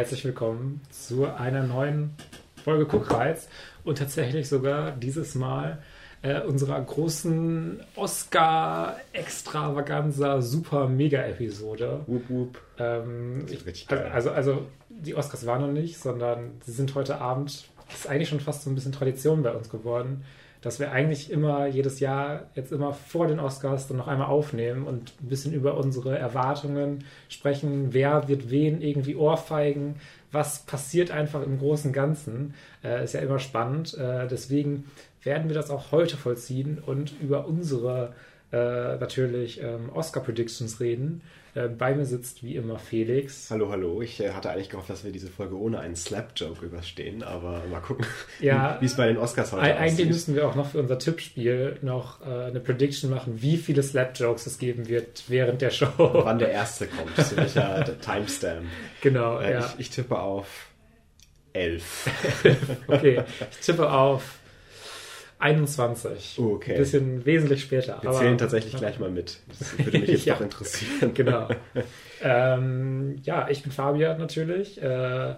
Herzlich willkommen zu einer neuen Folge Guckreiz und tatsächlich sogar dieses Mal äh, unserer großen Oscar-Extravaganza Super Mega-Episode. Wup, wup. Ähm, ich, geil. also, also die Oscars waren noch nicht, sondern sie sind heute Abend, ist eigentlich schon fast so ein bisschen Tradition bei uns geworden, dass wir eigentlich immer jedes Jahr jetzt immer vor den Oscars dann noch einmal aufnehmen und ein bisschen über unsere Erwartungen sprechen, wer wird wen irgendwie ohrfeigen, was passiert einfach im großen Ganzen. Äh, ist ja immer spannend. Äh, deswegen werden wir das auch heute vollziehen und über unsere äh, natürlich ähm, Oscar-Predictions reden. Äh, bei mir sitzt wie immer Felix. Hallo, hallo. Ich äh, hatte eigentlich gehofft, dass wir diese Folge ohne einen Slap-Joke überstehen, aber mal gucken, Ja. wie es bei den Oscars heute Eig- Eigentlich aussieht. müssten wir auch noch für unser Tippspiel noch äh, eine Prediction machen, wie viele Slap-Jokes es geben wird während der Show. Wann der erste kommt, zu welcher Timestamp. genau, Äh, ja. ich, ich tippe auf elf. Okay, ich tippe auf 21. Oh, okay. Ein bisschen wesentlich später. Wir aber- zählen tatsächlich gleich mal mit. Das würde mich jetzt Ja. doch interessieren. Genau. ähm, ja, ich bin Fabian natürlich. Äh,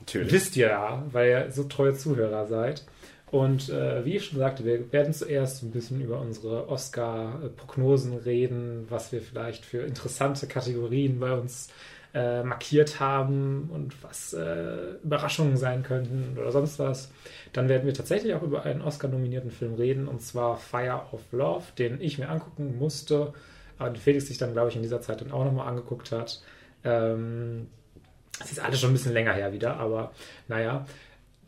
Natürlich. Wisst ihr ja, weil ihr so treue Zuhörer seid. Und äh, wie ich schon sagte, wir werden zuerst ein bisschen über unsere Oscar-Prognosen reden, was wir vielleicht für interessante Kategorien bei uns äh, markiert haben und was äh, Überraschungen sein könnten oder sonst was. Dann werden wir tatsächlich auch über einen Oscar-nominierten Film reden, und zwar Fire of Love, den ich mir angucken musste, aber den Felix sich dann, glaube ich, in dieser Zeit dann auch nochmal angeguckt hat. Ähm, ist alles schon ein bisschen länger her wieder, aber naja.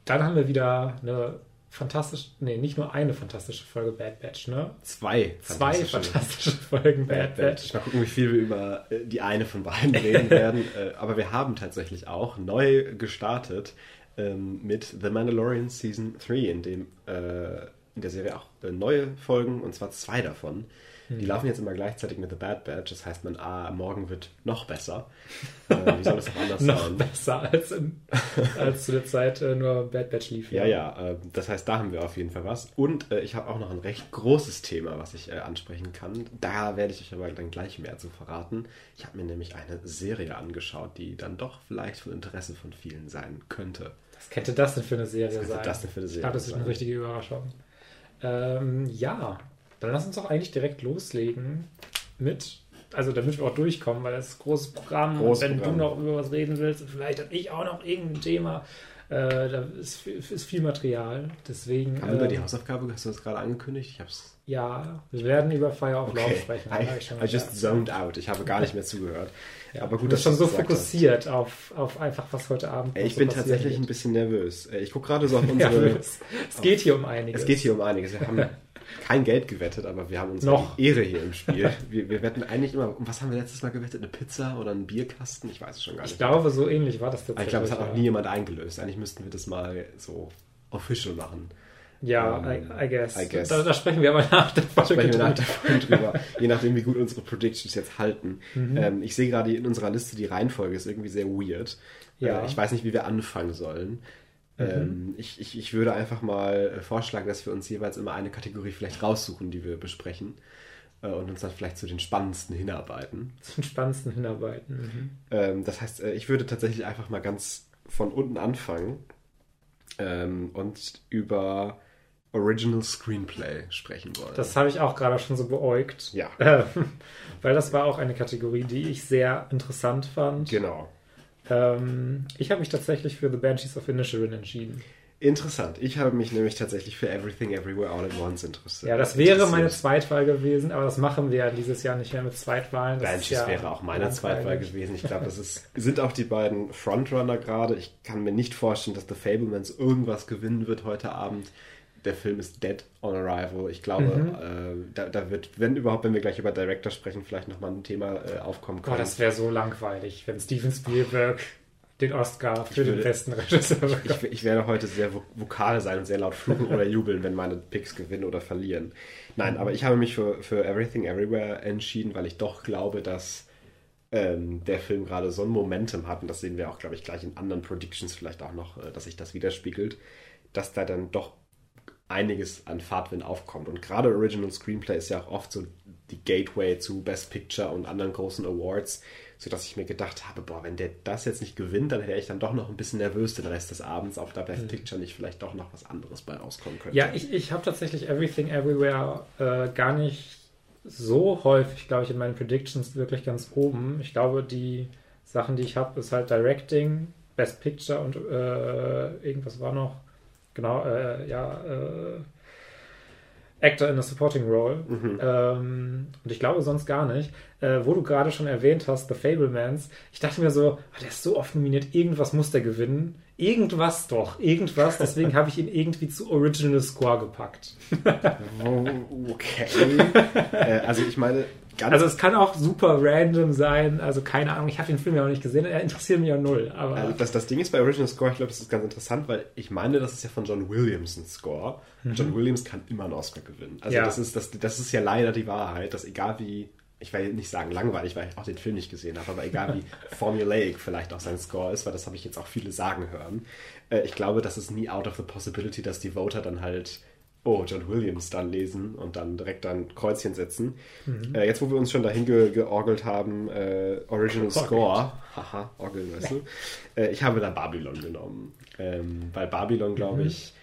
Dann haben wir wieder eine fantastische, nee, nicht nur eine fantastische Folge Bad Batch, ne? Zwei. Zwei fantastische fantastische Folgen Bad, Bad Batch. Batch. Mal gucken, wie viel wir über äh, die eine von beiden reden werden. Äh, Aber wir haben tatsächlich auch neu gestartet ähm, mit The Mandalorian Season 3, in dem äh, in der Serie auch neue Folgen, und zwar zwei davon. Mhm. Die laufen jetzt immer gleichzeitig mit The Bad Batch. Das heißt, man, ah, morgen wird noch besser. Äh, wie soll das auch anders Noch sein? besser als, in, als zu der Zeit äh, nur Bad Batch lief. Ja, ja, äh, das heißt, da haben wir auf jeden Fall was. Und äh, ich habe auch noch ein recht großes Thema, was ich äh, ansprechen kann. Da werde ich euch aber dann gleich mehr zu verraten. Ich habe mir nämlich eine Serie angeschaut, die dann doch vielleicht von Interesse von vielen sein könnte. Was könnte das denn für eine Serie könnte sein? das denn für eine Ich Serie glaube, das ist eine sein? richtige Überraschung. Ähm, ja, dann lass uns doch eigentlich direkt loslegen mit, also damit wir auch durchkommen, weil das ist ein großes Programm. Großes und wenn Programm. du noch über was reden willst, und vielleicht habe ich auch noch irgendein Thema, äh, da ist, viel- ist viel Material. Deswegen. Haben wir über die ähm, Hausaufgabe, hast du das gerade angekündigt? Ich habe es. Ja, wir werden über Fire of Love Okay, sprechen. I, I just zoned out. Ich habe gar nicht mehr zugehört. Ja, aber gut, du bist schon so hast. fokussiert auf, auf einfach, was heute Abend noch Ich bin tatsächlich ein wird. bisschen nervös. Ich gucke gerade so auf Ja, unsere. es, es geht hier um einiges. Es geht hier um einiges. Wir haben kein Geld gewettet, aber wir haben unsere Noch. Ehre hier im Spiel. Wir, wir wetten eigentlich immer. Was haben wir letztes Mal gewettet? Eine Pizza oder einen Bierkasten? Ich weiß es schon gar nicht. Ich glaube, so ähnlich war das tatsächlich. ich glaube, es hat auch ja. nie jemand eingelöst. Eigentlich müssten wir das mal so official machen. Ja, Ähm, I, I guess. I guess. Da, da sprechen wir aber nach der Folge Sprechen wir nach der Folge drüber, je nachdem, wie gut unsere Predictions jetzt halten. Mhm. Ähm, ich sehe gerade in unserer Liste, die Reihenfolge ist irgendwie sehr weird. Ja. Mhm. Äh, ich weiß nicht, wie wir anfangen sollen. Ähm, ich, ich, ich würde einfach mal äh, vorschlagen, dass wir uns jeweils immer eine Kategorie vielleicht raussuchen, die wir besprechen. äh, Und uns dann vielleicht zu den spannendsten hinarbeiten. Zum spannendsten hinarbeiten. Mhm. Ähm, das heißt, äh, ich würde tatsächlich einfach mal ganz von unten anfangen ähm, und über Original Screenplay sprechen wollen. Das habe ich auch gerade schon so beäugt. ja, Ähm, weil das war auch eine Kategorie, die ich sehr interessant fand. genau. Ähm, ich habe mich tatsächlich für The Banshees of Inisherin entschieden. Interessant. Ich habe mich nämlich tatsächlich für Everything Everywhere All at Once interessiert. Ja, das wäre meine. Zweitwahl gewesen, aber das machen wir ja dieses Jahr nicht mehr mit Zweitwahlen. Das Banshees ja wäre auch meine Zweitwahl gewesen. Ich glaube, das ist, sind auch die beiden Frontrunner gerade. Ich kann mir nicht vorstellen, dass The Fablemans irgendwas gewinnen wird heute Abend. Der Film ist dead on arrival. Ich glaube, Mhm. äh, da, da wird, wenn überhaupt, wenn wir gleich über Director sprechen, vielleicht nochmal ein Thema äh, aufkommen Boah, können. das wäre so langweilig, wenn Steven Spielberg den Oscar für Ich den würde- besten Regisseur bekommt. ich, ich werde heute sehr vo- vokal sein und sehr laut fluchen oder jubeln, wenn meine Picks gewinnen oder verlieren. Nein, aber ich habe mich für, für Everything Everywhere entschieden, weil ich doch glaube, dass ähm, der Film gerade so ein Momentum hat, und das sehen wir auch, glaube ich, gleich in anderen Predictions vielleicht auch noch, äh, dass sich das widerspiegelt, dass da dann doch einiges an Fahrtwind aufkommt. Und gerade Original Screenplay ist ja auch oft so die Gateway zu Best Picture und anderen großen Awards. sodass ich mir gedacht habe, boah, wenn der das jetzt nicht gewinnt, dann wäre ich dann doch noch ein bisschen nervös den Rest des Abends, ob da Best mhm. Picture nicht vielleicht doch noch was anderes bei rauskommen könnte. Ja, ich, ich habe tatsächlich Everything Everywhere äh, gar nicht so häufig, glaube ich, in meinen Predictions wirklich ganz oben. Ich glaube, die Sachen, die ich habe, ist halt Directing, Best Picture und äh, irgendwas war noch. Genau, äh, ja, äh, Actor in a Supporting Role. Mhm. Ähm, und ich glaube sonst gar nicht. Äh, wo du gerade schon erwähnt hast, The Fablemans, ich dachte mir so, oh, der ist so oft nominiert, irgendwas muss der gewinnen. Irgendwas doch, irgendwas. Deswegen habe ich ihn irgendwie zu Original Score gepackt. Oh, okay. äh, also ich meine, also es kann auch super random sein. Also keine Ahnung, ich habe den Film ja auch nicht gesehen. Er interessiert mich ja null. Aber also das, das Ding ist bei Original Score, ich glaube, das ist ganz interessant, weil ich meine, das ist ja von John Williams ein Score. Mhm. John Williams kann immer einen Oscar gewinnen. Also ja. das, ist, das, das ist ja leider die Wahrheit, dass egal wie, ich will nicht sagen langweilig, weil ich auch den Film nicht gesehen habe, aber egal wie formulaic vielleicht auch sein Score ist, weil das habe ich jetzt auch viele sagen hören. Äh, ich glaube, das ist nie out of the possibility, dass die Voter dann halt oh, John Williams dann lesen und dann direkt ein Kreuzchen setzen. Mhm. Äh, jetzt, wo wir uns schon dahin ge georgelt haben, äh, Original Orgelt. Score, haha, Orgeln, weißt du, äh, ich habe da Babylon genommen. Ähm, weil Babylon, glaube mhm. ich,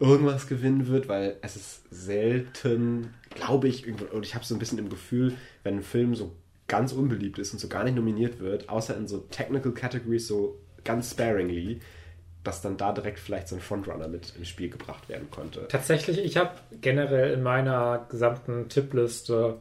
irgendwas gewinnen wird, weil es ist selten, glaube ich, und ich habe so ein bisschen im Gefühl, wenn ein Film so ganz unbeliebt ist und so gar nicht nominiert wird, außer in so Technical Categories so ganz sparingly, dass dann da direkt vielleicht so ein Frontrunner mit ins Spiel gebracht werden konnte. Tatsächlich, ich habe generell in meiner gesamten Tippliste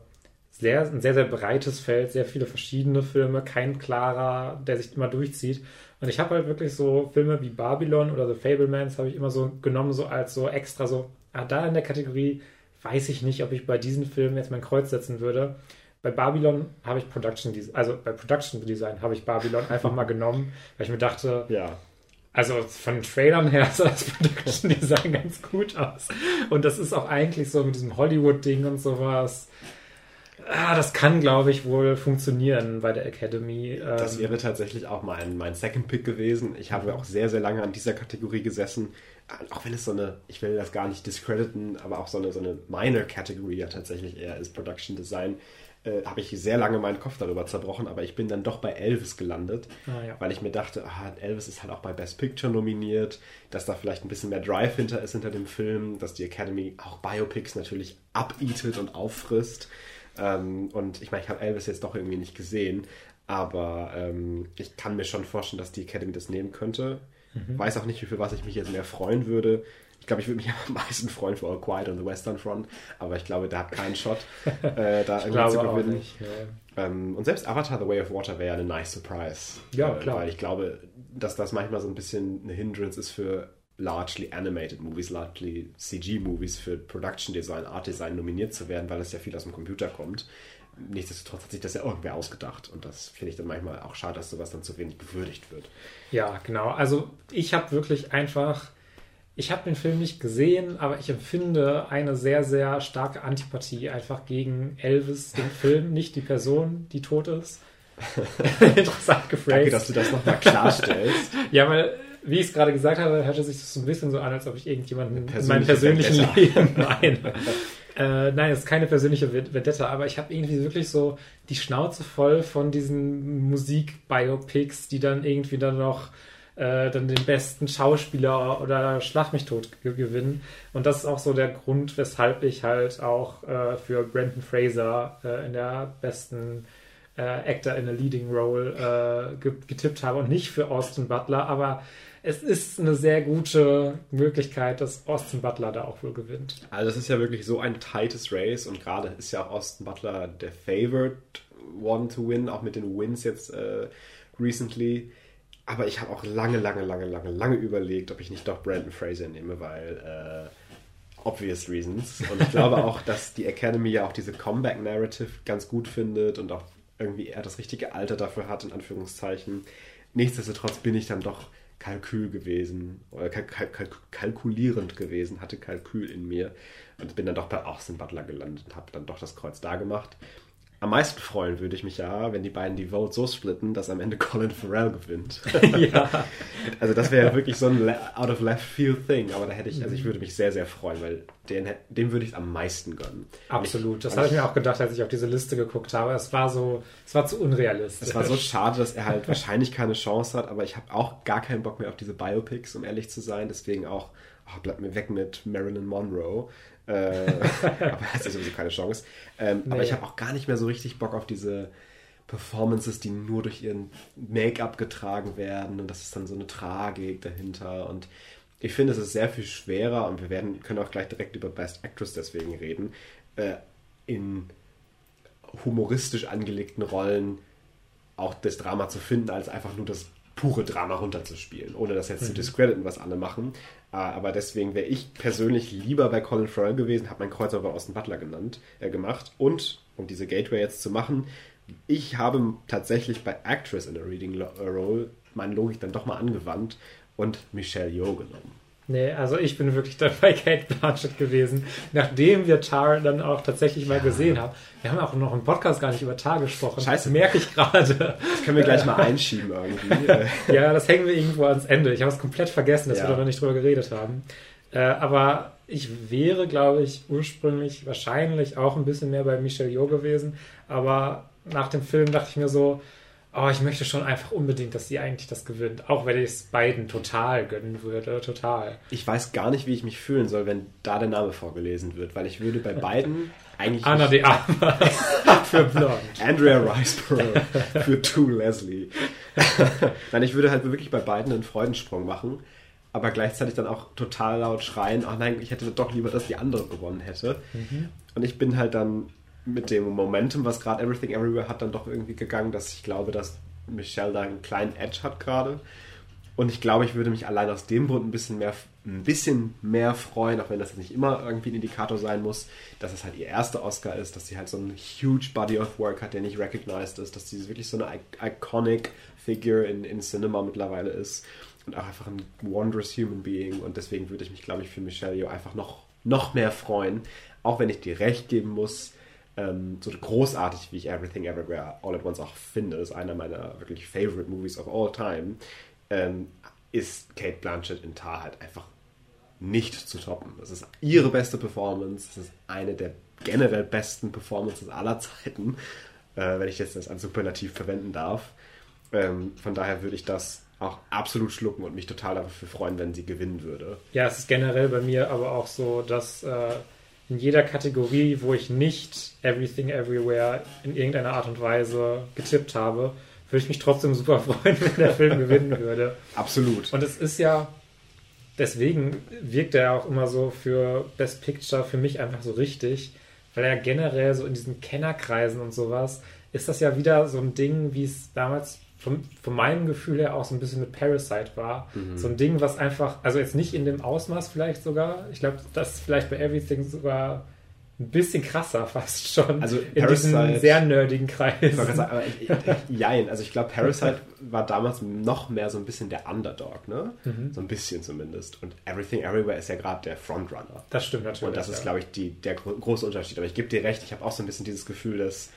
sehr, ein sehr, sehr breites Feld, sehr viele verschiedene Filme, kein klarer, der sich immer durchzieht. Und ich habe halt wirklich so Filme wie Babylon oder The Fablemans habe ich immer so genommen, so als so extra so, ah, da in der Kategorie weiß ich nicht, ob ich bei diesen Filmen jetzt mein Kreuz setzen würde. Bei Babylon habe ich Production Design, also bei Production Design habe ich Babylon einfach mal genommen, weil ich mir dachte, ja. Also von Trailern her sah das Production Design ganz gut aus. Und das ist auch eigentlich so mit diesem Hollywood-Ding und sowas. Ah, das kann, glaube ich, wohl funktionieren bei der Academy. Das ähm, wäre tatsächlich auch mein, mein Second Pick gewesen. Ich habe auch sehr, sehr lange an dieser Kategorie gesessen. Auch wenn es so eine, ich will das gar nicht discrediten, aber auch so eine, so eine Minor-Category ja tatsächlich eher ist Production Design äh, habe ich sehr lange meinen Kopf darüber zerbrochen, aber ich bin dann doch bei Elvis gelandet, ah, ja. weil ich mir dachte, ah, Elvis ist halt auch bei Best Picture nominiert, dass da vielleicht ein bisschen mehr Drive hinter ist hinter dem Film, dass die Academy auch Biopics natürlich abeatet und auffrisst. Ähm, und ich meine, ich habe Elvis jetzt doch irgendwie nicht gesehen, aber ähm, ich kann mir schon vorstellen, dass die Academy das nehmen könnte. Mhm. Weiß auch nicht, für was ich mich jetzt mehr freuen würde. Ich glaube, ich würde mich am meisten freuen für All Quiet on the Western Front, aber ich glaube, der hat keinen Shot, äh, da irgendwie zu gewinnen. Nicht, ja. ähm, und selbst Avatar The Way of Water wäre ja eine nice Surprise. Ja, äh, klar. Weil ich glaube, dass das manchmal so ein bisschen eine Hindrance ist für largely animated movies, largely CG-Movies für Production Design, Art Design nominiert zu werden, weil es ja viel aus dem Computer kommt. Nichtsdestotrotz hat sich das ja irgendwer ausgedacht und das finde ich dann manchmal auch schade, dass sowas dann zu wenig gewürdigt wird. Ja, genau. Also ich habe wirklich einfach ich habe den Film nicht gesehen, aber ich empfinde eine sehr, sehr starke Antipathie einfach gegen Elvis, den Film, nicht die Person, die tot ist. Interessant gephrased. Danke, dass du das nochmal klarstellst. ja, weil, wie ich es gerade gesagt habe, hörte sich das so ein bisschen so an, als ob ich irgendjemanden in meinem persönlichen Vendetta. Leben meine. äh, nein, es ist keine persönliche Vendetta, aber ich habe irgendwie wirklich so die Schnauze voll von diesen Musik-Biopics, die dann irgendwie dann noch äh, dann den besten Schauspieler oder Schlag mich tot gewinnen. Und das ist auch so der Grund, weshalb ich halt auch äh, für Brandon Fraser äh, in der besten äh, Actor in a Leading Role äh, getippt habe und nicht für Austin Butler. Aber es ist eine sehr gute Möglichkeit, dass Austin Butler da auch wohl gewinnt. Also es ist ja wirklich so ein tightes Race und gerade ist ja auch Austin Butler der Favorite One to win, auch mit den Wins jetzt recently. Aber ich habe auch lange, lange, lange, lange, lange überlegt, ob ich nicht doch Brandon Fraser nehme, weil äh, obvious reasons. Und ich glaube auch, dass die Academy ja auch diese Comeback-Narrative ganz gut findet und auch irgendwie er das richtige Alter dafür hat, in Anführungszeichen. Nichtsdestotrotz bin ich dann doch Kalkül gewesen, oder kalk kalk kalkulierend gewesen, hatte Kalkül in mir und bin dann doch bei Austin Butler gelandet und habe dann doch das Kreuz da gemacht. Am meisten freuen würde ich mich ja, wenn die beiden die Vote so splitten, dass am Ende Colin Farrell gewinnt. ja. Also das wäre wirklich so ein out of left field Thing, aber da hätte ich, also ich würde mich sehr, sehr freuen, weil den, dem würde ich am meisten gönnen. Absolut, ich, das habe ich mir auch gedacht, als ich auf diese Liste geguckt habe. Es war so, es war zu unrealistisch. Es war so schade, dass er halt wahrscheinlich keine Chance hat, aber ich habe auch gar keinen Bock mehr auf diese Biopics, um ehrlich zu sein. Deswegen auch, oh, bleibt mir weg mit Marilyn Monroe. Äh, aber das ist sowieso keine Chance. Ähm, nee. Aber ich habe auch gar nicht mehr so richtig Bock auf diese Performances, die nur durch ihren Make-up getragen werden und das ist dann so eine Tragik dahinter und ich finde, es ist sehr viel schwerer und wir werden, können auch gleich direkt über Best Actress deswegen reden, äh, in humoristisch angelegten Rollen auch das Drama zu finden, als einfach nur das pure Drama runterzuspielen, ohne das jetzt mhm. zu discrediten, was alle machen. Äh, aber deswegen wäre ich persönlich lieber bei Colin Farrell gewesen, habe mein Kreuz aber Austin Butler genannt, äh, gemacht. Und, um diese Gateway jetzt zu machen, ich habe tatsächlich bei Actress in a Reading Role meine Logik dann doch mal angewandt und Michelle Yeoh genommen. Nee, also ich bin wirklich dabei Kate Blanchett gewesen, nachdem wir Tar dann auch tatsächlich mal ja. gesehen haben. Wir haben auch noch im Podcast gar nicht über Tar gesprochen. Scheiße. Das merke ich gerade. Das können wir gleich mal einschieben irgendwie. ja, das hängen wir irgendwo ans Ende. Ich habe es komplett vergessen, dass ja. wir da noch nicht drüber geredet haben. Äh, aber ich wäre, glaube ich, ursprünglich wahrscheinlich auch ein bisschen mehr bei Michelle Yeoh gewesen. Aber nach dem Film dachte ich mir so, oh, ich möchte schon einfach unbedingt, dass sie eigentlich das gewinnt. Auch wenn ich es beiden total gönnen würde, total. Ich weiß gar nicht, wie ich mich fühlen soll, wenn da der Name vorgelesen wird, weil ich würde bei beiden eigentlich. Anna de Armas für Blond. Andrea Riceborough für To Leslie. Nein, ich würde halt wirklich bei beiden einen Freudensprung machen, aber gleichzeitig dann auch total laut schreien, ach nein, ich hätte doch lieber, dass die andere gewonnen hätte. Mhm. Und ich bin halt dann mit dem Momentum, was gerade Everything Everywhere hat, dann doch irgendwie gegangen, dass ich glaube, dass Michelle da einen kleinen Edge hat gerade. Und ich glaube, ich würde mich allein aus dem Grund ein bisschen mehr, ein bisschen mehr freuen, auch wenn das nicht immer irgendwie ein Indikator sein muss, dass es halt ihr erster Oscar ist, dass sie halt so ein huge Body of Work hat, der nicht recognized ist, dass sie wirklich so eine iconic Figure in, in Cinema mittlerweile ist und auch einfach ein wondrous human being. Und deswegen würde ich mich, glaube ich, für Michelle Yeoh einfach noch, noch mehr freuen, auch wenn ich dir recht geben muss, ähm, so großartig, wie ich Everything Everywhere All at Once auch finde, ist einer meiner wirklich favorite Movies of all time, ähm, ist Kate Blanchett in Tar halt einfach nicht zu toppen. Das ist ihre beste Performance, das ist eine der generell besten Performances aller Zeiten, äh, wenn ich jetzt das als Superlativ verwenden darf. Ähm, von daher würde ich das auch absolut schlucken und mich total dafür freuen, wenn sie gewinnen würde. Ja, es ist generell bei mir aber auch so, dass äh, in jeder Kategorie, wo ich nicht Everything Everywhere in irgendeiner Art und Weise getippt habe, würde ich mich trotzdem super freuen, wenn der Film gewinnen würde. Absolut. Und es ist ja, deswegen wirkt er auch immer so für Best Picture für mich einfach so richtig, weil er generell so in diesen Kennerkreisen und sowas ist das ja wieder so ein Ding, wie es damals von, von meinem Gefühl her auch so ein bisschen mit Parasite war. Mhm. So ein Ding, was einfach, also jetzt nicht in dem Ausmaß vielleicht sogar, ich glaube, das ist vielleicht bei Everything sogar ein bisschen krasser fast schon. Also in Parasite, diesem sehr nerdigen Kreis. Ich sagen, aber ich, ich, jein, also ich glaube, Parasite war damals noch mehr so ein bisschen der Underdog, ne? Mhm. So ein bisschen zumindest. Und Everything Everywhere ist ja gerade der Frontrunner. Das stimmt natürlich. Und das ist, glaube ich, die, der große Unterschied. Aber ich gebe dir recht, ich habe auch so ein bisschen dieses Gefühl, dass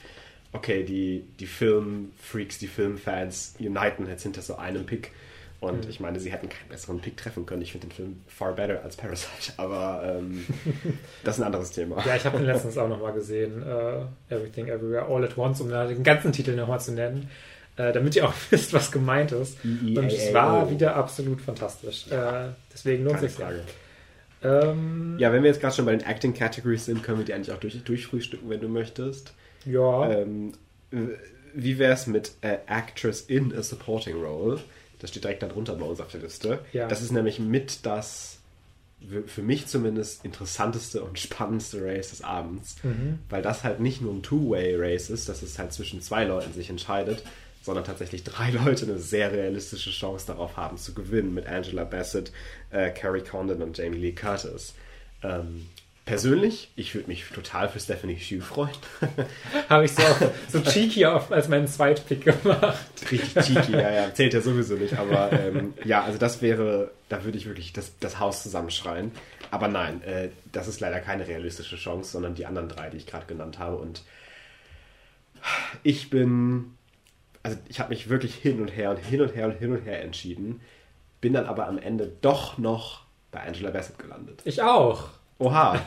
okay, die, die Filmfreaks, die Filmfans uniten jetzt hinter so einem Pick. Und mhm. ich meine, sie hätten keinen besseren Pick treffen können. Ich finde den Film far better als Parasite, aber ähm, das ist ein anderes Thema. Ja, ich habe den letztens auch nochmal gesehen, uh, Everything Everywhere All at Once, um den ganzen Titel nochmal zu nennen, uh, damit ihr auch wisst, was gemeint ist. E Und es war wieder absolut fantastisch. Uh, deswegen lohnt sich Frage. Ähm, ja, wenn wir jetzt gerade schon bei den Acting Categories sind, können wir die eigentlich auch durch, durchfrühstücken, wenn du möchtest. Ja. Ähm, wie wäre es mit äh, Actress in a Supporting Role? Das steht direkt darunter bei uns auf der Liste. Ja. Das ist nämlich mit das, für mich zumindest, interessanteste und spannendste Race des Abends. Mhm. Weil das halt nicht nur ein Two-Way-Race ist, dass es halt zwischen zwei Leuten sich entscheidet, sondern tatsächlich drei Leute eine sehr realistische Chance darauf haben zu gewinnen mit Angela Bassett, äh, Carrie Condon und Jamie Lee Curtis. Ähm, Persönlich, ich würde mich total für Stephanie Hsu freuen. Habe ich so, so cheeky auf, als meinen Zweitpick gemacht. Richtig cheeky, ja, ja. Zählt ja sowieso nicht. Aber ähm, ja, also das wäre, da würde ich wirklich das, das Haus zusammenschreien. Aber nein, äh, das ist leider keine realistische Chance, sondern die anderen drei, die ich gerade genannt habe. Und Ich bin, also ich habe mich wirklich hin und her und hin und her und hin und her entschieden, bin dann aber am Ende doch noch bei Angela Bassett gelandet. Ich auch. Oha,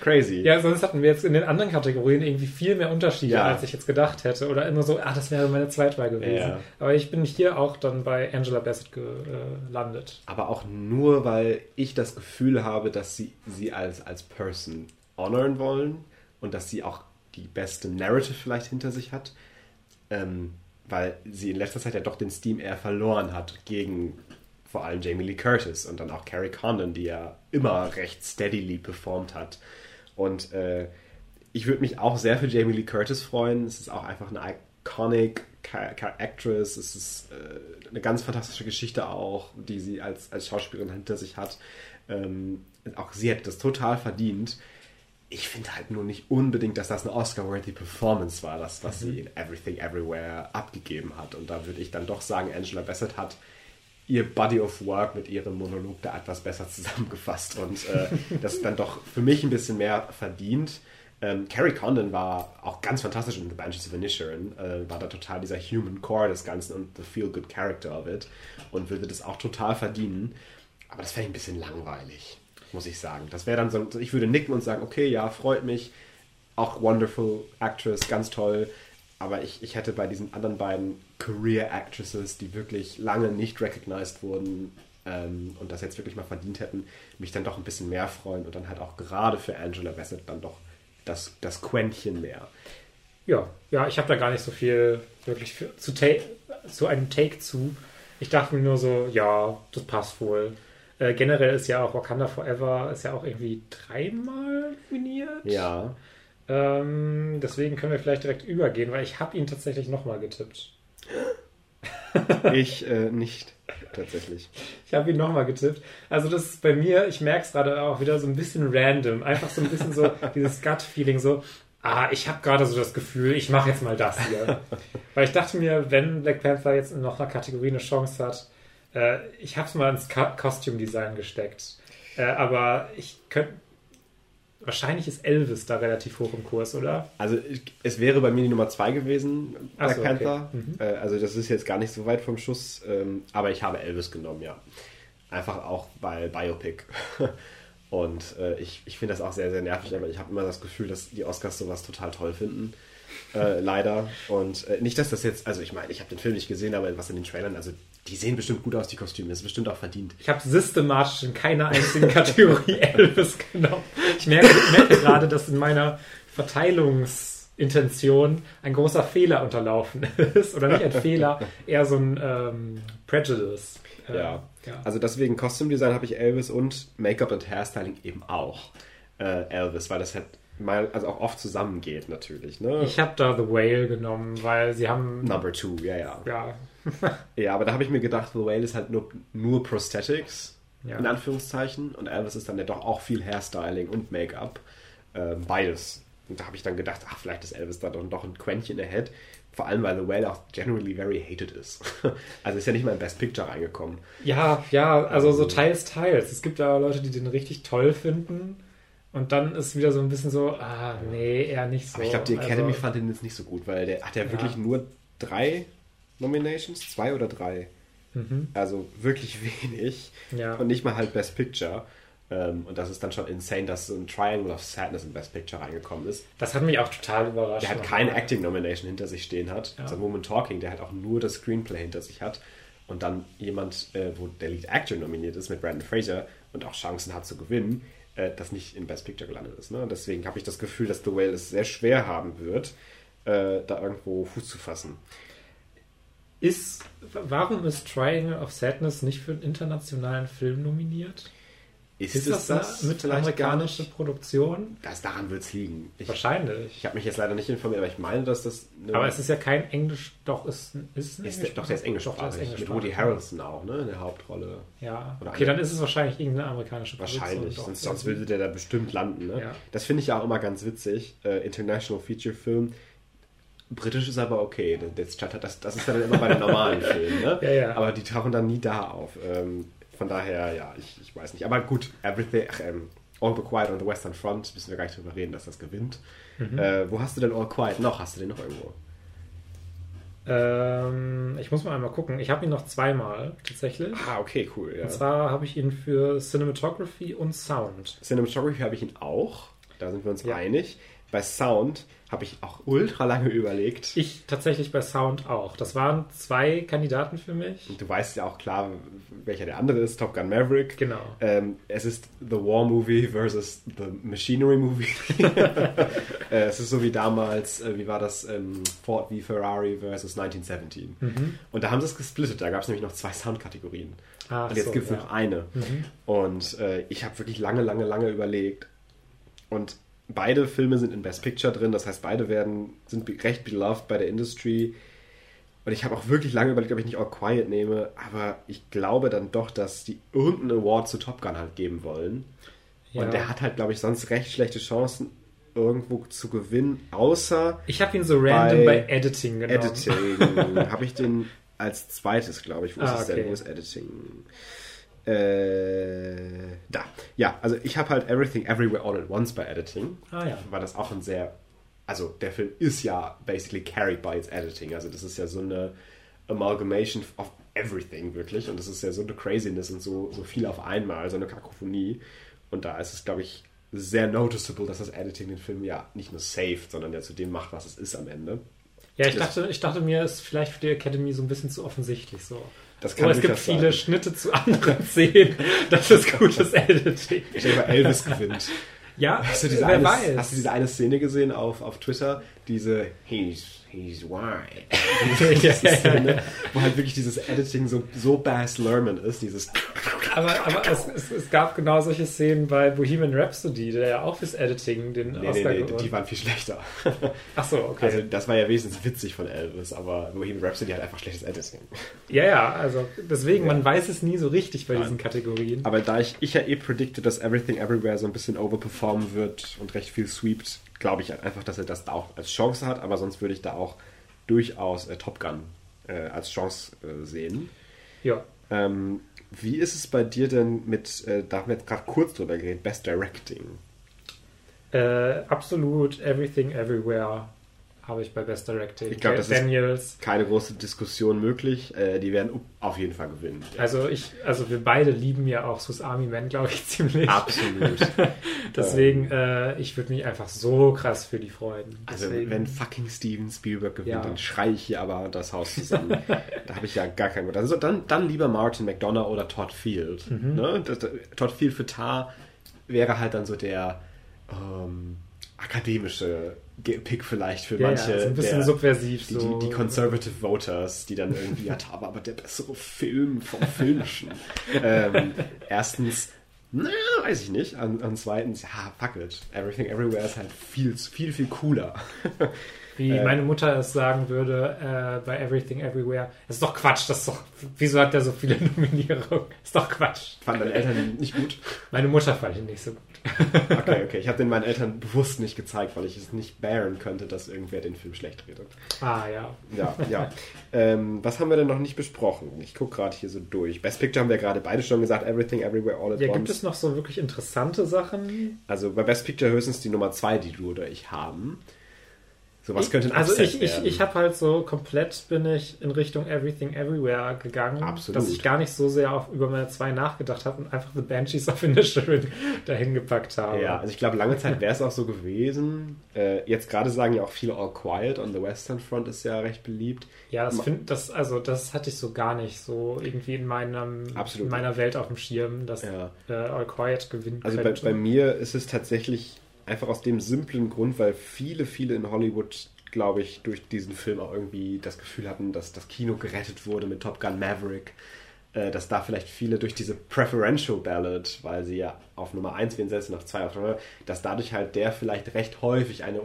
crazy. Ja, sonst hatten wir jetzt in den anderen Kategorien irgendwie viel mehr Unterschiede, Ja. als ich jetzt gedacht hätte. Oder immer so, ah, das wäre meine Zweitwahl gewesen. Ja. Aber ich bin hier auch dann bei Angela Bassett gelandet. Aber auch nur, weil ich das Gefühl habe, dass sie sie als, als Person honoren wollen und dass sie auch die beste Narrative vielleicht hinter sich hat. Ähm, weil sie in letzter Zeit ja doch den Steam eher verloren hat gegen vor allem Jamie Lee Curtis und dann auch Carrie Condon, die ja immer recht steadily performt hat. Und äh, ich würde mich auch sehr für Jamie Lee Curtis freuen. Es ist auch einfach eine iconic Actress. Es ist äh, eine ganz fantastische Geschichte auch, die sie als, als Schauspielerin hinter sich hat. Ähm, auch sie hätte das total verdient. Ich finde halt nur nicht unbedingt, dass das eine Oscar-worthy Performance war, das, was sie in Everything Everywhere abgegeben hat. Und da würde ich dann doch sagen, Angela Bassett hat ihr Body of Work mit ihrem Monolog da etwas besser zusammengefasst und äh, das dann doch für mich ein bisschen mehr verdient. Ähm, Carrie Condon war auch ganz fantastisch in The Banshees of Inisherin, äh, war da total dieser Human Core des Ganzen und the feel-good character of it und würde das auch total verdienen. Aber das wäre ein bisschen langweilig, muss ich sagen. Das wäre dann so, ich würde nicken und sagen, okay, ja, freut mich, auch wonderful Actress, ganz toll. Aber ich, ich hätte bei diesen anderen beiden Career Actresses, die wirklich lange nicht recognized wurden ähm, und das jetzt wirklich mal verdient hätten, mich dann doch ein bisschen mehr freuen und dann halt auch gerade für Angela Bassett dann doch das, das Quäntchen mehr. Ja, ja, ich habe da gar nicht so viel wirklich für, zu, zu einem Take zu. Ich dachte mir nur so, ja, das passt wohl. Äh, generell ist ja auch Wakanda Forever ist ja auch irgendwie dreimal nominiert. Ja. Ähm, deswegen können wir vielleicht direkt übergehen, weil ich habe ihn tatsächlich nochmal getippt. Ich äh, nicht, tatsächlich. Ich habe ihn nochmal getippt. Also das ist bei mir, ich merke es gerade auch wieder so ein bisschen random. Einfach so ein bisschen so dieses Gut-Feeling, so, ah, ich habe gerade so das Gefühl, ich mache jetzt mal das hier. Weil ich dachte mir, wenn Black Panther jetzt in noch einer Kategorie eine Chance hat, äh, ich habe es mal ins Co Costume Design gesteckt. Äh, aber ich könnte, wahrscheinlich ist Elvis da relativ hoch im Kurs, oder? Also es wäre bei mir die Nummer zwei gewesen, Ach Black so, okay. Panther. Mhm. Äh, also das ist jetzt gar nicht so weit vom Schuss, ähm, aber ich habe Elvis genommen, ja. Einfach auch weil Biopic. Und äh, ich, ich finde das auch sehr, sehr nervig, aber ich habe immer das Gefühl, dass die Oscars sowas total toll finden. Äh, leider. Und nicht, dass das jetzt, also ich meine, ich habe den Film nicht gesehen, aber was in den Trailern, also die sehen bestimmt gut aus, die Kostüme. Das ist bestimmt auch verdient. Ich habe systematisch in keiner einzigen Kategorie Elvis genommen. Ich merke, merke gerade, dass in meiner Verteilungsintention ein großer Fehler unterlaufen ist. Oder nicht ein Fehler, eher so ein ähm, Prejudice. Äh, Ja. ja. Also deswegen Costume Design habe ich Elvis und Make-up und Hairstyling eben auch äh, Elvis, weil das halt mal, also auch oft zusammengeht natürlich. Ne? Ich habe da The Whale genommen, weil sie haben. Number two, ja, ja. Ja. Ja, aber da habe ich mir gedacht, The Whale ist halt nur, nur Prosthetics, Ja. in Anführungszeichen. Und Elvis ist dann ja doch auch viel Hairstyling und Make-up. Ähm, beides. Und da habe ich dann gedacht, ach, vielleicht ist Elvis da doch, doch ein Quäntchen ahead. Vor allem, weil The Whale auch generally very hated ist. also ist ja nicht mal in Best Picture reingekommen. Ja, ja, also so teils, teils. Es gibt da Leute, die den richtig toll finden. Und dann ist wieder so ein bisschen so, ah, nee, eher nicht so. Aber ich glaube, die Academy also, fand den jetzt nicht so gut, weil der hat ja, Ja. wirklich nur drei Nominations, zwei oder drei. Mhm. Also wirklich wenig. Ja. Und nicht mal halt Best Picture. Ähm, und das ist dann schon insane, dass so ein Triangle of Sadness in Best Picture reingekommen ist. Das hat mich auch total überrascht. Der halt keine Acting Nomination hinter sich stehen hat. Ja. So Woman Talking, der halt auch nur das Screenplay hinter sich hat. Und dann jemand, äh, wo der Lead Actor nominiert ist mit Brandon Fraser und auch Chancen hat zu gewinnen, äh, das nicht in Best Picture gelandet ist. Ne? Deswegen habe ich das Gefühl, dass The Whale es sehr schwer haben wird, äh, da irgendwo Fuß zu fassen. Ist, warum ist Triangle of Sadness nicht für einen internationalen Film nominiert? Ist, es das, eine mit amerikanische? Produktion? Das, daran wird es liegen. Ich, Wahrscheinlich. ich habe mich jetzt leider nicht informiert, aber ich meine, dass das. Aber es ist ja kein Englisch, doch, ist, ist, ein ist der, doch, der ist Doch, der ist englischsprachig. mit. Woody Harrelson auch, ne? In der Hauptrolle. Ja, Oder okay, eine- dann ist es wahrscheinlich irgendeine amerikanische Produktion. Wahrscheinlich, doch. sonst, sonst würde der da bestimmt landen. Ne? Ja. Das finde ich ja auch immer ganz witzig. Äh, International Feature Film. Britisch ist aber okay. Das, das, das ist dann immer bei den normalen Filmen. Ne? Ja, ja. Aber die tauchen dann nie da auf. Ähm, von daher, ja, ich, ich weiß nicht. Aber gut, Everything, ach, ähm, All But Quiet on the Western Front, müssen wir gar nicht drüber reden, dass das gewinnt. Mhm. Äh, wo hast du denn All Quiet noch? Hast du den noch irgendwo? Ähm, ich muss mal einmal gucken. Ich habe ihn noch zweimal tatsächlich. Ah, okay, cool. Ja. Und zwar habe ich ihn für Cinematography und Sound. Cinematography habe ich ihn auch. Da sind wir uns Ja. einig. Bei Sound habe ich auch ultra lange überlegt. Ich tatsächlich bei Sound auch. Das waren zwei Kandidaten für mich. Du weißt ja auch klar, welcher der andere ist, Top Gun Maverick. Genau. Ähm, es ist The War Movie versus The Machinery Movie. äh, es ist so wie damals, äh, wie war das, ähm, Ford v Ferrari versus 1917. Mhm. Und da haben sie es gesplittet, da gab es nämlich noch zwei Soundkategorien. Und jetzt so, gibt es ja. noch eine. Und äh, ich habe wirklich lange, lange, lange überlegt. Und beide Filme sind in Best Picture drin, das heißt, beide werden, sind recht beloved bei der Industry. Und ich habe auch wirklich lange überlegt, ob ich nicht All Quiet nehme, aber ich glaube dann doch, dass die irgendeinen Award zu Top Gun halt geben wollen. Ja. Und der hat halt, glaube ich, sonst recht schlechte Chancen, irgendwo zu gewinnen, außer Ich habe ihn so random Bei bei, Editing genommen. Editing. habe ich den als zweites, glaube ich. Wo ist Ah, es denn? okay. Wo ist Editing? Äh, da. Ja, also ich habe halt Everything Everywhere All at Once bei Editing. Ah ja. Weil das auch ein sehr. Also der Film ist ja basically carried by its Editing. Also das ist ja so eine Amalgamation of everything wirklich. Und das ist ja so eine Craziness und so, so viel auf einmal, so eine Kakophonie. Und da ist es, glaube ich, sehr noticeable, dass das Editing den Film ja nicht nur saved, sondern ja zu dem macht, was es ist am Ende. Ja, ich dachte, ich dachte mir, ist vielleicht für die Academy so ein bisschen zu offensichtlich so. Das kann Oder es gibt viele. Schnitte zu anderen Szenen. Das ist gutes Editing. Ich denke mal, Elvis gewinnt. Ja, Hast du, diese wer eine, weiß. hast du diese eine Szene gesehen auf, auf Twitter? Diese He's, he's white. Ja, Diese ja, Szene, wo halt wirklich dieses Editing so, so Bass Lerman ist. Dieses aber aber es, es, es gab genau solche Szenen bei Bohemian Rhapsody, der ja auch fürs Editing den Nee, nee, Oscar nee, gewonnen die waren viel schlechter. Ach so, okay. Also das war ja wesentlich witzig von Elvis, aber Bohemian Rhapsody hat einfach schlechtes Editing. ja, ja, also deswegen, Ja. man weiß es nie so richtig bei Nein. diesen Kategorien. Aber da ich, ich ja eh predikte, dass Everything Everywhere so ein bisschen overperformen wird und recht viel sweept, glaube ich einfach, dass er das da auch als Chance hat, aber sonst würde ich da auch durchaus äh, Top Gun äh, als Chance äh, sehen. Ja. Ähm, wie ist es bei dir denn mit, äh, da haben wir jetzt gerade kurz drüber geredet, Best Directing? Äh, absolut Everything Everywhere habe ich bei Best Directing. Ich glaub, das ist- Daniels. Keine große Diskussion möglich, äh, die werden auf jeden Fall gewinnen. Also ich, also wir beide lieben ja auch Swiss Army Man, glaube ich, ziemlich. Absolut. Deswegen, äh, ich würde mich einfach so krass für die freuen. Also Deswegen, wenn fucking Steven Spielberg gewinnt, Ja. dann schreie ich hier aber das Haus zusammen. da habe ich ja gar keinen Grund. Also dann, dann lieber Martin McDonough oder Todd Field. Mhm. Ne? Das, das, Todd Field für Tar wäre halt dann so der ähm, akademische Pick vielleicht für ja, manche. ja, so ein bisschen der, subversiv. die, so. die, die Conservative Voters, die dann irgendwie, ja, aber der bessere Film vom Filmischen. ähm, erstens, na, weiß ich nicht. Und, und zweitens, ja, fuck it. Everything Everywhere ist halt viel, viel, viel cooler. Wie Äh, meine Mutter es sagen würde äh, bei Everything Everywhere. Das ist doch Quatsch, das ist doch. Wieso hat der so viele Nominierungen? ist doch Quatsch. Fanden deine Eltern nicht gut? Meine Mutter fand ihn nicht so gut. Okay, okay. Ich habe den meinen Eltern bewusst nicht gezeigt, weil ich es nicht bearen könnte, dass irgendwer den Film schlecht redet. Ah ja. Ja, ja. ähm, was haben wir denn noch nicht besprochen? Ich gucke gerade hier so durch. Best Picture haben wir gerade beide schon gesagt. Everything, Everywhere, All at Ja, Once. Noch so wirklich interessante Sachen? Also bei Best Picture höchstens die Nummer zwei, die du oder ich haben. So was Ich- könnte ein also ich, ich, ich habe halt so komplett bin ich in Richtung Everything Everywhere gegangen, Absolut. dass ich gar nicht so sehr auf, über meine zwei nachgedacht habe und einfach The Banshees of Inisherin dahin gepackt habe. Ja, also ich glaube, lange Zeit wäre es auch so gewesen. Äh, jetzt gerade sagen ja auch viele All Quiet on the Western Front ist ja recht beliebt. Ja, das Ma- find, das also das hatte ich so gar nicht so irgendwie in meinem Absolut. in meiner Welt auf dem Schirm, dass Ja. äh, All Quiet gewinnen Also bei, bei mir ist es tatsächlich einfach aus dem simplen Grund, weil viele, viele in Hollywood, glaube ich, durch diesen Film auch irgendwie das Gefühl hatten, dass das Kino gerettet wurde mit Top Gun Maverick. Äh, dass da vielleicht viele durch diese Preferential Ballot, weil sie ja auf Nummer 1 wen setzen, auf 2 auf 3, dass dadurch halt der vielleicht recht häufig eine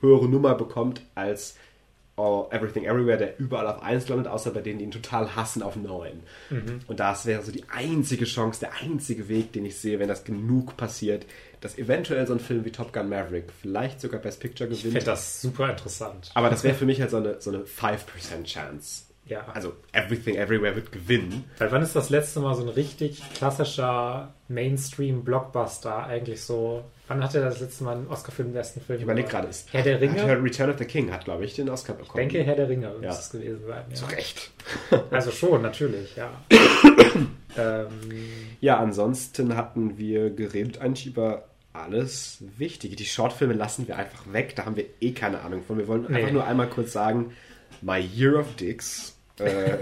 höhere Nummer bekommt als All, Everything Everywhere, der überall auf 1 landet, außer bei denen, die ihn total hassen, auf 9. Und das wäre so die einzige Chance, der einzige Weg, den ich sehe, wenn das genug passiert, dass eventuell so ein Film wie Top Gun Maverick vielleicht sogar Best Picture ich gewinnt. finde das super interessant. Aber das wäre für mich halt so eine, so eine 5% Chance. Ja. Also Everything Everywhere wird gewinnen. Weil wann ist das letzte Mal so ein richtig klassischer Mainstream-Blockbuster eigentlich so? Wann hat er das letzte Mal einen Oscar für den besten Film? Ich überlege gerade, ist Herr der Ringe? Hat Return of the King hat, glaube ich, den Oscar Ich bekommen. denke, Herr der Ringe Ja. muss es gewesen sein. Ja. Zu Recht. Also schon, natürlich, ja. ähm, Ja, ansonsten hatten wir geredet eigentlich über alles Wichtige. Die Shortfilme lassen wir einfach weg, da haben wir eh keine Ahnung von. Wir wollen Nee. einfach nur einmal kurz sagen, My Year of Dicks äh,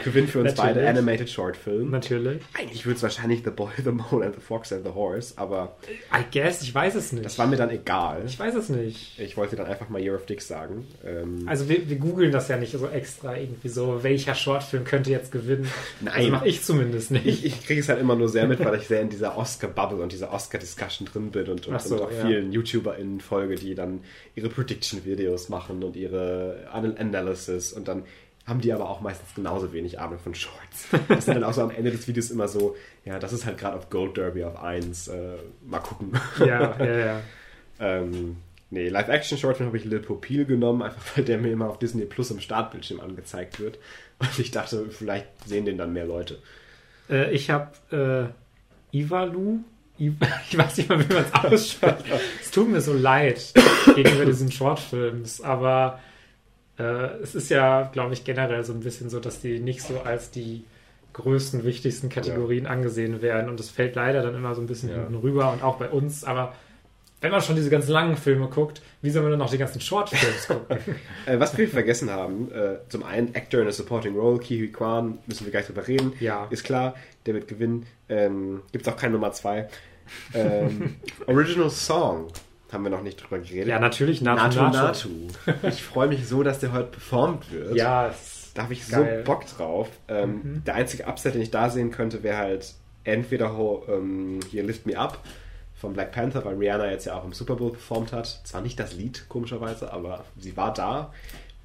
gewinnt für uns beide. Animated Short Film. natürlich. Eigentlich würde es wahrscheinlich The Boy, The Mole and the Fox and the Horse, aber I guess, ich weiß es nicht. das war mir dann egal. ich weiß es nicht. Ich wollte dann einfach mal Year of Dicks sagen. Ähm, Also wir, wir googeln das ja nicht so extra irgendwie so, welcher Shortfilm könnte jetzt gewinnen. Nein. Das mache ich zumindest nicht. ich, ich kriege es halt immer nur sehr mit, weil ich sehr in dieser Oscar-Bubble und dieser Oscar-Discussion drin bin und, und, so, und auch ja. vielen YouTuberInnen folge, die dann ihre Prediction-Videos machen und ihre Anal- Analysis und dann haben die aber auch meistens genauso wenig Ahnung von Shorts. Das sind dann auch so am Ende des Videos immer so, ja, das ist halt gerade auf Gold Derby auf 1, äh, mal gucken. ja, ja, ja. ähm, nee, Live-Action-Shortfilm habe ich Lil Popil genommen, einfach weil der mir immer auf Disney Plus im Startbildschirm angezeigt wird. Und ich dachte, vielleicht sehen den dann mehr Leute. Äh, ich habe äh, Ivalu. Ich weiß nicht mal, wie man es ausspricht. es tut mir so leid gegenüber diesen Shortfilms, aber äh, es ist ja, glaube ich, generell so ein bisschen so, dass die nicht so als die größten, wichtigsten Kategorien angesehen werden und es fällt leider dann immer so ein bisschen Ja. hinten rüber und auch bei uns, aber wenn man schon diese ganz langen Filme guckt, wie soll man dann noch die ganzen Shortfilms gucken? Äh, was wir vergessen haben, äh, zum einen Actor in a Supporting Role, Kiwi Kwan, müssen wir gleich drüber reden. Ja. Ist klar, der wird gewinnen. Ähm, Gibt es auch keine Nummer zwei. Ähm, Original Song haben wir noch nicht drüber geredet. ja, natürlich, Natu Natu Natu. Natu. Ich freue mich so, dass der heute performt wird. Ja, es- Da habe ich Geil. so Bock drauf. Ähm, Der einzige Upset, den ich da sehen könnte, wäre halt entweder ähm, hier Lift Me Up von Black Panther, weil Rihanna jetzt ja auch im Super Bowl performt hat. Zwar nicht das Lied, komischerweise, aber sie war da.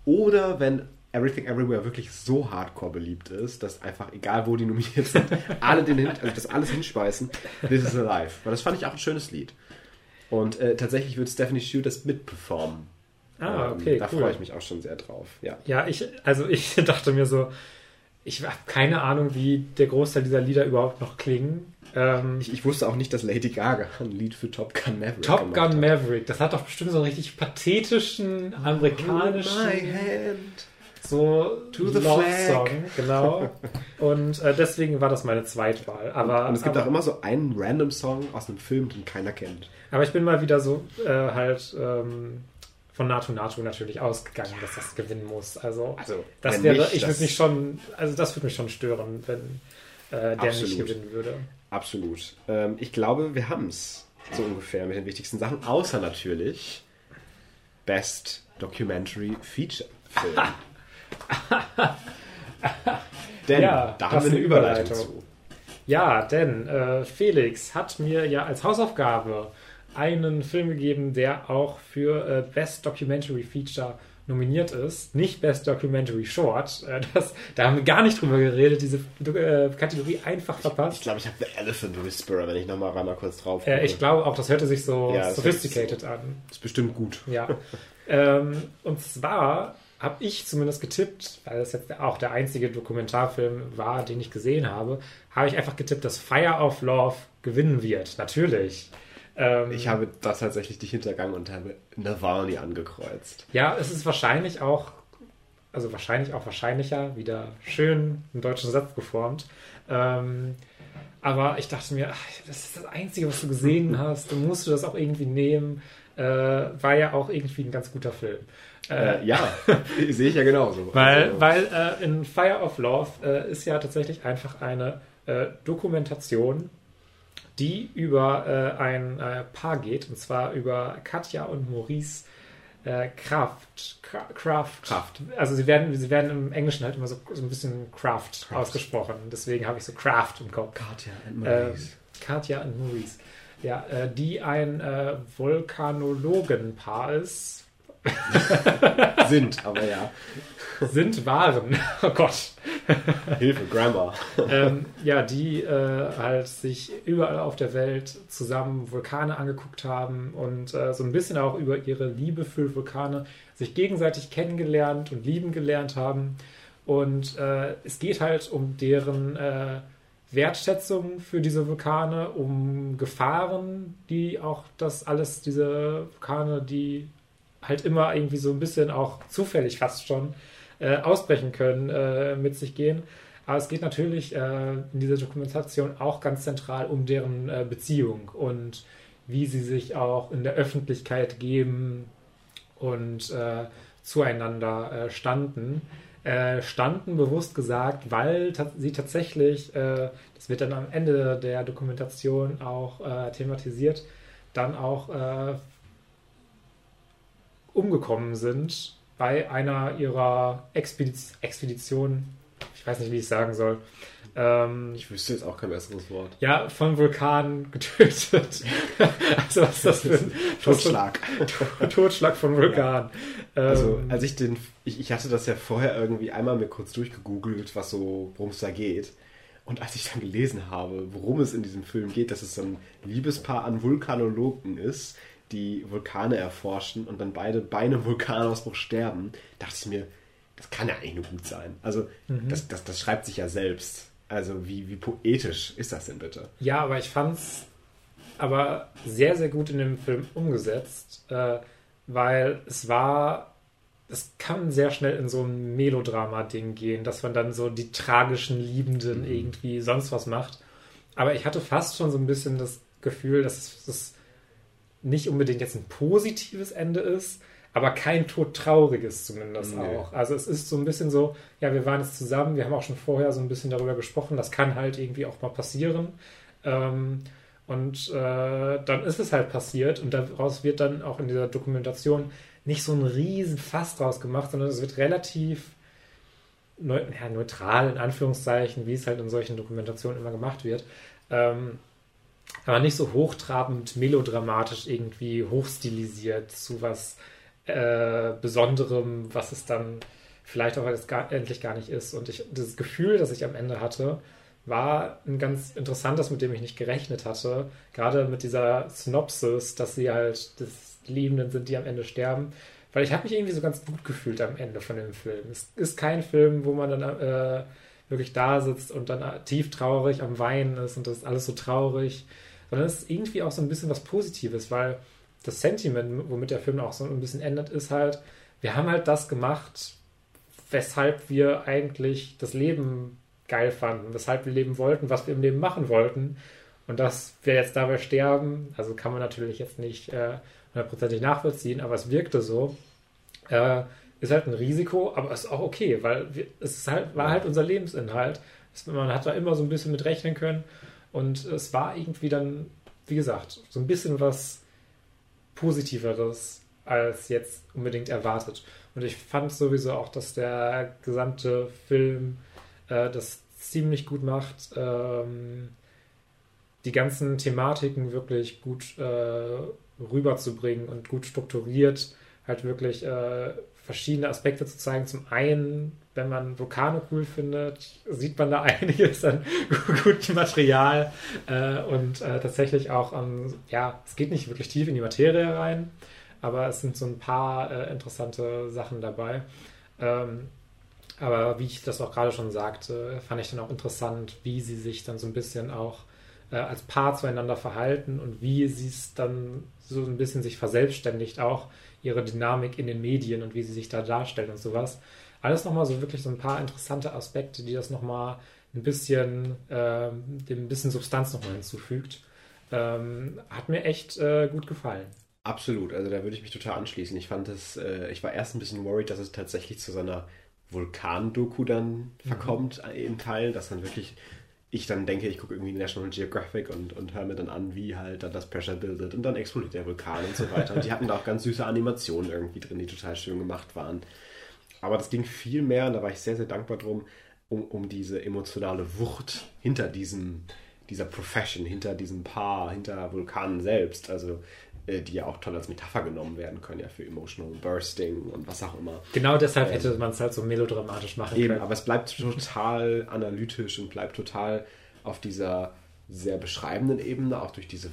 Oder wenn Everything Everywhere wirklich so hardcore beliebt ist, dass einfach, egal wo die nominiert sind, alle den hin, also das alles hinschmeißen, This is Alive. Weil das fand ich auch ein schönes Lied. Und äh, tatsächlich wird Stephanie Shu das mitperformen. Ah, Ähm, okay, Da cool. freue ich mich auch schon sehr drauf. Ja. Ja, ich, also ich dachte mir so, ich habe keine Ahnung, wie der Großteil dieser Lieder überhaupt noch klingen. Ähm, Ich, ich wusste auch nicht, dass Lady Gaga ein Lied für Top Gun Maverick Top Gun hat. Maverick, das hat doch bestimmt so einen richtig pathetischen, amerikanischen, Hold my hand. So To the Love flag. Song, genau. Und äh, deswegen war das meine Zweitwahl. Aber, Und es gibt aber, auch immer so einen random Song aus einem Film, den keiner kennt. aber ich bin mal wieder so äh, halt ähm, von Natu Natu natürlich ausgegangen, dass das gewinnen muss. Also, Also, das wäre, ich würde mich schon, also das würde mich schon stören, wenn äh, der Absolut. nicht gewinnen würde. Absolut. Ähm, ich glaube, wir haben es so ungefähr mit den wichtigsten Sachen, außer natürlich Best Documentary Feature Film. Denn Ja, da haben wir eine Überleitung Überleitung. zu. Ja, denn äh, Felix hat mir ja als Hausaufgabe einen Film gegeben, der auch für äh, Best Documentary Feature nominiert ist. Nicht Best Documentary Short. Äh, das, da haben wir gar nicht drüber geredet, diese äh, Kategorie einfach Ich verpasst. glaube, ich habe The Elephant Whisperer, wenn ich nochmal mal kurz drauf Äh, ich glaube auch, das hörte sich so Ja, sophisticated an. Ist bestimmt gut. Ja. ähm, und zwar habe ich zumindest getippt, weil das jetzt auch der einzige Dokumentarfilm war, den ich gesehen habe, habe ich einfach getippt, dass Fire of Love gewinnen wird. Natürlich. Ähm, Ich habe da tatsächlich dich hintergangen und habe Navalny angekreuzt. ja, es ist wahrscheinlich auch, also wahrscheinlich auch wahrscheinlicher, wieder schön im deutschen Satz geformt. Ähm, aber ich dachte mir, ach, das ist das Einzige, was du gesehen hast. Du musst du das auch irgendwie nehmen. Äh, war ja auch irgendwie ein ganz guter Film. Äh, ja, sehe ich ja genauso. Weil, Also, weil äh, in Fire of Love äh, ist ja tatsächlich einfach eine äh, Dokumentation, die über äh, ein äh, Paar geht, und zwar über Katja und Maurice äh, Kraft. Kra- Kraft. Kraft. Also sie werden, sie werden im Englischen halt immer so, so ein bisschen Kraft, Kraft. ausgesprochen. Deswegen habe ich so Kraft im Kopf. Katja and Äh, Maurice. Katja und Maurice. Ja, äh, die ein äh, Vulkanologenpaar ist. Sind, aber ja. Sind, waren. Oh Gott. Hilfe, Grammar. ähm, ja, die äh, halt sich überall auf der Welt zusammen Vulkane angeguckt haben und äh, so ein bisschen auch über ihre Liebe für Vulkane sich gegenseitig kennengelernt und lieben gelernt haben. Und äh, es geht halt um deren äh, Wertschätzung für diese Vulkane, um Gefahren, die auch das alles, diese Vulkane, die halt immer irgendwie so ein bisschen auch zufällig fast schon äh, ausbrechen können, äh, mit sich gehen. Aber es geht natürlich äh, in dieser Dokumentation auch ganz zentral um deren äh, Beziehung und wie sie sich auch in der Öffentlichkeit geben und äh, zueinander äh, standen. standen bewusst gesagt, weil ta sie tatsächlich, das wird dann am Ende der Dokumentation auch thematisiert, dann auch umgekommen sind bei einer ihrer Expediz Expeditionen. Ich weiß nicht, wie ich sagen soll. Ähm, ich wüsste jetzt auch kein besseres Wort. Ja, von Vulkanen getötet. also was ist das für ein Totschlag? Totschlag von Vulkanen. Ja. Also ähm, als ich den, ich, ich hatte das ja vorher irgendwie einmal mir kurz durchgegoogelt, was so, worum es da geht. Und als ich dann gelesen habe, worum es in diesem Film geht, dass es so ein Liebespaar an Vulkanologen ist, die Vulkane erforschen und dann beide bei einem Vulkanausbruch sterben, dachte ich mir, das kann ja eigentlich nur gut sein. Also mhm. das, das, das schreibt sich ja selbst. Also wie, wie poetisch ist das denn bitte? Ja, aber ich fand es aber sehr, sehr gut in dem Film umgesetzt, äh, weil es war, es kann sehr schnell in so ein Melodrama-Ding gehen, dass man dann so die tragischen Liebenden mhm. irgendwie sonst was macht. Aber ich hatte fast schon so ein bisschen das Gefühl, dass es, dass nicht unbedingt jetzt ein positives Ende ist, aber kein todtrauriges zumindest nee. auch. Also es ist so ein bisschen so, ja, wir waren jetzt zusammen, wir haben auch schon vorher so ein bisschen darüber gesprochen, das kann halt irgendwie auch mal passieren. Ähm, und äh, dann ist es halt passiert und daraus wird dann auch in dieser Dokumentation nicht so ein riesen Fass draus gemacht, sondern es wird relativ neutral in Anführungszeichen, wie es halt in solchen Dokumentationen immer gemacht wird. Ähm, aber nicht so hochtrabend, melodramatisch irgendwie hochstilisiert zu was äh, Besonderem, was es dann vielleicht auch jetzt gar, endlich gar nicht ist. Und ich, das Gefühl, das ich am Ende hatte, war ein ganz interessantes, mit dem ich nicht gerechnet hatte. Gerade mit dieser Synopsis, dass sie halt das Liebenden sind, die am Ende sterben. Weil ich habe mich irgendwie so ganz gut gefühlt am Ende von dem Film. Es ist kein Film, wo man dann äh, wirklich da sitzt und dann tief traurig am Weinen ist und das ist alles so traurig sondern es ist irgendwie auch so ein bisschen was Positives, weil das Sentiment, womit der Film auch so ein bisschen ändert, ist halt, wir haben halt das gemacht, weshalb wir eigentlich das Leben geil fanden, weshalb wir leben wollten, was wir im Leben machen wollten. Und dass wir jetzt dabei sterben, also kann man natürlich jetzt nicht äh, hundertprozentig äh, nachvollziehen, aber es wirkte so. Äh, ist halt ein Risiko, aber ist auch okay, weil wir, es halt, war halt unser Lebensinhalt. Man hat da immer so ein bisschen mit rechnen können. Und es war irgendwie dann, wie gesagt, so ein bisschen was Positiveres als jetzt unbedingt erwartet. Und ich fand sowieso auch, dass der gesamte Film äh, das ziemlich gut macht, ähm, die ganzen Thematiken wirklich gut äh, rüberzubringen und gut strukturiert, halt wirklich äh, verschiedene Aspekte zu zeigen. Zum einen, wenn man Vulkane cool findet, sieht man da einiges an gutem Material äh, und äh, tatsächlich auch, ähm, ja, es geht nicht wirklich tief in die Materie rein, aber es sind so ein paar äh, interessante Sachen dabei. Ähm, aber wie ich das auch gerade schon sagte, fand ich dann auch interessant, wie sie sich dann so ein bisschen auch äh, als Paar zueinander verhalten und wie sie es dann so ein bisschen sich verselbstständigt auch ihre Dynamik in den Medien und wie sie sich da darstellen und sowas. Alles nochmal so wirklich so ein paar interessante Aspekte, die das nochmal ein bisschen, äh, dem ein bisschen Substanz nochmal hinzufügt. Ähm, hat mir echt äh, gut gefallen. Absolut, also da würde ich mich total anschließen. Ich fand es, äh, ich war erst ein bisschen worried, dass es tatsächlich zu so einer Vulkan-Doku dann mhm. verkommt mhm. in Teilen, dass dann wirklich ich dann denke, ich gucke irgendwie National Geographic und, und höre mir dann an, wie halt dann das Pressure bildet und dann explodiert der Vulkan und so weiter. Und die hatten da auch ganz süße Animationen irgendwie drin, die total schön gemacht waren. Aber das ging viel mehr, und da war ich sehr, sehr dankbar drum, um, um diese emotionale Wucht hinter diesem, dieser Profession, hinter diesem Paar, hinter Vulkanen selbst. Also äh, die ja auch toll als Metapher genommen werden können, ja, für Emotional Bursting und was auch immer. Genau deshalb ähm, hätte man es halt so melodramatisch machen eben, können. Aber es bleibt total analytisch und bleibt total auf dieser sehr beschreibenden Ebene, auch durch diese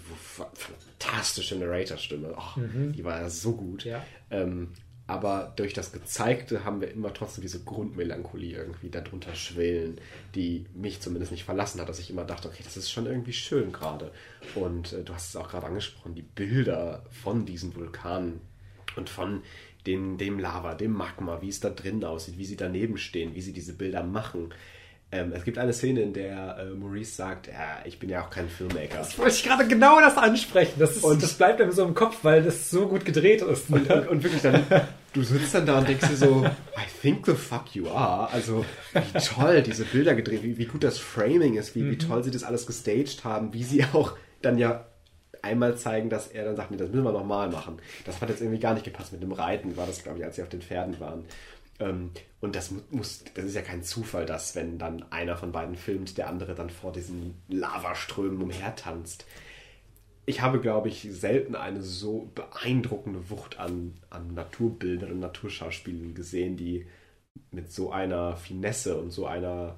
fantastische Narrator-Stimme. Oh, mhm. Die war ja so gut. Ja. Ähm, aber durch das Gezeigte haben wir immer trotzdem diese Grundmelancholie irgendwie darunter schwelen, die mich zumindest nicht verlassen hat, dass ich immer dachte, okay, das ist schon irgendwie schön gerade. Und äh, du hast es auch gerade angesprochen, die Bilder von diesen Vulkanen und von den, dem Lava, dem Magma, wie es da drin aussieht, wie sie daneben stehen, wie sie diese Bilder machen. Ähm, es gibt eine Szene, in der äh, Maurice sagt, ja, ich bin ja auch kein Filmmaker. Das wollte ich gerade genau das ansprechen. Das, ist, und das bleibt einem so im Kopf, weil das so gut gedreht ist. Und, und, und wirklich dann, du sitzt dann da und denkst dir so, I think the fuck you are. Also, wie toll diese Bilder gedreht, wie, wie gut das Framing ist, wie, mhm. wie toll sie das alles gestaged haben, wie sie auch dann ja einmal zeigen, dass er dann sagt, nee, das müssen wir nochmal machen. Das hat jetzt irgendwie gar nicht gepasst mit dem Reiten, war das, glaube ich, als sie auf den Pferden waren. Ähm, und das muss, das ist ja kein Zufall, dass wenn dann einer von beiden filmt, der andere dann vor diesen Lavaströmen umhertanzt. Ich habe, glaube ich, selten eine so beeindruckende Wucht an, an Naturbildern und Naturschauspielen gesehen, die mit so einer Finesse und so einer,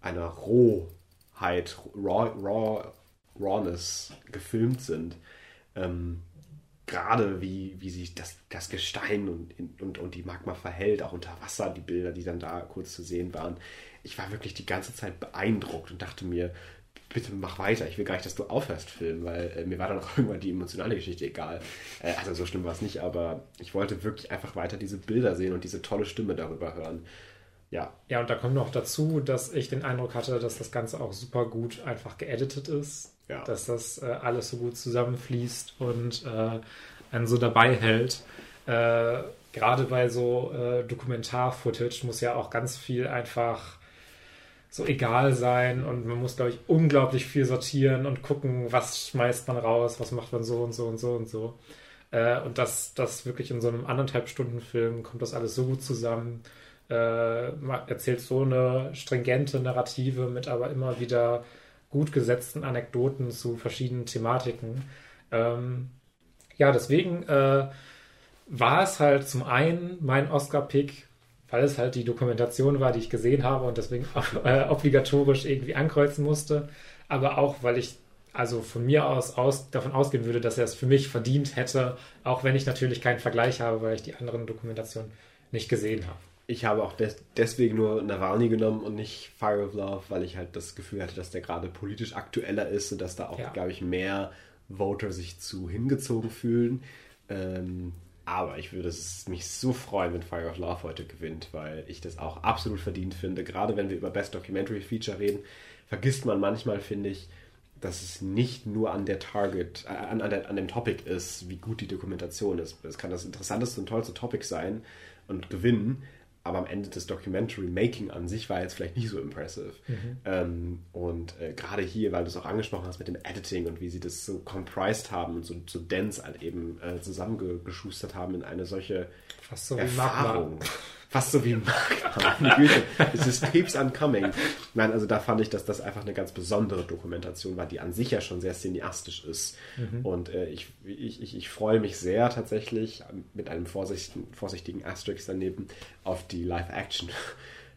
einer Rohheit, Raw, Raw, Rawness gefilmt sind. Ähm, gerade wie, wie sich das, das Gestein und, und, und die Magma verhält, auch unter Wasser, die Bilder, die dann da kurz zu sehen waren. Ich war wirklich die ganze Zeit beeindruckt und dachte mir, bitte mach weiter, ich will gar nicht, dass du aufhörst filmen, weil äh, mir war dann auch irgendwann die emotionale Geschichte egal. Äh, also so schlimm war es nicht, aber ich wollte wirklich einfach weiter diese Bilder sehen und diese tolle Stimme darüber hören. Ja. Ja, und da kommt noch dazu, dass ich den Eindruck hatte, dass das Ganze auch super gut einfach geeditet ist ja. dass das äh, alles so gut zusammenfließt und äh, einen so dabei hält. Äh, gerade bei so äh, Dokumentar-Footage muss ja auch ganz viel einfach so egal sein und man muss, glaube ich, unglaublich viel sortieren und gucken, was schmeißt man raus, was macht man so und so und so und so. Äh, und das, das wirklich in so einem anderthalb Stunden Film kommt das alles so gut zusammen. Äh, erzählt so eine stringente Narrative mit aber immer wieder gut gesetzten Anekdoten zu verschiedenen Thematiken. Ähm, ja, deswegen äh, war es halt zum einen mein Oscar-Pick, weil es halt die Dokumentation war, die ich gesehen habe und deswegen äh, obligatorisch irgendwie ankreuzen musste, aber auch, weil ich also von mir aus, aus davon ausgehen würde, dass er es für mich verdient hätte, auch wenn ich natürlich keinen Vergleich habe, weil ich die anderen Dokumentationen nicht gesehen habe ich habe auch des deswegen nur Navalny genommen und nicht Fire of Love, weil ich halt das Gefühl hatte, dass der gerade politisch aktueller ist und dass da auch, ja. glaube ich, mehr Voter sich zu hingezogen fühlen. Ähm, aber ich würde mich so freuen, wenn Fire of Love heute gewinnt, weil ich das auch absolut verdient finde. Gerade wenn wir über Best Documentary Feature reden, vergisst man manchmal, finde ich, dass es nicht nur an der Target, äh, an, an, der, an dem Topic ist, wie gut die Dokumentation ist. Es kann das interessanteste und tollste Topic sein und gewinnen, aber am Ende das Documentary Making an sich war jetzt vielleicht nicht so impressive. Mhm. Ähm, und äh, gerade hier, weil du es auch angesprochen hast mit dem Editing und wie sie das so comprised haben und so, so dense halt eben äh, zusammengeschustert haben in eine solche Fast so Erfahrung. Wie Fast so wie Meine Güte, es ist keeps uncoming. Nein, also da fand ich, dass das einfach eine ganz besondere Dokumentation war, die an sich ja schon sehr cineastisch ist. Mhm. Und äh, ich, ich, ich, ich freue mich sehr tatsächlich mit einem vorsichtigen, vorsichtigen Asterix daneben auf die Live-Action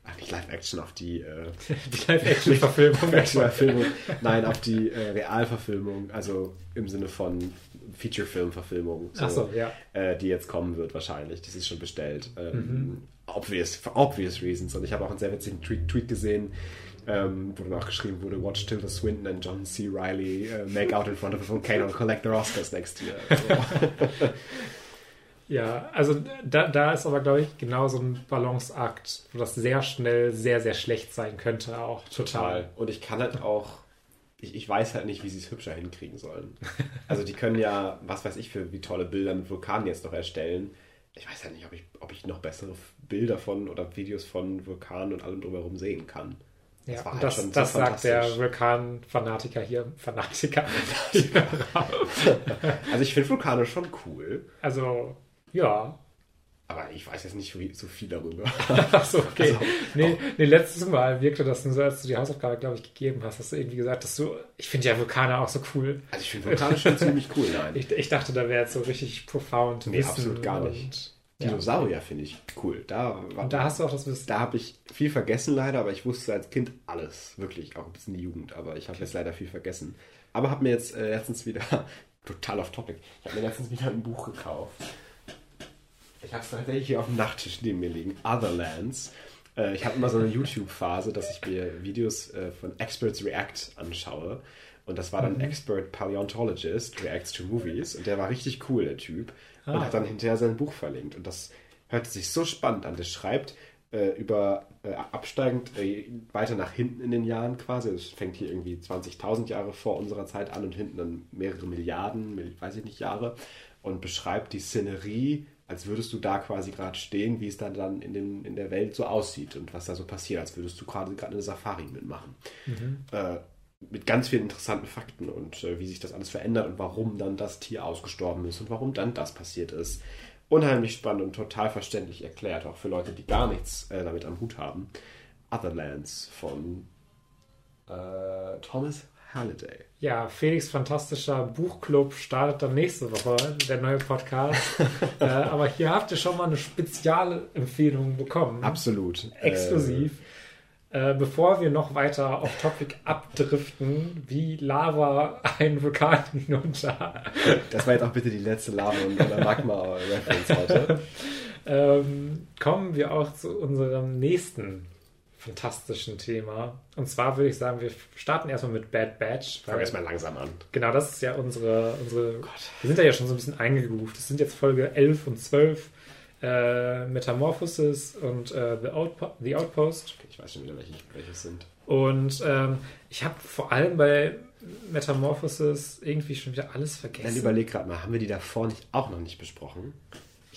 Ach, nicht Live-Action, auf die, äh, die Live-Action-Verfilmung. Live Nein, auf die äh, Realverfilmung, also im Sinne von Feature-Film-Verfilmung. So, so, ja. Äh, die jetzt kommen wird wahrscheinlich. Das ist schon bestellt. Ähm, mhm. Obvious, for obvious reasons. Und ich habe auch einen sehr witzigen Tweet, Tweet gesehen, ähm, wo dann auch geschrieben wurde, Watch Tilda Swinton and John C. Reilly uh, make out in front of a volcano and collect their Oscars next year. Ja, also da, da ist aber, glaube ich, genau so ein Balanceakt, wo das sehr schnell sehr, sehr schlecht sein könnte, auch total. total. Und ich kann halt auch, ich, ich weiß halt nicht, wie sie es hübscher hinkriegen sollen. Also die können ja, was weiß ich, für wie tolle Bilder mit Vulkanen jetzt noch erstellen. Ich weiß halt nicht, ob ich, ob ich noch bessere Bilder von oder Videos von Vulkanen und allem drumherum sehen kann. Das ja, halt das, das so sagt der Vulkan-Fanatiker hier. Fanatiker. also ich finde Vulkane schon cool. Also ja. Aber ich weiß jetzt nicht so viel darüber. Achso, okay. Also, nee, nee, letztes Mal wirkte das nur so, als du die Hausaufgabe, glaube ich, gegeben hast, hast du irgendwie gesagt, dass du, ich finde ja Vulkane auch so cool. Also ich finde Vulkane schon ziemlich cool, nein. Ich, ich dachte, da wäre jetzt so richtig profound Nee, Wissen absolut gar nicht. Dinosaurier ja. finde ich cool. Da, und da hast du auch das Wissen. Da habe ich viel vergessen leider, aber ich wusste als Kind alles. Wirklich, auch ein bisschen die Jugend. Aber ich habe okay. jetzt leider viel vergessen. Aber habe mir jetzt äh, letztens wieder, total off topic, ich habe mir letztens wieder ein Buch gekauft Ich habe es tatsächlich hier auf dem Nachttisch neben mir liegen. Otherlands. Äh, ich habe immer so eine YouTube-Phase, dass ich mir Videos äh, von Experts React anschaue. Und das war dann mhm. Expert Paleontologist Reacts to Movies. Und der war richtig cool, der Typ. Ah. Und hat dann hinterher sein Buch verlinkt. Und das hört sich so spannend an. Der schreibt äh, über äh, absteigend äh, weiter nach hinten in den Jahren quasi. Es fängt hier irgendwie 20.000 Jahre vor unserer Zeit an und hinten dann mehrere Milliarden, weiß ich nicht, Jahre. Und beschreibt die Szenerie als würdest du da quasi gerade stehen, wie es dann, dann in, den, in der Welt so aussieht und was da so passiert, als würdest du gerade eine Safari mitmachen. Mhm. Äh, mit ganz vielen interessanten Fakten und äh, wie sich das alles verändert und warum dann das Tier ausgestorben ist und warum dann das passiert ist. Unheimlich spannend und total verständlich erklärt, auch für Leute, die gar nichts äh, damit am Hut haben. Otherlands von äh, Thomas Halliday. Ja, Felix fantastischer Buchclub startet dann nächste Woche, der neue Podcast. äh, aber hier habt ihr schon mal eine spezielle Empfehlung bekommen. Absolut. Exklusiv. Äh, bevor wir noch weiter auf Topic abdriften, wie Lava ein Vulkan hinunter. Das war jetzt auch bitte die letzte Lava- oder Magma-Reference heute. ähm, kommen wir auch zu unserem nächsten fantastischen Thema. Und zwar würde ich sagen, wir starten erstmal mit Bad Batch. Fangen wir erstmal langsam an. Genau, das ist ja unsere. unsere Gott. Wir sind da ja schon so ein bisschen eingegroovt. Das sind jetzt Folge 11 und 12. Äh, Metamorphosis und äh, The, Outpo The Outpost. Okay, ich weiß schon wieder, welche, welche sind. Und ähm, ich habe vor allem bei Metamorphosis irgendwie schon wieder alles vergessen. Dann überleg gerade mal, haben wir die davor nicht auch noch nicht besprochen?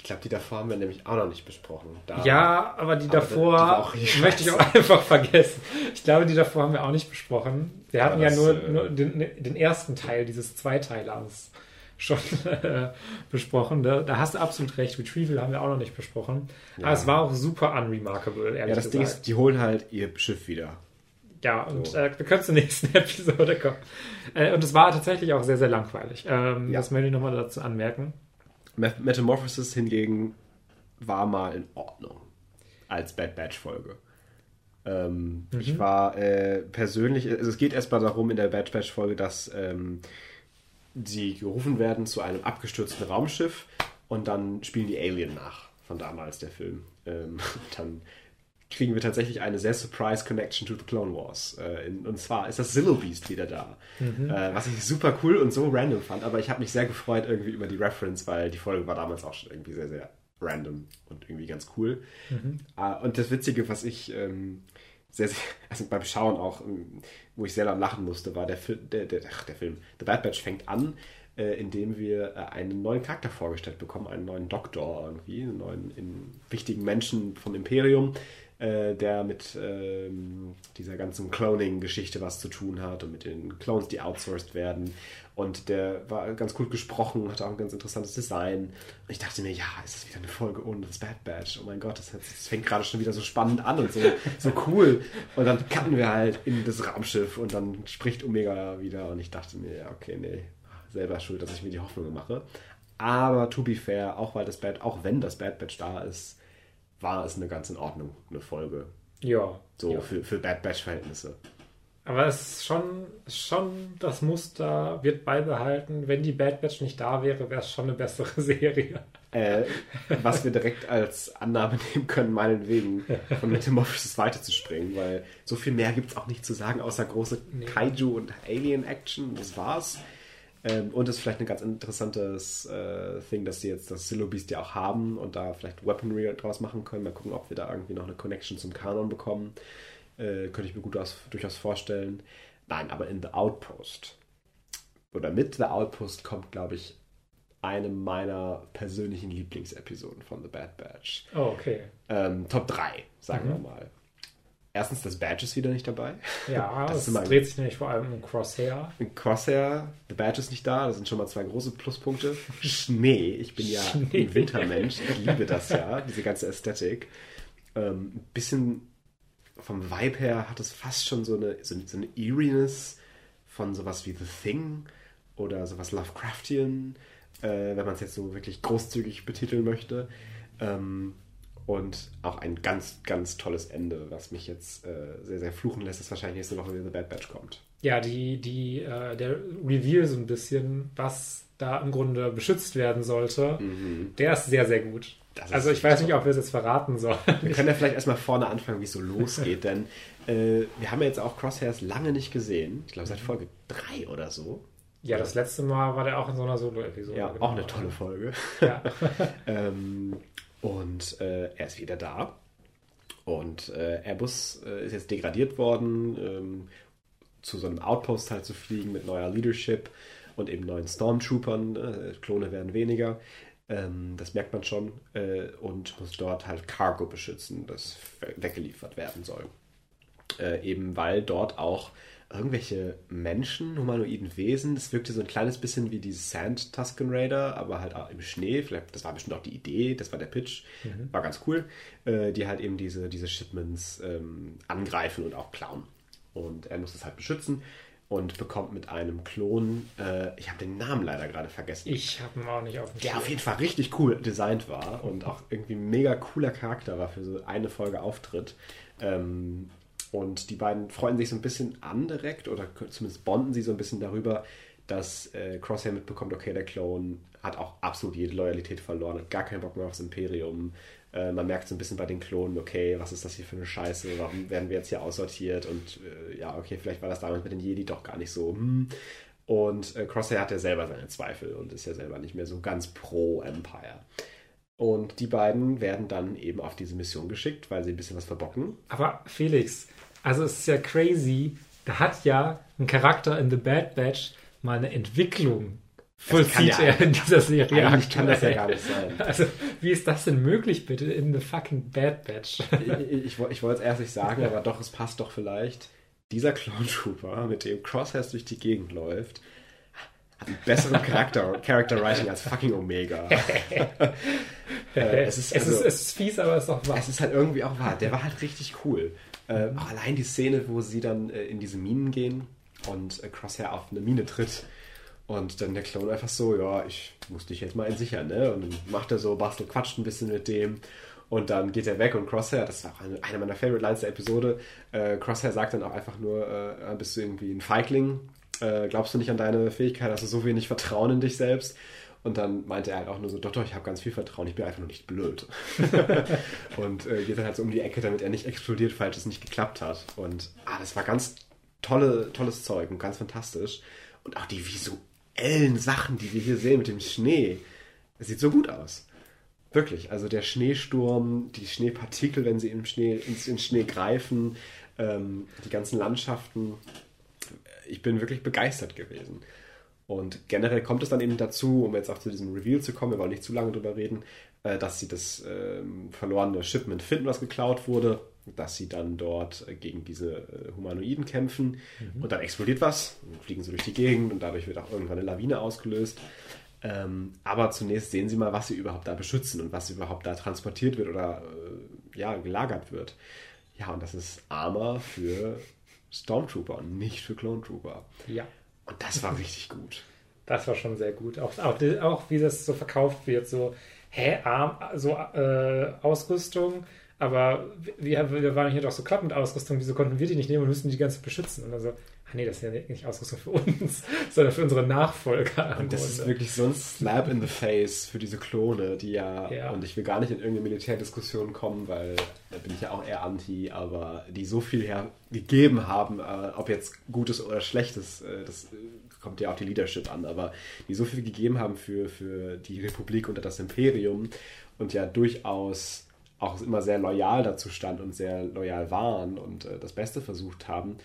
Ich glaube, die davor haben wir nämlich auch noch nicht besprochen. Da, ja, aber die davor aber die möchte ich auch einfach vergessen. Ich glaube, die davor haben wir auch nicht besprochen. Wir hatten das, ja nur, äh, nur den, den, ersten Teil dieses Zweiteilers schon äh, besprochen. Da, da, hast du absolut recht. Retrieval haben wir auch noch nicht besprochen. Ja. Aber es war auch super unremarkable, ehrlich Ja, das gesagt. Ding ist, die holen halt ihr Schiff wieder. Ja, und so. äh, wir können zur nächsten Episode kommen. Äh, und es war tatsächlich auch sehr, sehr langweilig. Ähm, ja. Das möchte ich nochmal dazu anmerken. Metamorphosis hingegen war mal in Ordnung als Bad Batch Folge. Ähm, mhm. Ich war äh, persönlich, also es geht erstmal darum in der Bad Batch Folge, dass ähm, sie gerufen werden zu einem abgestürzten Raumschiff und dann spielen die Alien nach von damals der Film. Ähm, dann kriegen wir tatsächlich eine sehr surprise Connection to the Clone Wars. Äh, in, und zwar ist das Zillow Beast wieder da. Mhm. Äh, was ich super cool und so random fand, aber ich habe mich sehr gefreut irgendwie über die Reference, weil die Folge war damals auch schon irgendwie sehr, sehr random und irgendwie ganz cool. Mhm. Äh, und das Witzige, was ich ähm, sehr, sehr, also beim Schauen auch, ähm, wo ich sehr laut lachen musste, war der, Film, der, der, ach, der Film, The Bad Batch fängt an, indem wir einen neuen Charakter vorgestellt bekommen, einen neuen Doktor irgendwie, einen neuen wichtigen Menschen vom Imperium, äh, der mit ähm, dieser ganzen Cloning-Geschichte was zu tun hat und mit den Clones, die outsourced werden. Und der war ganz gut gesprochen, hatte auch ein ganz interessantes Design. Und ich dachte mir, ja, ist das wieder eine Folge ohne das Bad Batch? Oh mein Gott, das, das fängt gerade schon wieder so spannend an und so, so cool. Und dann cutten wir halt in das Raumschiff und dann spricht Omega wieder. Und ich dachte mir, ja, okay, nee, selber schuld, dass ich mir die Hoffnung mache. Aber to be fair, auch weil das Bad, auch wenn das Bad Batch da ist, war es eine ganz in Ordnung, eine Folge. Ja. So ja. Für, für Bad Batch-Verhältnisse. Aber es ist schon, schon, das Muster wird beibehalten. Wenn die Bad Batch nicht da wäre, wäre es schon eine bessere Serie. Äh, was wir direkt als Annahme nehmen können, meinetwegen von Metamorphosis weiterzuspringen, weil so viel mehr gibt es auch nicht zu sagen, außer große nee. Kaiju- und Alien-Action. Das war's. Ähm, und es ist vielleicht ein ganz interessantes äh, Thing, dass sie jetzt das Zillow Beast ja auch haben und da vielleicht Weaponry draus machen können. Mal gucken, ob wir da irgendwie noch eine Connection zum Kanon bekommen. Äh, könnte ich mir gut aus, durchaus vorstellen. Nein, aber in The Outpost oder mit The Outpost kommt, glaube ich, eine meiner persönlichen Lieblingsepisoden von The Bad Batch. Oh, okay. Ähm, Top 3, sagen mhm. wir mal. Erstens, das Badge ist wieder nicht dabei. Ja, das, das dreht sich nämlich vor allem um Crosshair. Crosshair, der Badge ist nicht da, das sind schon mal zwei große Pluspunkte. Schnee, ich bin ja Schnee. ein Wintermensch, ich liebe das ja, diese ganze Ästhetik. Ähm, ein bisschen vom Vibe her hat es fast schon so eine, so, so eine Eeriness von sowas wie The Thing oder sowas Lovecraftian, äh, wenn man es jetzt so wirklich großzügig betiteln möchte. Ähm, und auch ein ganz, ganz tolles Ende, was mich jetzt äh, sehr, sehr fluchen lässt, dass wahrscheinlich nächste Woche wieder The Bad Batch kommt. Ja, die, die, äh, der Reveal so ein bisschen, was da im Grunde beschützt werden sollte, mhm. der ist sehr, sehr gut. Also ich weiß nicht, ob wir es jetzt verraten sollen. Wir können ja vielleicht erstmal vorne anfangen, wie es so losgeht, denn äh, wir haben ja jetzt auch Crosshairs lange nicht gesehen. Ich glaube seit Folge 3 oder so. Ja, das letzte Mal war der auch in so einer Solo-Episode. Ja, genau. auch eine tolle Folge. Ja. ähm, und äh, er ist wieder da. Und äh, Airbus äh, ist jetzt degradiert worden, ähm, zu so einem Outpost halt zu fliegen mit neuer Leadership und eben neuen Stormtroopern. Äh, Klone werden weniger. Ähm, das merkt man schon. Äh, und muss dort halt Cargo beschützen, das weggeliefert werden soll. Äh, eben weil dort auch irgendwelche Menschen, humanoiden Wesen, das wirkte so ein kleines bisschen wie diese Sand Tusken Raider, aber halt auch im Schnee. Vielleicht, das war bestimmt auch die Idee, das war der Pitch. Mhm. War ganz cool. Äh, die halt eben diese, diese Shipments ähm, angreifen und auch klauen. Und er muss das halt beschützen und bekommt mit einem Klon, äh, ich habe den Namen leider gerade vergessen. Ich habe ihn auch nicht auf dem Der auf jeden Fall richtig cool designt war und auch irgendwie mega cooler Charakter war für so eine Folge Auftritt. Ähm, und die beiden freuen sich so ein bisschen an direkt oder zumindest bonden sie so ein bisschen darüber, dass äh, Crosshair mitbekommt, okay, der Clone hat auch absolut jede Loyalität verloren, hat gar keinen Bock mehr aufs Imperium, äh, man merkt so ein bisschen bei den Klonen, okay, was ist das hier für eine Scheiße? Warum werden wir jetzt hier aussortiert? Und äh, ja, okay, vielleicht war das damals mit den Jedi doch gar nicht so. Hm. Und äh, Crosshair hat ja selber seine Zweifel und ist ja selber nicht mehr so ganz pro Empire. Und die beiden werden dann eben auf diese Mission geschickt, weil sie ein bisschen was verbocken. Aber Felix, also es ist ja crazy, da hat ja ein Charakter in The Bad Batch mal eine Entwicklung vollzieht ja, er in dieser Serie. Eigentlich kann das ja gar nicht sein. Also, wie ist das denn möglich, bitte, in The fucking Bad Batch? ich, ich, ich wollte es erst nicht sagen, aber doch, es passt doch vielleicht. Dieser Clone Trooper, mit dem Crosshairs durch die Gegend läuft, besseren Charakter, Character Writing als fucking Omega. äh, es, ist, also, es, ist, es ist fies, aber es ist auch wahr. Es ist halt irgendwie auch wahr. Der war halt richtig cool. Äh, auch allein die Szene, wo sie dann äh, in diese Minen gehen und äh, Crosshair auf eine Mine tritt und dann der Clown einfach so, ja, ich muss dich jetzt mal entsichern, ne? Und dann macht er so, Bastel quatscht ein bisschen mit dem. Und dann geht er weg und Crosshair, das ist auch eine, eine meiner Favorite Lines der Episode, äh, Crosshair sagt dann auch einfach nur, äh, bist du irgendwie ein Feigling? Äh, glaubst du nicht an deine Fähigkeit? Hast du so wenig Vertrauen in dich selbst? Und dann meinte er halt auch nur so, doch, doch, ich habe ganz viel Vertrauen, ich bin einfach nur nicht blöd. und äh, geht dann halt so um die Ecke, damit er nicht explodiert, falls es nicht geklappt hat. Und ah, das war ganz tolle, tolles Zeug und ganz fantastisch. Und auch die visuelle visuellen Sachen, die wir hier sehen mit dem Schnee. Es sieht so gut aus. Wirklich. Also der Schneesturm, die Schneepartikel, wenn sie im Schnee, ins, ins Schnee greifen, ähm, die ganzen Landschaften. Ich bin wirklich begeistert gewesen. Und generell kommt es dann eben dazu, um jetzt auch zu diesem Reveal zu kommen, wir wollen nicht zu lange drüber reden, äh, dass sie das äh, verlorene Shipment finden, was geklaut wurde dass sie dann dort gegen diese äh, Humanoiden kämpfen mhm. und dann explodiert was, und fliegen sie durch die Gegend und dadurch wird auch irgendwann eine Lawine ausgelöst. Ähm, aber zunächst sehen Sie mal, was Sie überhaupt da beschützen und was überhaupt da transportiert wird oder äh, ja, gelagert wird. Ja, und das ist Armor für Stormtrooper und nicht für Clone Trooper. Ja. Und das war richtig gut. Das war schon sehr gut. Auch, auch, auch wie das so verkauft wird, so, hä, Arm, so äh, Ausrüstung, aber wir, wir waren hier doch so klappend Ausrüstung, wieso konnten wir die nicht nehmen und müssen die ganze beschützen? Und dann ah nee, das ist ja nicht Ausrüstung für uns, sondern für unsere Nachfolger. Und das ist wirklich so ein Slap in the face für diese Klone, die ja, ja, und ich will gar nicht in irgendeine Militärdiskussion kommen, weil da bin ich ja auch eher anti, aber die so viel hergegeben haben, äh, ob jetzt Gutes oder Schlechtes, äh, das kommt ja auf die Leadership an, aber die so viel gegeben haben für, für die Republik und das Imperium und ja durchaus auch immer sehr loyal dazu stand und sehr loyal waren und äh, das Beste versucht haben,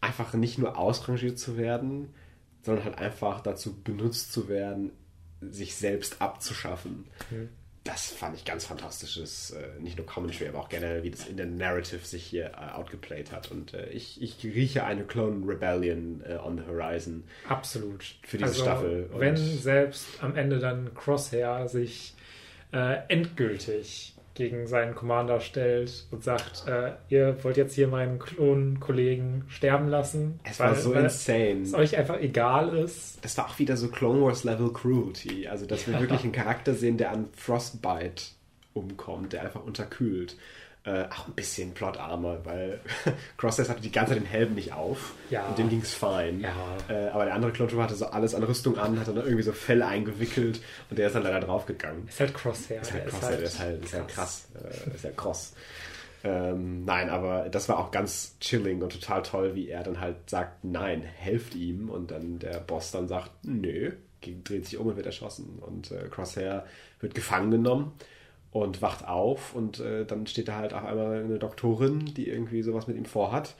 einfach nicht nur ausrangiert zu werden, sondern halt einfach dazu benutzt zu werden, sich selbst abzuschaffen. Mhm. Das fand ich ganz fantastisches, äh, nicht nur Commentary, aber auch generell, wie das in der Narrative sich hier äh, outgeplayed hat. Und äh, ich, ich rieche eine Clone Rebellion äh, on the horizon. Absolut. Für diese also, Staffel. Und wenn selbst am Ende dann Crosshair sich äh, endgültig gegen seinen Commander stellt und sagt, äh, ihr wollt jetzt hier meinen Klonkollegen sterben lassen. Es weil, war so insane. Es euch einfach egal ist. Es war auch wieder so Clone Wars Level Cruelty. Also, dass wir wirklich einen Charakter sehen, der an Frostbite umkommt, der einfach unterkühlt. Äh, auch ein bisschen Plot-Armor, weil Crosshairs hatte die ganze Zeit den Helm nicht auf Ja. und dem ging es fein. Ja. Äh, aber der andere Clone Trooper hatte so alles an Rüstung an, hat dann irgendwie so Fell eingewickelt und der ist dann leider draufgegangen. Ist halt Crosshair. Ist halt Crosshair, der ist halt, ist halt krass. Äh, ist halt cross. Ähm, nein, aber das war auch ganz chilling und total toll, wie er dann halt sagt, nein, helft ihm. Und dann der Boss dann sagt, nö, dreht sich um und wird erschossen. Und äh, Crosshair wird gefangen genommen und wacht auf. Und äh, dann steht da halt auch einmal eine Doktorin, die irgendwie sowas mit ihm vorhat.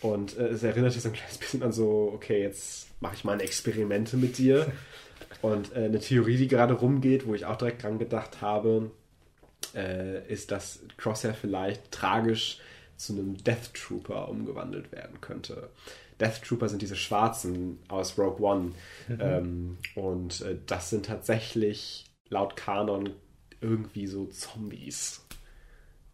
Und äh, es erinnert sich so ein kleines bisschen an so, okay, jetzt mache ich meine Experimente mit dir. Und äh, eine Theorie, die gerade rumgeht, wo ich auch direkt dran gedacht habe, äh, ist, dass Crosshair vielleicht tragisch zu einem Death Trooper umgewandelt werden könnte. Death Trooper sind diese Schwarzen aus Rogue One. Ähm, und äh, das sind tatsächlich laut Kanon irgendwie so Zombies.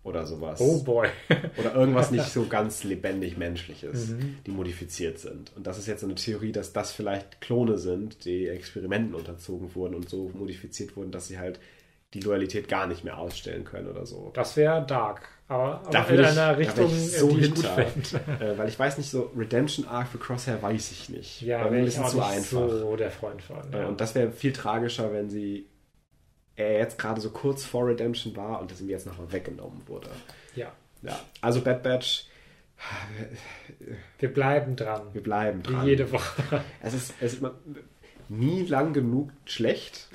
Oder sowas. Oh boy. Oder irgendwas nicht so ganz lebendig Menschliches, die modifiziert sind. Und das ist jetzt eine Theorie, dass das vielleicht Klone sind, die Experimenten unterzogen wurden und so modifiziert wurden, dass sie halt die Loyalität gar nicht mehr ausstellen können oder so. Das wäre dark. Aber, aber Da in ich- einer Richtung, ich so die ich gut. Äh, weil ich weiß nicht, so Redemption Arc für Crosshair weiß ich nicht. Ja, Wäre ein bisschen zu einfach. so der Freund von. Äh, Ja. Und das wäre viel tragischer, wenn sie er jetzt gerade so kurz vor Redemption war und das ihm jetzt nochmal weggenommen wurde. ja. Ja, also Bad Batch, Wir bleiben dran. wir bleiben Wie dran. jede Woche. Es ist, es ist nie lang genug schlecht,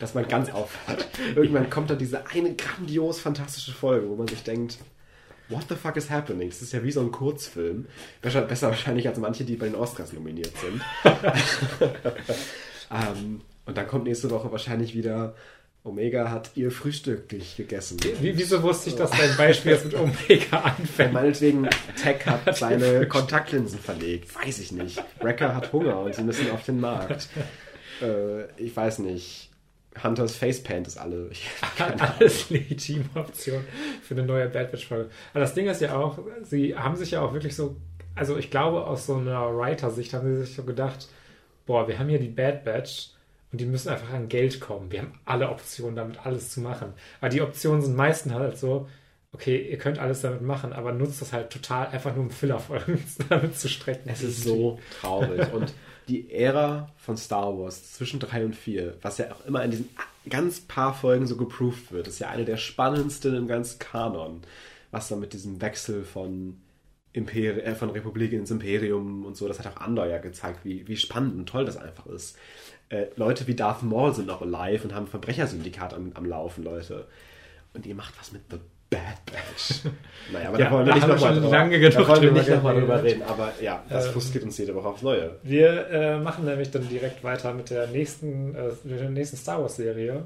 dass man ganz aufhört. Irgendwann kommt dann diese eine grandios fantastische Folge, wo man sich denkt, what the fuck is happening? Das ist ja wie so ein Kurzfilm. Besser, besser wahrscheinlich als manche, die bei den Oscars nominiert sind. ähm, und dann kommt nächste Woche wahrscheinlich wieder Omega hat ihr Frühstück nicht gegessen. Wie, wieso wusste ich, dass dein Beispiel jetzt mit Omega anfängt? meinetwegen, Tech hat seine Kontaktlinsen verlegt. Weiß ich nicht. Wrecker hat Hunger und sie müssen auf den Markt. Äh, ich weiß nicht. Hunters Facepaint ist alle. Ich, Alles legitime Option für eine neue Bad Batch Folge. Aber das Ding ist ja auch, sie haben sich ja auch wirklich so, also ich glaube aus so einer Writer-Sicht haben sie sich so gedacht, boah, wir haben hier die Bad Batch und die müssen einfach an Geld kommen. Wir haben alle Optionen, damit alles zu machen. Aber die Optionen sind meistens halt so, okay, ihr könnt alles damit machen, aber nutzt das halt total einfach nur um Fillerfolgen damit zu strecken. es ist so traurig. Und die Ära von Star Wars zwischen 3 und 4, was ja auch immer in diesen ganz paar Folgen so geproved wird, ist ja eine der spannendsten im ganzen Kanon. Was dann mit diesem Wechsel von Imperi äh, von Republik ins Imperium und so, das hat auch Andor ja gezeigt, wie, wie spannend und toll das einfach ist. Äh, Leute wie Darth Maul sind noch alive und haben ein Verbrechersyndikat am, am Laufen, Leute. Und ihr macht was mit The Bad Batch. naja, aber Ja, da wollen wir nicht nochmal drüber, lange da wollen wir nicht noch mal drüber reden. Aber ja, das Ähm, frustriert uns jede Woche aufs Neue. Wir äh, machen nämlich dann direkt weiter mit der nächsten, äh, mit der nächsten Star Wars Serie.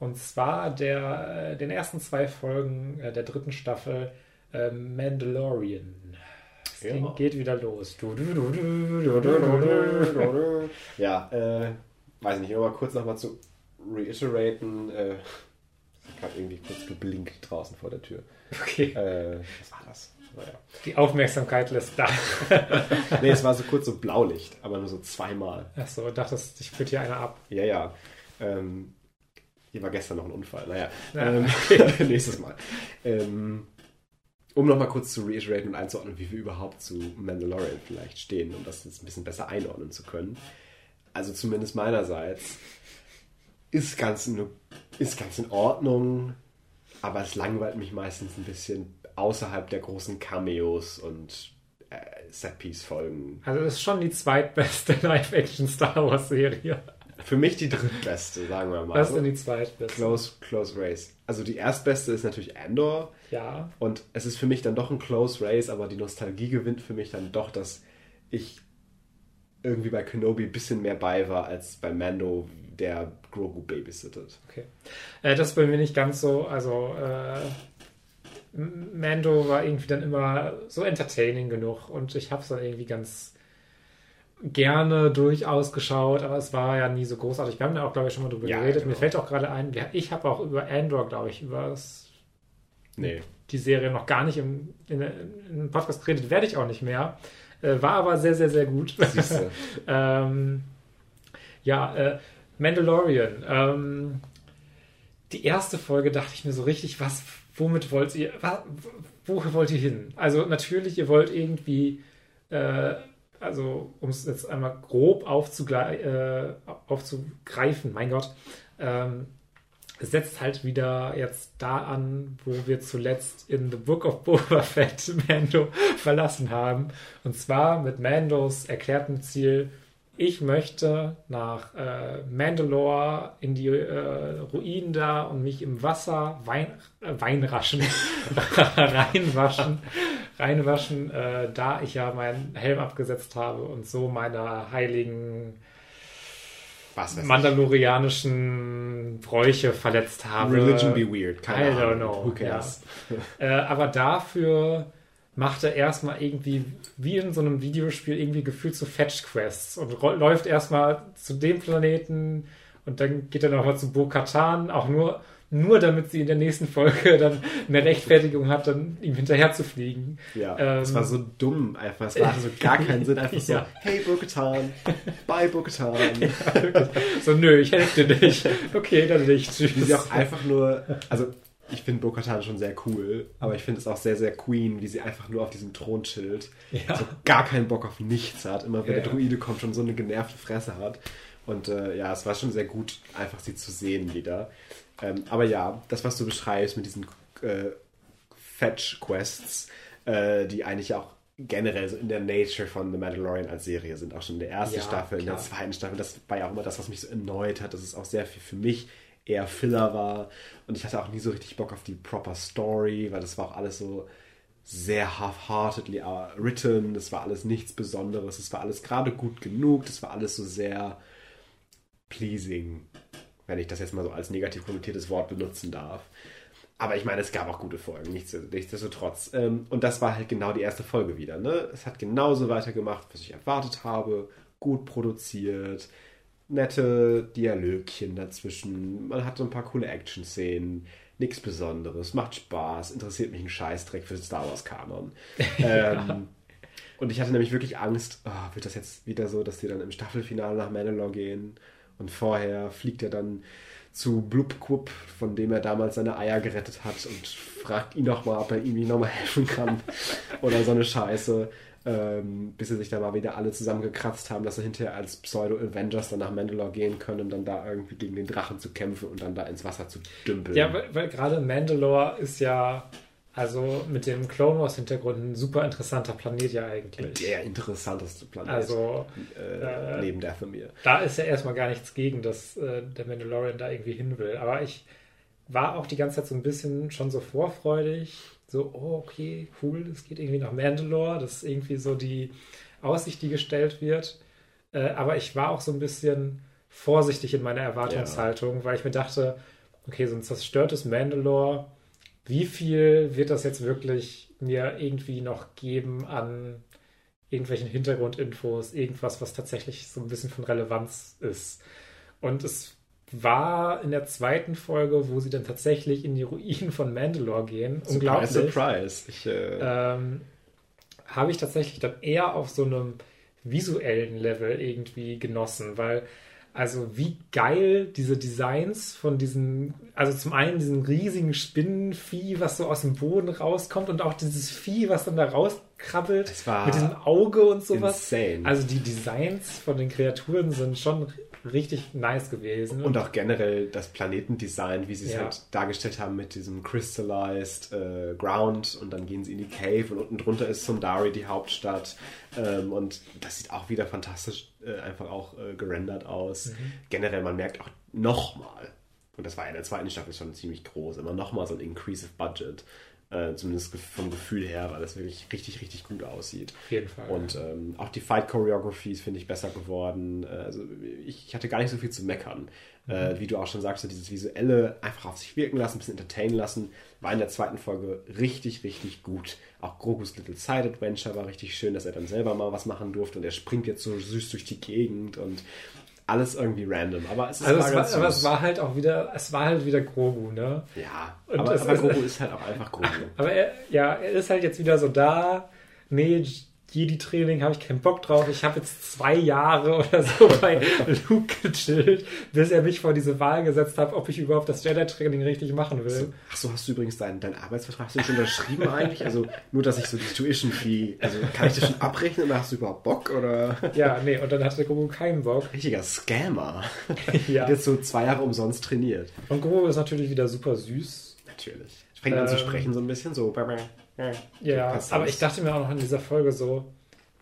Und zwar der, äh, den ersten zwei Folgen äh, der dritten Staffel äh, Mandalorian. Es Ja. ging- geht wieder los. Ja, äh, weiß ich nicht, aber kurz nochmal zu reiteraten. Äh, ich habe gerade irgendwie kurz geblinkt draußen vor der Tür. Okay, Äh, was war das? Naja. die Aufmerksamkeit lässt da. Nee, es war so kurz so Blaulicht, aber nur so zweimal. Achso, dachtest, ich führt hier einer ab. Ja, ja. Ähm, hier war gestern noch ein Unfall. Naja, Ja, ähm, nächstes Mal. Ähm, um nochmal kurz zu reiteraten und einzuordnen, wie wir überhaupt zu Mandalorian vielleicht stehen, um das jetzt ein bisschen besser einordnen zu können. Also zumindest meinerseits ist ganz in, ist ganz in Ordnung, aber es langweilt mich meistens ein bisschen außerhalb der großen Cameos und äh, Setpiece-Folgen. Also, es ist schon die zweitbeste Live-Action-Star Wars-Serie. Für mich die drittbeste, sagen wir mal. Was ist denn die zweitbeste? Close, close Race. Also die erstbeste ist natürlich Andor. Ja. Und es ist für mich dann doch ein Close Race, aber die Nostalgie gewinnt für mich dann doch, dass ich irgendwie bei Kenobi ein bisschen mehr bei war als bei Mando, der Grogu babysittet. Okay. Äh, das ist bei mir nicht ganz so. Also, äh, Mando war irgendwie dann immer so entertaining genug und ich habe es dann irgendwie ganz gerne durchaus geschaut, aber es war ja nie so großartig. Wir haben ja auch, glaube ich, schon mal drüber Ja, geredet. genau. Mir fällt auch gerade ein, ich habe auch über Andor, glaube ich, über das, Nee. die Serie noch gar nicht im, in, in Podcast geredet, werde ich auch nicht mehr. Äh, war aber sehr, sehr, sehr gut. Ähm, ja, äh, Mandalorian. Ähm, die erste Folge dachte ich mir so richtig, was, womit wollt ihr, wo wollt ihr hin? Also natürlich, ihr wollt irgendwie, äh, also um es jetzt einmal grob äh, aufzugreifen, mein Gott, ähm, setzt halt wieder jetzt da an, wo wir zuletzt in The Book of Boba Fett Mando verlassen haben. Und zwar mit Mandos erklärtem Ziel, ich möchte nach äh, Mandalore in die äh, Ruinen da und mich im Wasser Wein, äh, Weinraschen, reinwaschen, reinwaschen, äh, da ich ja meinen Helm abgesetzt habe und so meine heiligen mandalorianischen Bräuche verletzt habe. Religion be weird. Keine I don't know. Who cares? Ja. äh, aber dafür macht er erstmal irgendwie, wie in so einem Videospiel, irgendwie gefühlt so Fetch-Quests und läuft erstmal zu dem Planeten und dann geht er nochmal zu Bo-Katan, auch nur, nur damit sie in der nächsten Folge dann eine Rechtfertigung hat, dann ihm hinterher zu fliegen. Ja, ähm, es war so dumm einfach, es war so gar keinen Sinn, einfach so, ja. hey Bo-Katan, bye Bo-Katan. Ja, so, nö, ich helfe dir nicht. Okay, dann nicht. Tschüss. Wie sie auch einfach nur, also ich finde Bo-Katan schon sehr cool, aber ich finde es auch sehr, sehr Queen, wie sie einfach nur auf diesem Thron chillt. Ja. So gar keinen Bock auf nichts hat. Immer wenn ja. der Druide kommt, schon so eine genervte Fresse hat. Und äh, ja, es war schon sehr gut, einfach sie zu sehen wieder. Ähm, aber ja, das, was du beschreibst mit diesen äh, Fetch-Quests, äh, die eigentlich auch generell so in der Nature von The Mandalorian als Serie sind, auch schon in der ersten ja, Staffel, klar. in der zweiten Staffel, das war ja auch immer das, was mich so erneut hat. Das ist auch sehr viel für mich eher Filler war. Und ich hatte auch nie so richtig Bock auf die proper Story, weil das war auch alles so sehr half-heartedly written. Das war alles nichts Besonderes. Es war alles gerade gut genug. Das war alles so sehr pleasing, wenn ich das jetzt mal so als negativ konnotiertes Wort benutzen darf. Aber ich meine, es gab auch gute Folgen, nichtsdestotrotz. Ähm, und das war halt genau die erste Folge wieder. Ne? Es hat genauso weitergemacht, was ich erwartet habe. Gut produziert, nette Dialogchen dazwischen. Man hat so ein paar coole Action-Szenen. Nichts Besonderes. Macht Spaß. Interessiert mich ein Scheißdreck für den Star Wars-Kanon. ja. ähm, und ich hatte nämlich wirklich Angst, oh, wird das jetzt wieder so, dass die dann im Staffelfinale nach Mandalore gehen und vorher fliegt er dann zu Blubquub, von dem er damals seine Eier gerettet hat und fragt ihn nochmal, ob er ihm nochmal helfen kann oder so eine Scheiße ähm, bis sie sich da mal wieder alle zusammengekratzt haben, dass sie hinterher als Pseudo-Avengers dann nach Mandalore gehen können, um dann da irgendwie gegen den Drachen zu kämpfen und dann da ins Wasser zu dümpeln. Ja, weil, weil gerade Mandalore ist ja also mit dem Clone Wars Hintergrund ein super interessanter Planet ja eigentlich. Der interessanteste Planet. Also äh, äh, neben der von mir. Da ist ja erstmal gar nichts gegen, dass äh, der Mandalorian da irgendwie hin will. Aber ich war auch die ganze Zeit so ein bisschen schon so vorfreudig, so, oh, okay, cool, es geht irgendwie nach Mandalore, das ist irgendwie so die Aussicht, die gestellt wird. Äh, aber ich war auch so ein bisschen vorsichtig in meiner Erwartungshaltung, ja. weil ich mir dachte, okay, so ein zerstörtes Mandalore, wie viel wird das jetzt wirklich mir irgendwie noch geben an irgendwelchen Hintergrundinfos, irgendwas, was tatsächlich so ein bisschen von Relevanz ist. Und es war in der zweiten Folge, wo sie dann tatsächlich in die Ruinen von Mandalore gehen. Surprise, Unglaublich. Surprise. Ich, äh... ähm, habe ich tatsächlich dann eher auf so einem visuellen Level irgendwie genossen, weil also wie geil diese Designs von diesen, also zum einen diesen riesigen Spinnenvieh, was so aus dem Boden rauskommt und auch dieses Vieh, was dann da rauskrabbelt mit diesem Auge und sowas. Insane. Also die Designs von den Kreaturen sind schon richtig nice gewesen. Und auch generell das Planetendesign, wie sie es ja. halt dargestellt haben mit diesem Crystallized äh, Ground und dann gehen sie in die Cave und unten drunter ist Sundari, die Hauptstadt. Ähm, und das sieht auch wieder fantastisch äh, einfach auch äh, gerendert aus. Mhm. Generell, man merkt auch nochmal, und das war ja in der zweiten Staffel schon ziemlich groß, immer nochmal so ein Increase of Budget. Äh, zumindest vom Gefühl her, weil das wirklich richtig, richtig gut aussieht. Auf jeden Fall. Und ähm, auch die Fight Choreographies finde ich besser geworden. Äh, also ich, ich, hatte gar nicht so viel zu meckern. Mhm. Äh, wie du auch schon sagst, so dieses visuelle einfach auf sich wirken lassen, ein bisschen entertainen lassen, war in der zweiten Folge richtig, richtig gut. Auch Grogus Little Side Adventure war richtig schön, dass er dann selber mal was machen durfte und er springt jetzt so süß durch die Gegend und alles irgendwie random. Aber es, ist also es war, aber es war halt auch wieder, es war halt wieder Grogu, ne? Ja, und aber, aber Grogu ist halt auch einfach Grogu. Aber er, ja, er ist halt jetzt wieder so da. Nee, Jedi-Training, habe ich keinen Bock drauf. Ich habe jetzt zwei Jahre oder so bei Luke gechillt, bis er mich vor diese Wahl gesetzt hat, ob ich überhaupt das Jedi-Training richtig machen will. Ach so, hast du übrigens deinen, deinen Arbeitsvertrag schon unterschrieben eigentlich? Also nur, dass ich so die Tuition-Fee, also kann ich das schon abrechnen oder hast du überhaupt Bock? Oder? Ja, nee, und dann hatte Grogu keinen Bock. Richtiger Scammer. Ja. Hat jetzt so zwei Jahre umsonst trainiert. Und Grogu ist natürlich wieder super süß. Natürlich. Fängt an zu Ähm, sprechen so ein bisschen, so. Ja, Passt aber ich dachte mir auch noch in dieser Folge so,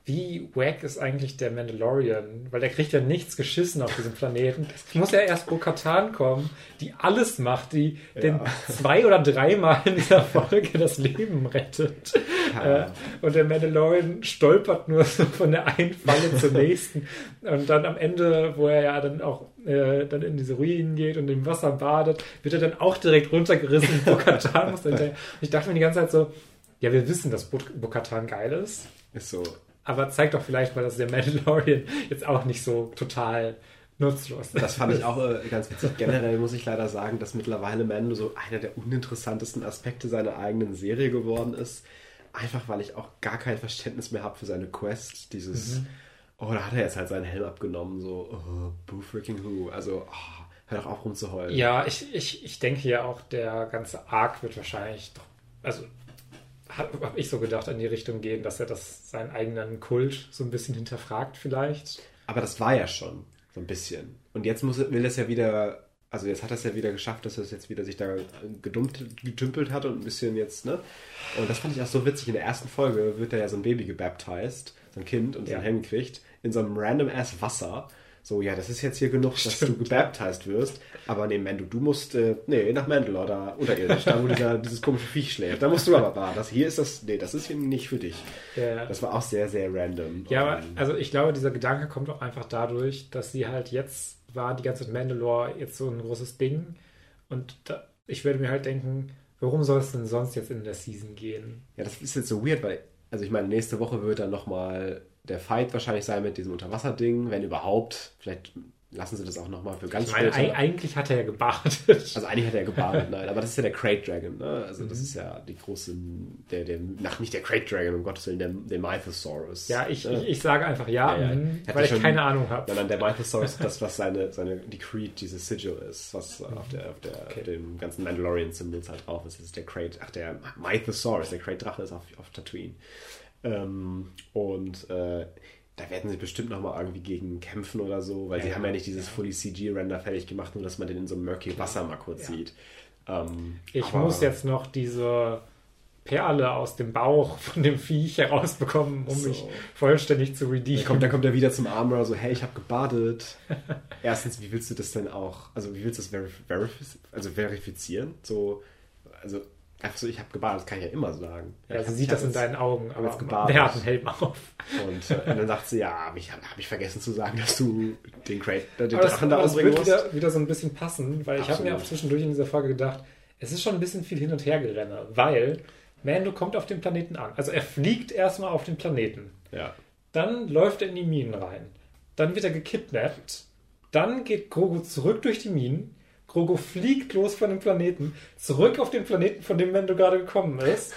wie wack ist eigentlich der Mandalorian? Weil der kriegt ja nichts geschissen auf diesem Planeten. Es muss ja erst Bo-Katan kommen, die alles macht, die den zwei oder dreimal in dieser Folge das Leben rettet. Ja. Äh, und der Mandalorian stolpert nur so von der einen Falle zur nächsten. Und dann am Ende, wo er ja dann auch äh, dann in diese Ruinen geht und im Wasser badet, wird er dann auch direkt runtergerissen. Bo-Katan muss hinterher. Und ich dachte mir die ganze Zeit so, ja, wir wissen, dass Bo-Katan geil ist. Ist so. Aber zeigt doch vielleicht mal, dass der Mandalorian jetzt auch nicht so total nutzlos ist. Das fand ich auch äh, ganz witzig. Generell muss ich leider sagen, dass mittlerweile Mando so einer der uninteressantesten Aspekte seiner eigenen Serie geworden ist. Einfach weil ich auch gar kein Verständnis mehr habe für seine Quest. Dieses, oh, da hat er jetzt halt seinen Helm abgenommen, so, oh, boo freaking who. Also, oh, hör doch auf rumzuheulen. Ja, ich, ich, ich denke ja auch, der ganze Arc wird wahrscheinlich doch, also habe hab ich so gedacht, in die Richtung gehen, dass er das seinen eigenen Kult so ein bisschen hinterfragt vielleicht. Aber das war ja schon so ein bisschen. Und jetzt muss, will es ja wieder, also jetzt hat er es ja wieder geschafft, dass er es jetzt wieder sich da gedumpt, getümpelt hat und ein bisschen jetzt, ne? Und das fand ich auch so witzig. In der ersten Folge wird da ja so ein Baby gebaptized, so ein Kind und Ja. den Helm kriegt, in so einem random ass Wasser. So, ja, das ist jetzt hier genug, dass du gebaptized wirst. Aber nee, Mando, du musst, äh, nee, nach Mandalore, da unterirdisch, da wo dieser, dieses komische Viech schläft. Da musst du aber da. Das hier ist das, nee, das ist hier nicht für dich. Ja. Das war auch sehr, sehr random. Ja, aber Und- also ich glaube, dieser Gedanke kommt auch einfach dadurch, dass sie halt jetzt war die ganze Zeit Mandalore jetzt so ein großes Ding. Und da, ich würde mir halt denken, warum soll es denn sonst jetzt in der Season gehen? Ja, das ist jetzt so weird, weil, also ich meine, nächste Woche wird dann nochmal der Fight wahrscheinlich sein mit diesem Unterwasserding, wenn überhaupt. Vielleicht lassen sie das auch nochmal für ganz Ich meine, später. eig- eigentlich hat er ja gebadet. Also eigentlich hat er gebadet, nein, aber das ist ja der Crate Dragon, ne? Also das ist ja die große, der, der, nach nicht der Crate Dragon, um Gottes Willen, der, der Mythosaurus. ja, ich, ne? ich, ich sage einfach ja, Ja, ja. mhm, weil ich schon- keine Ahnung habe. Nein, nein, der Mythosaurus ist das, was seine, seine, die Creed, dieses Sigil ist, was auf, der, auf, der, Okay. dem ganzen Mandalorian-Symbols halt drauf ist. Das ist der Crate, ach, der Mythosaurus, der Crate-Drache ist auf, auf Tatooine. Ähm, und äh, da werden sie bestimmt nochmal irgendwie gegen kämpfen oder so, weil Ja, sie haben ja nicht dieses ja. Fully CG-Render fertig gemacht, nur dass man den in so einem murky Wasser mal kurz Ja. sieht. Ähm, Ich aber- muss jetzt noch diese Perle aus dem Bauch von dem Viech herausbekommen, um So. mich vollständig zu Dann redeemen. kommt, dann kommt er wieder zum Armor, so, hey, ich habe gebadet. Erstens, wie willst du das denn auch, also wie willst du das verif verif also verifizieren? So, also einfach so, ich habe gebadet, das kann ich ja immer sagen. ja, sie sieht das in deinen Augen, aber jetzt gebadet. der hat einen Helm auf. Und, äh, und dann sagt sie, ja, habe ich, hab ich vergessen zu sagen, dass du den Crate, äh, den Aber das, Drachen da aber das umbringen wird musst. wieder, wieder so ein bisschen passen, weil ich habe mir auch zwischendurch in dieser Folge gedacht, es ist schon ein bisschen viel hin und her gerenne, weil Mando kommt auf den Planeten an. Also er fliegt erstmal auf den Planeten. Ja. Dann läuft er in die Minen rein. Dann wird er gekidnappt. Dann geht Grogu zurück durch die Minen. Grogu fliegt los von dem Planeten, zurück auf den Planeten, von dem Mando gerade gekommen ist.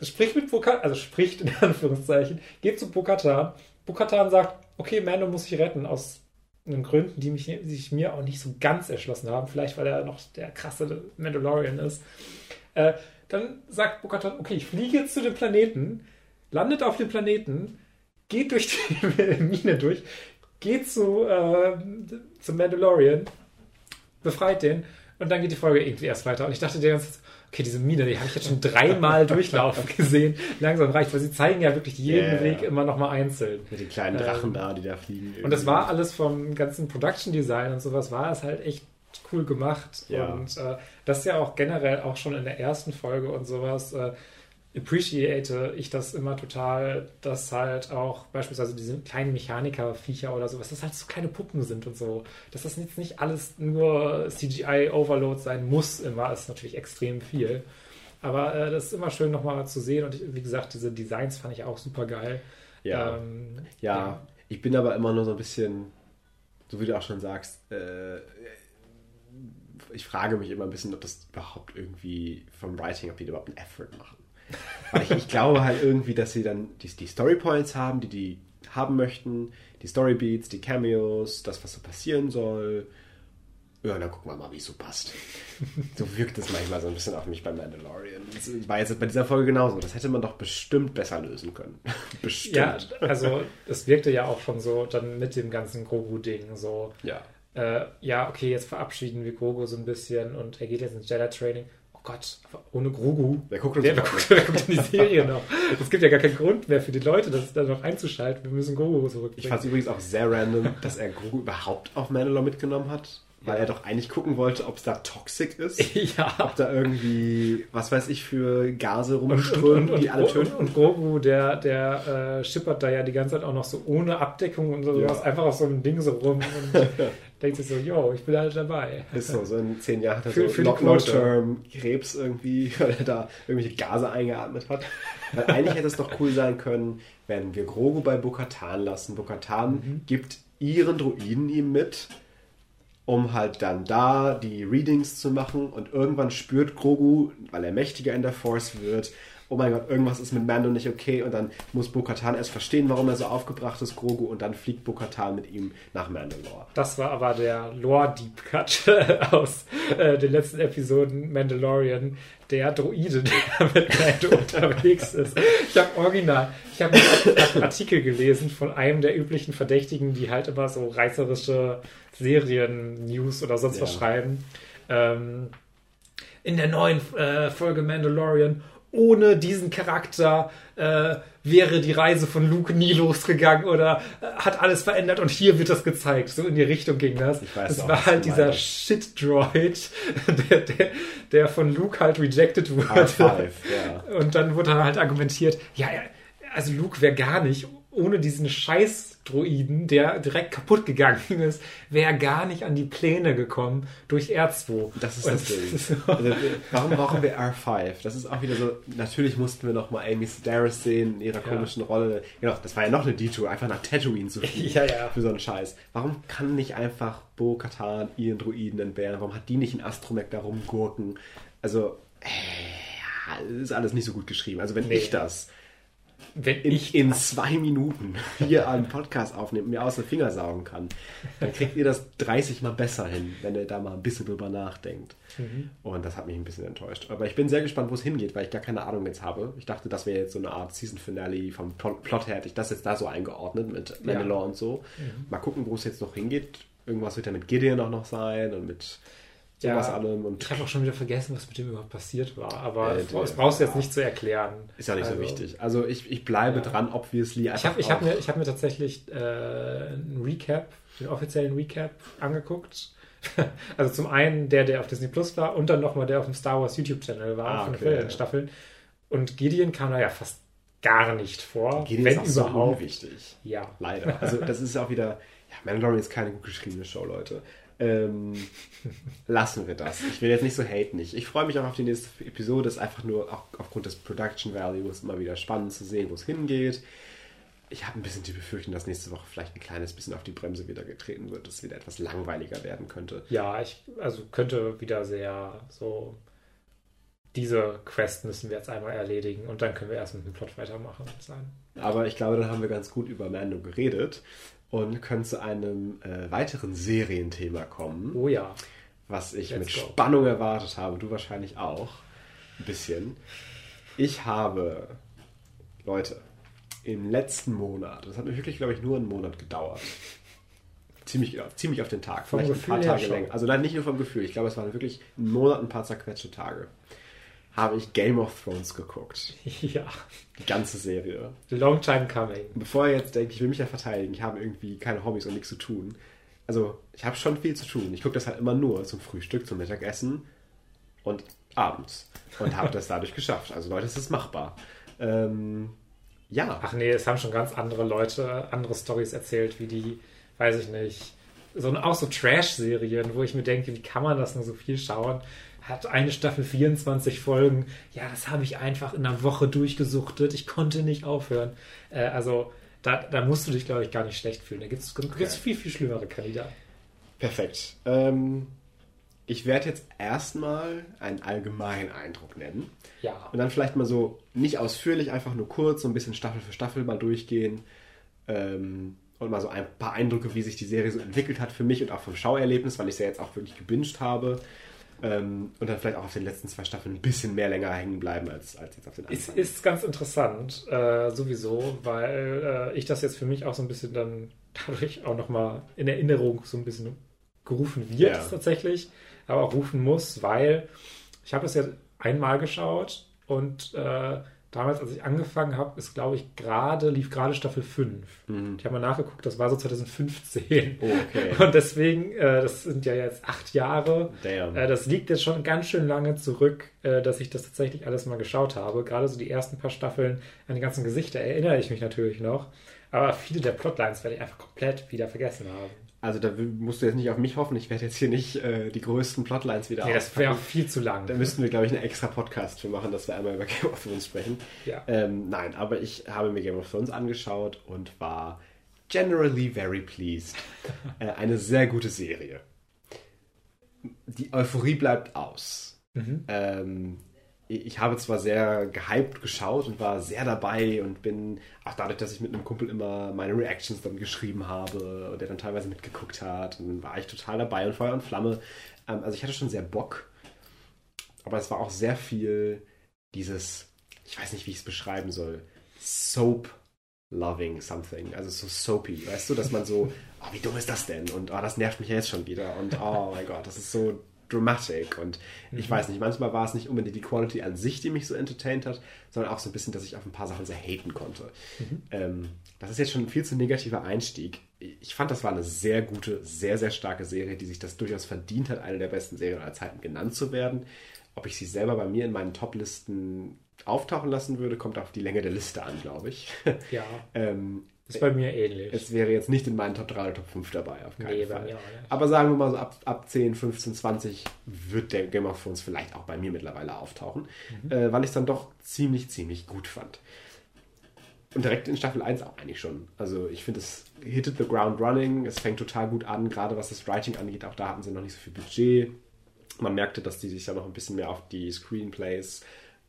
Spricht mit Bo-Katan, also spricht in Anführungszeichen, geht zu Bo-Katan. Bo-Katan sagt, okay, Mando muss sich retten, aus den Gründen, die mich, sich mir auch nicht so ganz erschlossen haben. Vielleicht, weil er noch der krasse Mandalorian ist. Äh, dann sagt Bo-Katan, okay, ich fliege jetzt zu dem Planeten, landet auf dem Planeten, geht durch die Mine durch, geht zu, äh, zum Mandalorian, befreit den und dann geht die Folge irgendwie erst weiter. Und ich dachte die ganze Zeit, okay, diese Mine, die habe ich jetzt schon dreimal durchlaufen gesehen. Langsam reicht, weil sie zeigen ja wirklich jeden ja. Weg immer nochmal einzeln. Mit den kleinen Ähm, Drachen da, die da fliegen. Und das war alles vom ganzen Production Design und sowas, war es halt echt cool gemacht. Ja. Und äh, das ist ja auch generell auch schon in der ersten Folge und sowas. Äh, appreciate ich das immer total, dass halt auch beispielsweise diese kleinen Mechaniker-Viecher oder sowas, dass halt so kleine Puppen sind und so. Dass das jetzt nicht alles nur CGI-Overload sein muss, immer ist natürlich extrem viel. Aber äh, das ist immer schön nochmal zu sehen und ich, wie gesagt, diese Designs fand ich auch super geil. Ja. Ähm, Ja, ich bin aber immer nur so ein bisschen, so wie du auch schon sagst, äh, ich frage mich immer ein bisschen, ob das überhaupt irgendwie vom Writing, ob die überhaupt einen Effort machen. Weil ich, ich glaube halt irgendwie, dass sie dann die, die Storypoints haben, die die haben möchten, die Storybeats, die Cameos, das, was so passieren soll. Ja, dann gucken wir mal, wie es so passt. so wirkt es manchmal so ein bisschen auf mich bei Mandalorian. Das war jetzt bei dieser Folge genauso. Das hätte man doch bestimmt besser lösen können. bestimmt. Ja, also es wirkte ja auch schon so dann mit dem ganzen Grogu-Ding so. Ja. Äh, ja, okay, jetzt verabschieden wir Grogu so ein bisschen und er geht jetzt ins Jedi-Training. Gott, ohne Grogu. Wer guckt uns Wer, noch wer, nicht? wer guckt denn die Serie noch? Es gibt ja gar keinen Grund mehr für die Leute, das da noch einzuschalten. Wir müssen Grogu Ich zurückbringen. fand es übrigens auch sehr random, dass er Grogu überhaupt auf Mandalore mitgenommen hat. Weil er doch eigentlich gucken wollte, ob es da toxic ist. ja. Ob da irgendwie, was weiß ich, für Gase rumströmen, die alle und, töten. und Grogu, der, der äh, schippert da ja die ganze Zeit auch noch so ohne Abdeckung und sowas, Ja. einfach auf so einem Ding so rum und denkt sich so, yo, ich bin halt dabei. Ist so, so in zehn Jahren hat er Für- so für die Long- Quote. Long-Term Krebs irgendwie, weil er da irgendwelche Gase eingeatmet hat. Weil eigentlich hätte es doch cool sein können, wenn wir Grogu bei Bo-Katan lassen. Bo-Katan Mhm. gibt ihren Druiden ihm mit, um halt dann da die Readings zu machen und irgendwann spürt Grogu, weil er mächtiger in der Force wird, oh mein Gott, irgendwas ist mit Mando nicht okay und dann muss Bo-Katan erst verstehen, warum er so aufgebracht ist, Grogu, und dann fliegt Bo-Katan mit ihm nach Mandalore. Das war aber der Lore-Deep Cut aus äh, den letzten Episoden Mandalorian, der Droide, der mit Mando unterwegs ist. Ich habe original, ich habe einen Artikel gelesen von einem der üblichen Verdächtigen, die halt immer so reißerische Serien-News oder sonst was Ja. schreiben. Ähm, in der neuen äh, Folge Mandalorian, ohne diesen Charakter äh, wäre die Reise von Luke nie losgegangen oder äh, hat alles verändert und hier wird das gezeigt. So in die Richtung ging das. Ich weiß das auch, war halt dieser. Shit-Droid, der, der, der von Luke halt rejected wurde. R5, ja. Und dann wurde halt argumentiert, ja, also Luke wäre gar nicht, ohne diesen Scheiß-Droiden, der direkt kaputt gegangen ist, wäre gar nicht an die Pläne gekommen durch R2. Das ist Und das Ding. so- Also, warum brauchen wir R5? Das ist auch wieder so, natürlich mussten wir noch mal Amy Sedaris sehen in ihrer komischen Rolle. Genau, das war ja noch eine Detour, einfach nach Tatooine zu fliegen. Ja, ja. Für so einen Scheiß. Warum kann nicht einfach Bo-Katan ihren Druiden entbehren? Warum hat die nicht einen Astromech da rumgurken? Also, äh, ist alles nicht so gut geschrieben. Also wenn Nee. ich das Wenn in, ich in zwei Minuten hier einen Podcast aufnehme und mir aus den Finger saugen kann, dann kriegt ihr das 30 Mal besser hin, wenn ihr da mal ein bisschen drüber nachdenkt. Mhm. Und das hat mich ein bisschen enttäuscht. Aber ich bin sehr gespannt, wo es hingeht, weil ich gar keine Ahnung jetzt habe. Ich dachte, das wäre jetzt so eine Art Season Finale vom Plot her. Hätte ich das jetzt da so eingeordnet mit Mandalore und so. Mhm. Mal gucken, wo es jetzt noch hingeht. Irgendwas wird ja mit Gideon auch noch sein und mit sowas Ja, allem. Und Ich habe auch schon wieder vergessen, was mit dem überhaupt passiert war. Aber Äh, das brauchst du jetzt nicht zu erklären. ist ja nicht Also, so wichtig. Also ich, ich bleibe Ja. dran, obviously. Ich habe ich hab mir, ich hab mir tatsächlich äh, einen Recap, den offiziellen Recap angeguckt. Also zum einen der, der auf Disney Plus war und dann nochmal der auf dem Star Wars YouTube-Channel war Ah, von okay, den ja. Staffeln. Und Gideon kam da ja fast gar nicht vor. Gideon wenn ist auch so überhaupt. unwichtig. ja. Leider. Also das ist auch wieder. Ja, Mandalorian ist keine gut geschriebene Show, Leute. Ähm, lassen wir das. Ich will jetzt nicht so haten. Ich, ich freue mich auch auf die nächste Episode. Es ist einfach nur auch aufgrund des Production Values immer wieder spannend zu sehen, wo es hingeht. Ich habe ein bisschen die Befürchtung, dass nächste Woche vielleicht ein kleines bisschen auf die Bremse wieder getreten wird, dass es wieder etwas langweiliger werden könnte. Ja, ich, also könnte wieder sehr so. Diese Quest müssen wir jetzt einmal erledigen und dann können wir erst mit dem Plot weitermachen. Sein. Aber ich glaube, dann haben wir ganz gut über Mando geredet und können zu einem äh, weiteren Serienthema kommen. Oh ja. was ich Let's mit go. Spannung erwartet habe, du wahrscheinlich auch. Ein bisschen. Ich habe, Leute, im letzten Monat, das hat mir wirklich, glaube ich, nur einen Monat gedauert. Ziemlich, ziemlich auf den Tag, Vom vielleicht Gefühl ein paar Tage länger. Also nein, nicht nur vom Gefühl, ich glaube, es waren wirklich einen Monat, ein paar zerquetschte Tage. Habe ich Game of Thrones geguckt. Ja. Die ganze Serie. Long time coming. Bevor ihr jetzt denkt, ich will mich ja verteidigen, ich habe irgendwie keine Hobbys und nichts zu tun. Also, ich habe schon viel zu tun. Ich gucke das halt immer nur zum Frühstück, zum Mittagessen und abends. Und habe das dadurch geschafft. Also, Leute, es ist machbar. Ähm, ja. Ach nee, es haben schon ganz andere Leute andere Stories erzählt, wie die, weiß ich nicht, so auch so Trash-Serien, wo ich mir denke, wie kann man das nur so viel schauen? Hat eine Staffel 24 Folgen. Ja, das habe ich einfach in einer Woche durchgesuchtet. Ich konnte nicht aufhören. Äh, also da, da musst du dich, glaube ich, gar nicht schlecht fühlen. Da gibt es viel, viel schlimmere Kandidaten. Perfekt. Ähm, ich werde jetzt erstmal einen allgemeinen Eindruck nennen. Ja. Und dann vielleicht mal so nicht ausführlich, einfach nur kurz, so ein bisschen Staffel für Staffel mal durchgehen. Ähm, und mal so ein paar Eindrücke, wie sich die Serie so entwickelt hat für mich und auch vom Schauerlebnis, weil ich sie jetzt auch wirklich gebinged habe. Ähm, und dann vielleicht auch auf den letzten zwei Staffeln ein bisschen mehr länger hängen bleiben als, als jetzt auf den Es Anfang. ist ganz interessant, äh, sowieso, weil äh, ich das jetzt für mich auch so ein bisschen dann dadurch auch nochmal in Erinnerung so ein bisschen gerufen wird Ja. tatsächlich, aber auch rufen muss, weil ich habe es ja einmal geschaut und äh, damals, als ich angefangen habe, ist glaube ich gerade, lief gerade Staffel 5. Ich habe mal nachgeguckt, das war so 2015. Oh, okay. Und deswegen, äh, das sind ja jetzt acht Jahre, Damn. äh, das liegt jetzt schon ganz schön lange zurück, äh, dass ich das tatsächlich alles mal geschaut habe. Gerade so die ersten paar Staffeln an die ganzen Gesichter erinnere ich mich natürlich noch. Aber viele der Plotlines werde ich einfach komplett wieder vergessen haben. Also da musst du jetzt nicht auf mich hoffen. Ich werde jetzt hier nicht äh, die größten Plotlines wieder Nee, das wäre viel zu lang. Da müssten wir, glaube ich, einen extra Podcast für machen, dass wir einmal über Game of Thrones sprechen. Ja. Ähm, nein, aber ich habe mir Game of Thrones angeschaut und war generally very pleased. äh, eine sehr gute Serie. Die Euphorie bleibt aus. Ähm, ich habe zwar sehr gehypt geschaut und war sehr dabei und bin auch dadurch, dass ich mit einem Kumpel immer meine Reactions dann geschrieben habe und der dann teilweise mitgeguckt hat und dann war ich total dabei und Feuer und Flamme. Ähm, also ich hatte schon sehr Bock, aber es war auch sehr viel dieses, ich weiß nicht, wie ich es beschreiben soll, Soap loving something, also so soapy, weißt du, dass man so, oh, wie dumm ist das denn? Und oh, das nervt mich ja jetzt schon wieder und oh mein Gott, das ist so dramatic und ich weiß nicht, manchmal war es nicht unbedingt die Quality an sich, die mich so entertained hat, sondern auch so ein bisschen, dass ich auf ein paar Sachen sehr haten konnte. Ähm, das ist jetzt schon ein viel zu negativer Einstieg. Ich fand, das war eine sehr gute, sehr, sehr starke Serie, die sich das durchaus verdient hat, eine der besten Serien aller Zeiten genannt zu werden. Ob ich sie selber bei mir in meinen Top-Listen auftauchen lassen würde, kommt auf die Länge der Liste an, glaube ich. Ja, ähm, ist bei mir ähnlich. es wäre jetzt nicht in meinen Top 3 oder Top 5 dabei, auf keinen Nee, bei Fall. mir auch nicht. Aber sagen wir mal so, ab, ab 10, 15, 20 wird der Game of Thrones vielleicht auch bei mir mittlerweile auftauchen, Mhm. äh, weil ich es dann doch ziemlich, ziemlich gut fand. Und direkt in Staffel 1 auch eigentlich schon. Also ich finde, es hittet the ground running, es fängt total gut an, gerade was das Writing angeht, auch da hatten sie noch nicht so viel Budget. Man merkte, dass die sich da noch ein bisschen mehr auf die Screenplays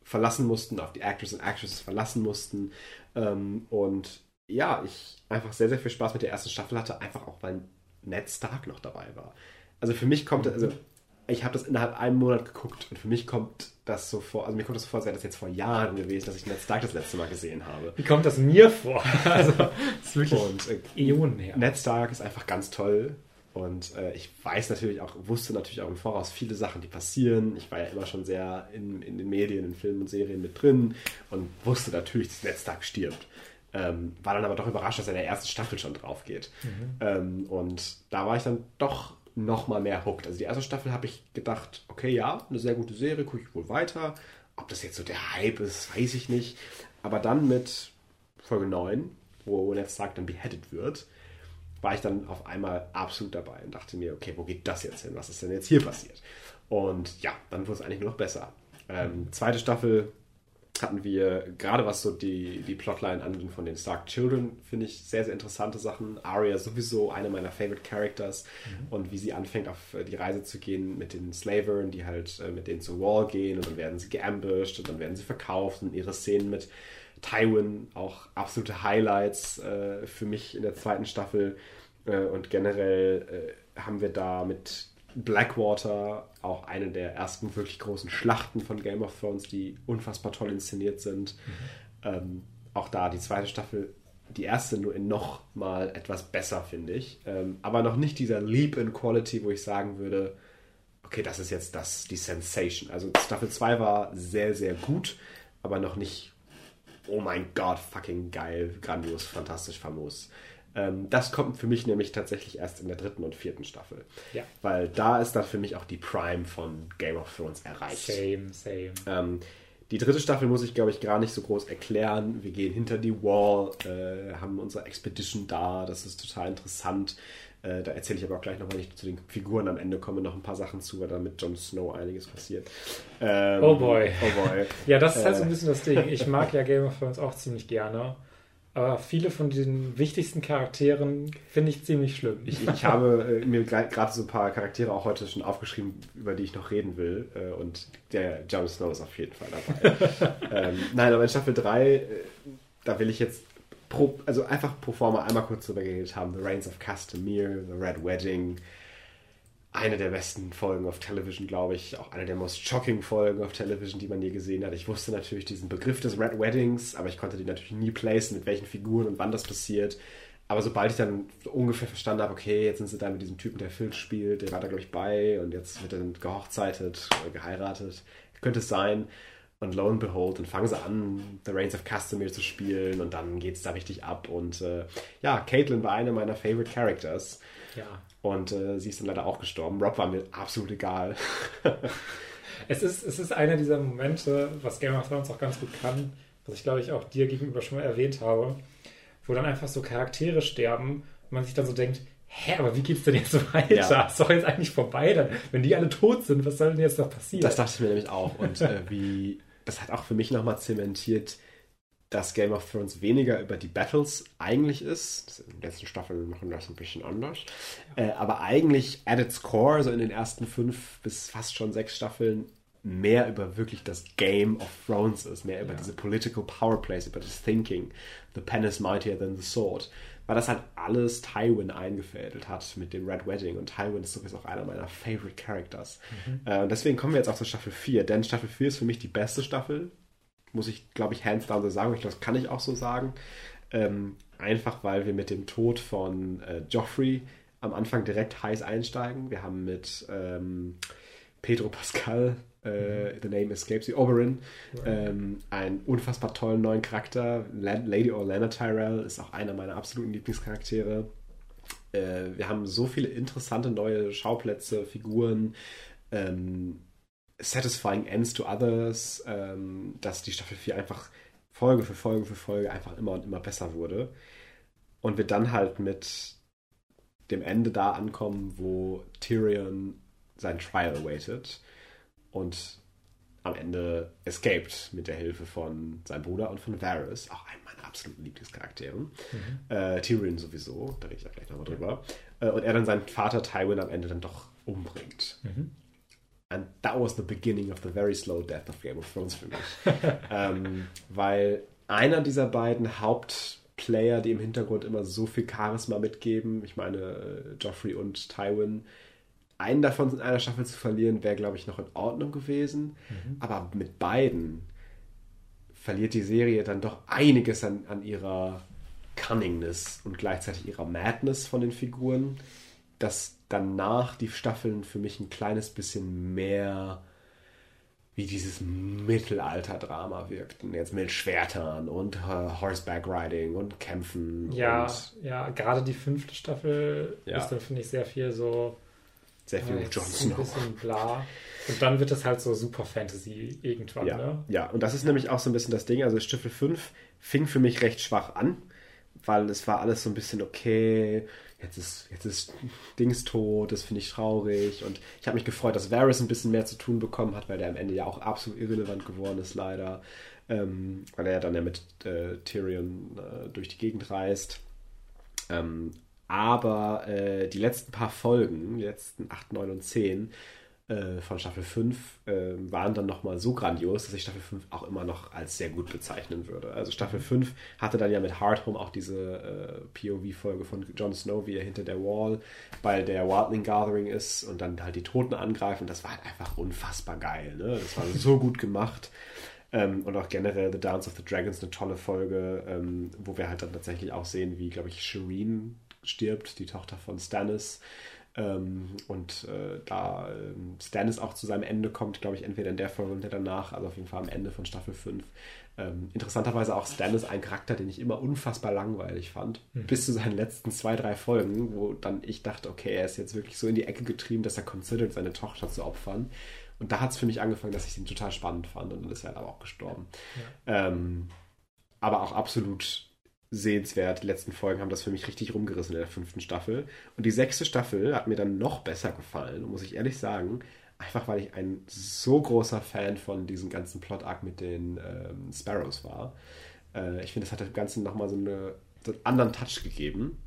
verlassen mussten, auf die Actors und Actresses verlassen mussten. Ähm, und ja, ich einfach sehr, sehr viel Spaß mit der ersten Staffel hatte, einfach auch weil Ned Stark noch dabei war. Also für mich kommt, also ich habe das innerhalb einem Monat geguckt und für mich kommt das so vor, also mir kommt das so vor, als wäre das jetzt vor Jahren gewesen, dass ich Ned Stark das letzte Mal gesehen habe. Wie kommt das mir vor? Also, das ist wirklich Und äh, Äonen her. Ned Stark ist einfach ganz toll. Und äh, ich weiß natürlich auch, wusste natürlich auch im Voraus viele Sachen, die passieren. Ich war ja immer schon sehr in, in den Medien, in Filmen und Serien mit drin und wusste natürlich, dass Ned Stark stirbt. Ähm, war dann aber doch überrascht, dass er in der ersten Staffel schon drauf geht. Ähm, und da war ich dann doch noch mal mehr hooked. Also die erste Staffel habe ich gedacht, okay, ja, eine sehr gute Serie, gucke ich wohl weiter. Ob das jetzt so der Hype ist, weiß ich nicht. Aber dann mit Folge 9, wo Ned Stark dann beheaded wird, war ich dann auf einmal absolut dabei und dachte mir, okay, wo geht das jetzt hin? Was ist denn jetzt hier passiert? Und ja, dann wurde es eigentlich nur noch besser. Ähm, zweite Staffel hatten wir, gerade was so die, die Plotline anging von den Stark Children, finde ich sehr, sehr interessante Sachen. Arya sowieso eine meiner Favorite Characters und wie sie anfängt, auf äh, die Reise zu gehen mit den Slavern, die halt äh, mit denen zur Wall gehen und dann werden sie geambushed und dann werden sie verkauft und ihre Szenen mit Tywin auch absolute Highlights äh, für mich in der zweiten Staffel äh, und generell äh, haben wir da mit Blackwater auch eine der ersten wirklich großen Schlachten von Game of Thrones, die unfassbar toll inszeniert sind. Ähm, auch da die zweite Staffel, die erste nur in noch mal etwas besser, finde ich. Ähm, aber noch nicht dieser Leap in Quality, wo ich sagen würde, okay, das ist jetzt das, die Sensation. Also Staffel 2 war sehr, sehr gut, aber noch nicht, oh mein Gott, fucking geil, grandios, fantastisch, famos. Ähm, das kommt für mich nämlich tatsächlich erst in der dritten und vierten Staffel. Ja. Weil da ist dann für mich auch die Prime von Game of Thrones erreicht. Same, same. Ähm, die dritte Staffel muss ich, glaube ich, gar nicht so groß erklären. Wir gehen hinter die Wall, äh, haben unsere Expedition da. Das ist total interessant. Äh, da erzähle ich aber auch gleich noch, wenn ich zu den Figuren am Ende komme, noch ein paar Sachen zu, weil da mit Jon Snow einiges passiert. Ähm, Oh boy. Oh boy. Ja, das ist halt so Äh. ein bisschen das Ding. Ich mag ja Game of Thrones auch ziemlich gerne. Aber viele von den wichtigsten Charakteren finde ich ziemlich schlimm. Ich, ich habe äh, mir gerade so ein paar Charaktere auch heute schon aufgeschrieben, über die ich noch reden will. Äh, und der Jon Snow ist auf jeden Fall dabei. ähm, nein, aber in Staffel 3, äh, da will ich jetzt pro, also einfach pro forma einmal kurz drüber geredet haben. The Reigns of Castamere, The Red Wedding, eine der besten Folgen auf Television, glaube ich. Auch eine der most shocking Folgen auf Television, die man je gesehen hat. Ich wusste natürlich diesen Begriff des Red Weddings, aber ich konnte die natürlich nie placen, mit welchen Figuren und wann das passiert. Aber sobald ich dann ungefähr verstanden habe, okay, jetzt sind sie da mit diesem Typen, der Filch spielt, der war da, glaube ich, bei und jetzt wird er dann gehochzeitet geheiratet. Könnte es sein. Und lo and behold, dann fangen sie an, The Reigns of Castamere zu spielen und dann geht es da richtig ab. Und äh, ja, Caitlin war eine meiner favorite Characters. Ja. Und äh, sie ist dann leider auch gestorben. Rob war mir absolut egal. es, ist, es ist einer dieser Momente, was Game of Thrones auch ganz gut kann, was ich glaube ich auch dir gegenüber schon mal erwähnt habe, wo dann einfach so Charaktere sterben und man sich dann so denkt, hä, aber wie geht's denn jetzt weiter? Ja. Ist doch jetzt eigentlich vorbei dann. Wenn die alle tot sind, was soll denn jetzt noch passieren? Das dachte ich mir nämlich auch. Und äh, wie, das hat auch für mich nochmal zementiert, dass Game of Thrones weniger über die Battles eigentlich ist. Das in den letzten Staffeln machen das ein bisschen anders. Äh, aber eigentlich at its core, so in den ersten fünf bis fast schon sechs Staffeln, mehr über wirklich das Game of Thrones ist, mehr über ja. diese political power plays, über das Thinking. The pen is mightier than the sword. Weil das halt alles Tywin eingefädelt hat mit dem Red Wedding. Und Tywin ist sowieso auch einer meiner favorite Characters. Mhm. Äh, und deswegen kommen wir jetzt auch zur Staffel 4. Denn Staffel 4 ist für mich die beste Staffel muss ich, glaube ich, hands down so sagen. Ich glaube, das kann ich auch so sagen. Ähm, einfach weil wir mit dem Tod von äh, Joffrey am Anfang direkt heiß einsteigen. Wir haben mit ähm, Pedro Pascal, äh, mhm. The Name Escapes you, Oberyn, ähm, einen unfassbar tollen neuen Charakter. Lady Orlana Tyrell ist auch einer meiner absoluten Lieblingscharaktere. Äh, wir haben so viele interessante neue Schauplätze, Figuren. Ähm, satisfying ends to others, ähm, dass die Staffel 4 einfach Folge für Folge für Folge einfach immer und immer besser wurde. Und wir dann halt mit dem Ende da ankommen, wo Tyrion sein Trial awaited und am Ende escaped mit der Hilfe von seinem Bruder und von Varys, auch einem meiner absoluten Lieblingscharakteren. Mhm. Äh, Tyrion sowieso, da rede ich ja gleich nochmal drüber. Äh, und er dann seinen Vater Tywin am Ende dann doch umbringt. Mhm. And that was the beginning of the very slow death of Game of Thrones für mich. ähm, weil einer dieser beiden Hauptplayer, die im Hintergrund immer so viel Charisma mitgeben, ich meine äh, Joffrey und Tywin, einen davon in einer Staffel zu verlieren, wäre, glaube ich, noch in Ordnung gewesen. Mhm. Aber mit beiden verliert die Serie dann doch einiges an, an ihrer Cunningness und gleichzeitig ihrer Madness von den Figuren, dass danach die Staffeln für mich ein kleines bisschen mehr wie dieses Mittelalter-Drama wirkten. Jetzt mit Schwertern und uh, Horseback Riding und Kämpfen. Ja, und, ja, gerade die fünfte Staffel ja. ist dann, finde ich, sehr viel so. Sehr viel äh, Jon Snow. Ein bisschen bla. Und dann wird es halt so Super Fantasy irgendwann, ja, ne? Ja, und das ist nämlich auch so ein bisschen das Ding. Also Staffel 5 fing für mich recht schwach an, weil es war alles so ein bisschen okay jetzt ist, jetzt ist Dings tot, das finde ich traurig. Und ich habe mich gefreut, dass Varys ein bisschen mehr zu tun bekommen hat, weil der am Ende ja auch absolut irrelevant geworden ist, leider. Ähm, weil er dann ja mit äh, Tyrion äh, durch die Gegend reist. Ähm, aber äh, die letzten paar Folgen, die letzten 8, 9 und 10, äh, von Staffel 5 äh, waren dann nochmal so grandios, dass ich Staffel 5 auch immer noch als sehr gut bezeichnen würde. Also Staffel 5 mhm. hatte dann ja mit Hardhome auch diese äh, POV-Folge von Jon Snow, wie er hinter der Wall bei der Wildling Gathering ist und dann halt die Toten angreifen. Das war halt einfach unfassbar geil. Ne? Das war so gut gemacht. Ähm, und auch generell The Dance of the Dragons, eine tolle Folge, ähm, wo wir halt dann tatsächlich auch sehen, wie, glaube ich, Shireen stirbt, die Tochter von Stannis. Ähm, und äh, da äh, Stannis auch zu seinem Ende kommt, glaube ich, entweder in der Folge oder danach, also auf jeden Fall am Ende von Staffel 5. Ähm, interessanterweise auch Stannis ein Charakter, den ich immer unfassbar langweilig fand. Mhm. Bis zu seinen letzten zwei, drei Folgen, wo dann ich dachte, okay, er ist jetzt wirklich so in die Ecke getrieben, dass er considert, seine Tochter zu opfern. Und da hat es für mich angefangen, dass ich ihn total spannend fand und dann ist er aber auch gestorben. Ja. Ähm, aber auch absolut sehenswert. Die letzten Folgen haben das für mich richtig rumgerissen in der fünften Staffel. Und die sechste Staffel hat mir dann noch besser gefallen, muss ich ehrlich sagen. Einfach weil ich ein so großer Fan von diesem ganzen Plot-Arc mit den ähm, Sparrows war. Äh, ich finde, das hat dem Ganzen nochmal so, eine, so einen anderen Touch gegeben.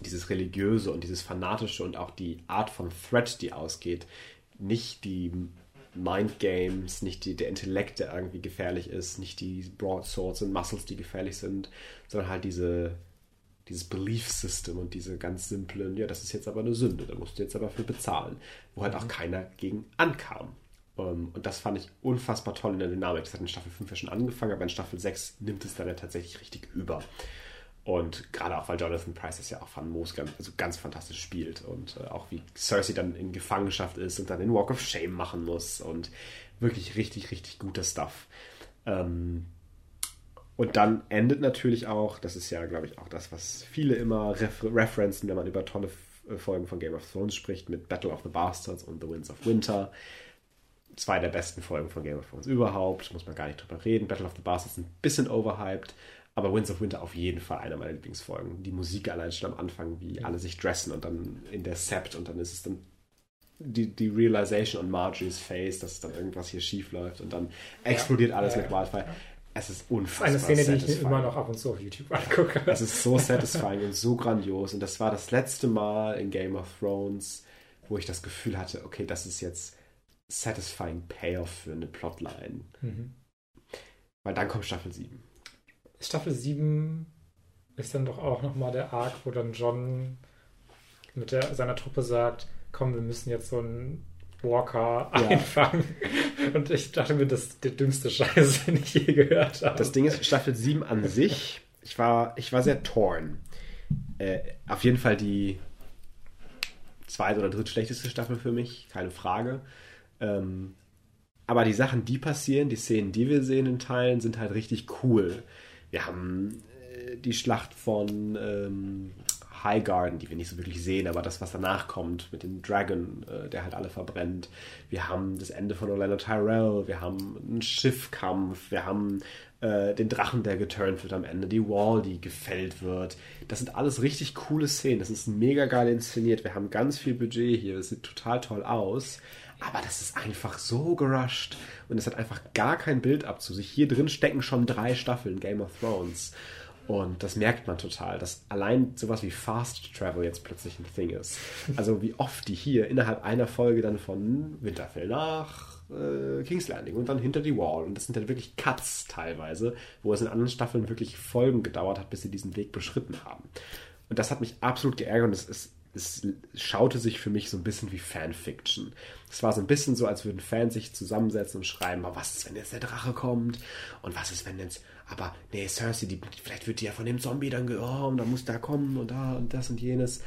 Dieses Religiöse und dieses Fanatische und auch die Art von Threat, die ausgeht. Nicht die Mind Games, nicht die, der Intellekt, der irgendwie gefährlich ist, nicht die Broadswords und Muscles, die gefährlich sind, sondern halt diese, dieses Belief System und diese ganz simplen, ja, das ist jetzt aber eine Sünde, da musst du jetzt aber für bezahlen, wo halt auch mhm. keiner gegen ankam. Ähm, und das fand ich unfassbar toll in der Dynamik. Das hat in Staffel 5 ja schon angefangen, aber in Staffel 6 nimmt es dann ja tatsächlich richtig über. Und gerade auch, weil Jonathan Price das ja auch famos ganz, also ganz fantastisch spielt und äh, auch wie Cersei dann in Gefangenschaft ist und dann den Walk of Shame machen muss und wirklich richtig, richtig guter Stuff. Ähm, und dann endet natürlich auch, das ist ja, glaube ich, auch das, was viele immer refer referenzen, wenn man über tolle äh, Folgen von Game of Thrones spricht, mit Battle of the Bastards und The Winds of Winter. Zwei der besten Folgen von Game of Thrones überhaupt, muss man gar nicht drüber reden. Battle of the Bastards ist ein bisschen overhyped, aber Winds of Winter auf jeden Fall einer meiner Lieblingsfolgen. Die Musik allein schon am Anfang, wie alle sich dressen und dann in der Sept und dann ist es dann die, die Realization on Marjorie's Face, dass dann irgendwas hier schief läuft und dann explodiert ja, alles ja, mit Wildfire. Ja. Es ist unfassbar. Eine Szene, satisfying. die ich mir immer noch ab und zu auf YouTube angucke. Es ist so satisfying und so grandios. Und das war das letzte Mal in Game of Thrones, wo ich das Gefühl hatte, okay, das ist jetzt satisfying Payoff für eine Plotline. Mhm. Weil dann kommt Staffel 7. Staffel 7 ist dann doch auch nochmal der Arc, wo dann John mit der, seiner Truppe sagt, komm, wir müssen jetzt so einen Walker ja. einfangen. Und ich dachte mir, das ist der dümmste Scheiß, den ich je gehört habe. Das Ding ist, Staffel 7 an sich, ich war, ich war sehr torn. Äh, auf jeden Fall die zweite oder drittschlechteste Staffel für mich, keine Frage. Ähm, aber die Sachen, die passieren, die Szenen, die wir sehen in Teilen, sind halt richtig cool. Wir haben äh, die Schlacht von ähm, Highgarden, die wir nicht so wirklich sehen, aber das, was danach kommt mit dem Dragon, äh, der halt alle verbrennt. Wir haben das Ende von Orlando Tyrell, wir haben einen Schiffkampf, wir haben äh, den Drachen, der geturnt wird am Ende, die Wall, die gefällt wird. Das sind alles richtig coole Szenen. Das ist mega geil inszeniert. Wir haben ganz viel Budget hier. Es sieht total toll aus. Aber das ist einfach so gerusht und es hat einfach gar kein Bild ab zu sich. Hier drin stecken schon drei Staffeln Game of Thrones. Und das merkt man total, dass allein sowas wie Fast Travel jetzt plötzlich ein Thing ist. Also wie oft die hier innerhalb einer Folge dann von Winterfell nach äh, King's Landing und dann hinter die Wall. Und das sind dann wirklich Cuts teilweise, wo es in anderen Staffeln wirklich Folgen gedauert hat, bis sie diesen Weg beschritten haben. Und das hat mich absolut geärgert und es ist es schaute sich für mich so ein bisschen wie Fanfiction. Es war so ein bisschen so, als würden Fans sich zusammensetzen und schreiben, aber was ist, wenn jetzt der Drache kommt? Und was ist, wenn jetzt, aber nee, Cersei, die, vielleicht wird die ja von dem Zombie dann gehoben, da muss der kommen und da und das und jenes.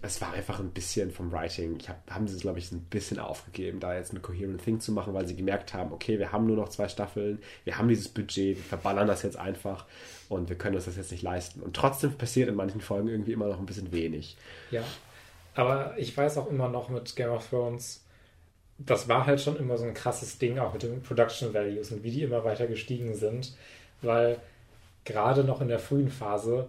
Es war einfach ein bisschen vom Writing, ich hab, haben sie, glaube ich, ein bisschen aufgegeben, da jetzt eine coherent Thing zu machen, weil sie gemerkt haben, okay, wir haben nur noch zwei Staffeln, wir haben dieses Budget, wir verballern das jetzt einfach und wir können uns das jetzt nicht leisten. Und trotzdem passiert in manchen Folgen irgendwie immer noch ein bisschen wenig. Ja, aber ich weiß auch immer noch mit Game of Thrones, das war halt schon immer so ein krasses Ding, auch mit den Production Values und wie die immer weiter gestiegen sind, weil gerade noch in der frühen Phase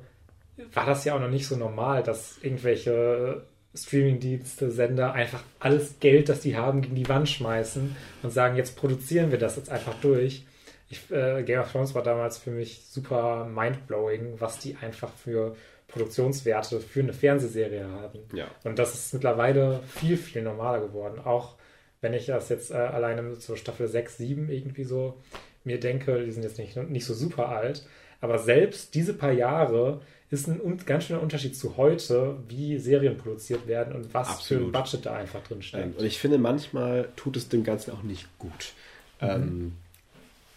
war das ja auch noch nicht so normal, dass irgendwelche Streamingdienste, Sender einfach alles Geld, das die haben, gegen die Wand schmeißen und sagen, jetzt produzieren wir das jetzt einfach durch ich, äh, Game of Thrones war damals für mich super mindblowing, was die einfach für Produktionswerte für eine Fernsehserie haben. Ja. Und das ist mittlerweile viel, viel normaler geworden. Auch wenn ich das jetzt äh, alleine zur Staffel 6, 7 irgendwie so mir denke, die sind jetzt nicht, nicht so super alt, aber selbst diese paar Jahre ist ein ganz schöner Unterschied zu heute, wie Serien produziert werden und was Absolut. für ein Budget da einfach drin steckt. Ähm, und ich finde, manchmal tut es dem Ganzen auch nicht gut. Mhm. Ähm,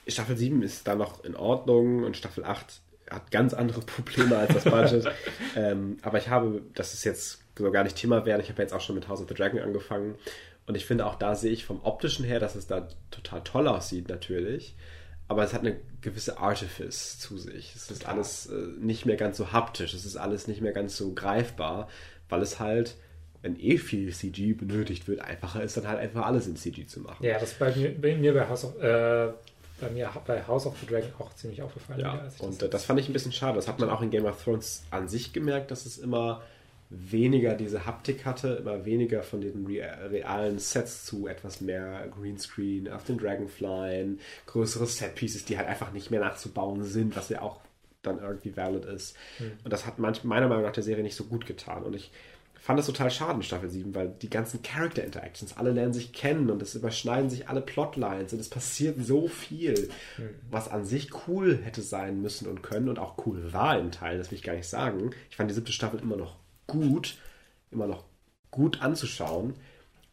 Staffel 7 ist da noch in Ordnung und Staffel 8 hat ganz andere Probleme als das Budget. ähm, aber ich habe, das ist jetzt so gar nicht Thema werden, ich habe jetzt auch schon mit House of the Dragon angefangen und ich finde auch da sehe ich vom optischen her, dass es da total toll aussieht natürlich. Aber es hat eine gewisse Artifice zu sich. Es ist alles äh, nicht mehr ganz so haptisch, es ist alles nicht mehr ganz so greifbar, weil es halt wenn eh viel CG benötigt wird, einfacher ist dann halt einfach alles in CG zu machen. Ja, das bei mir bei, mir bei House of, äh, bei mir bei House of the Dragon auch ziemlich aufgefallen. Ja, wieder, und das, das fand ich ein bisschen schade. Das hat man auch in Game of Thrones an sich gemerkt, dass es immer weniger diese Haptik hatte, immer weniger von den realen Sets zu etwas mehr Greenscreen auf den Dragonfly, größere Setpieces, die halt einfach nicht mehr nachzubauen sind, was ja auch dann irgendwie valid ist. Mhm. Und das hat manch, meiner Meinung nach der Serie nicht so gut getan. Und ich fand das total schade in Staffel 7, weil die ganzen Character Interactions, alle lernen sich kennen und es überschneiden sich alle Plotlines und es passiert so viel, mhm. was an sich cool hätte sein müssen und können und auch cool war in Teilen, das will ich gar nicht sagen. Ich fand die siebte Staffel immer noch gut, immer noch gut anzuschauen,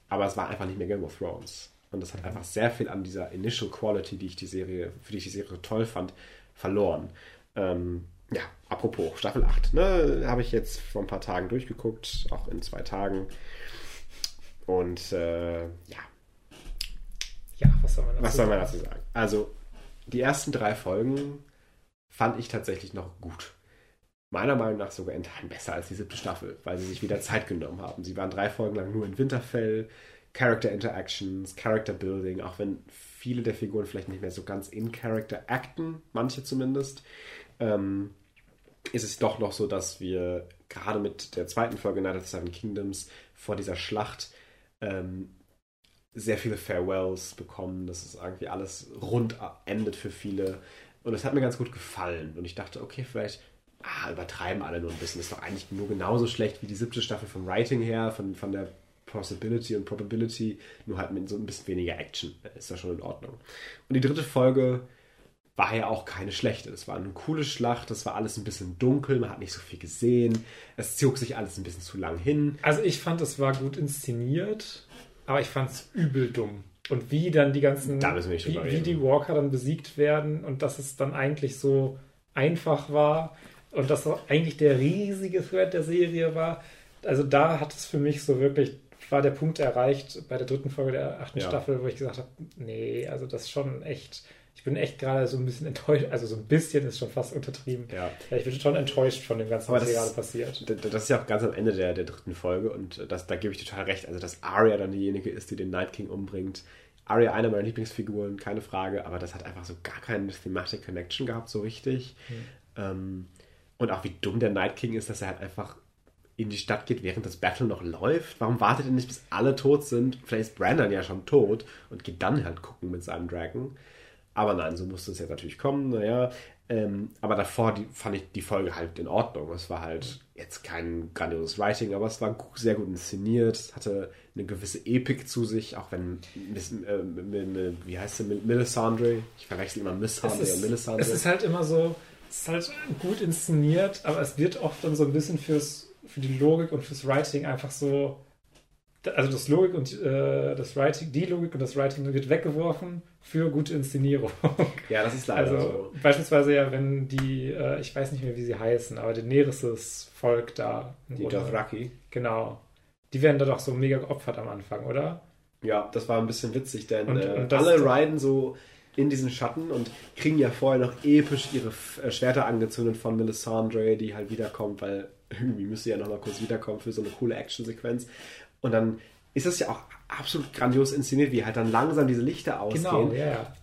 aber es war einfach nicht mehr Game of Thrones. Und das hat einfach sehr viel an dieser Initial Quality, die ich die Serie, für die ich die Serie toll fand, verloren. Ähm, ja, apropos, Staffel 8, ne, habe ich jetzt vor ein paar Tagen durchgeguckt, auch in zwei Tagen. Und äh, ja. Ja, was soll man dazu, was soll man dazu sagen? Also, die ersten drei Folgen fand ich tatsächlich noch gut. Meiner Meinung nach sogar in Teilen besser als die siebte Staffel, weil sie sich wieder Zeit genommen haben. Sie waren drei Folgen lang nur in Winterfell, Character Interactions, Character Building, auch wenn viele der Figuren vielleicht nicht mehr so ganz in Character acten, manche zumindest ähm, ist es doch noch so, dass wir gerade mit der zweiten Folge Night of the Seven Kingdoms vor dieser Schlacht ähm, sehr viele Farewells bekommen, dass es irgendwie alles rund endet für viele. Und es hat mir ganz gut gefallen. Und ich dachte, okay, vielleicht ah, übertreiben alle nur ein bisschen. Ist doch eigentlich nur genauso schlecht wie die siebte Staffel vom Writing her, von, von der Possibility und Probability, nur halt mit so ein bisschen weniger Action. Ist das schon in Ordnung. Und die dritte Folge war ja auch keine schlechte. Es war eine coole Schlacht, es war alles ein bisschen dunkel, man hat nicht so viel gesehen, es zog sich alles ein bisschen zu lang hin. Also ich fand, es war gut inszeniert, aber ich fand es übel dumm. Und wie dann die ganzen, da wie, wie die Walker dann besiegt werden und dass es dann eigentlich so einfach war und dass eigentlich der riesige Thread der Serie war. Also da hat es für mich so wirklich, war der Punkt erreicht bei der dritten Folge der achten ja. Staffel, wo ich gesagt habe, nee, also das ist schon echt ich bin echt gerade so ein bisschen enttäuscht, also so ein bisschen ist schon fast untertrieben. Ja. ja ich bin schon enttäuscht von dem ganzen, was hier gerade passiert. Das ist ja auch ganz am Ende der, der dritten Folge und das, da gebe ich total recht. Also, dass Arya dann diejenige ist, die den Night King umbringt. Arya eine meiner Lieblingsfiguren, keine Frage, aber das hat einfach so gar keine Thematic Connection gehabt, so richtig. Hm. Ähm, und auch wie dumm der Night King ist, dass er halt einfach in die Stadt geht, während das Battle noch läuft. Warum wartet er nicht, bis alle tot sind? Vielleicht ist Brandon ja schon tot und geht dann halt gucken mit seinem Dragon. Aber nein, so musste es ja natürlich kommen, naja. Ähm, aber davor die, fand ich die Folge halt in Ordnung. Es war halt jetzt kein grandioses Writing, aber es war sehr gut inszeniert. Es hatte eine gewisse Epik zu sich, auch wenn, äh, wie heißt sie, Melisandre? Ich verwechsel immer Missandre und Melisandre. Es ist halt immer so, ist halt gut inszeniert, aber es wird oft dann so ein bisschen fürs, für die Logik und fürs Writing einfach so also das Logik und äh, das Writing, die Logik und das Writing wird weggeworfen für gute Inszenierung. Ja, das ist leider also, so. Beispielsweise ja, wenn die, äh, ich weiß nicht mehr, wie sie heißen, aber die Nereses Volk da. Die Dothraki. Genau. Die werden da doch so mega geopfert am Anfang, oder? Ja, das war ein bisschen witzig, denn und, äh, und alle riden so in diesen Schatten und kriegen ja vorher noch episch ihre äh, Schwerter angezündet von Melisandre, die halt wiederkommt, weil irgendwie müsste ja noch mal kurz wiederkommen für so eine coole Actionsequenz. Und dann ist das ja auch absolut grandios inszeniert, wie halt dann langsam diese Lichter ausgehen. Genau, ja, ja.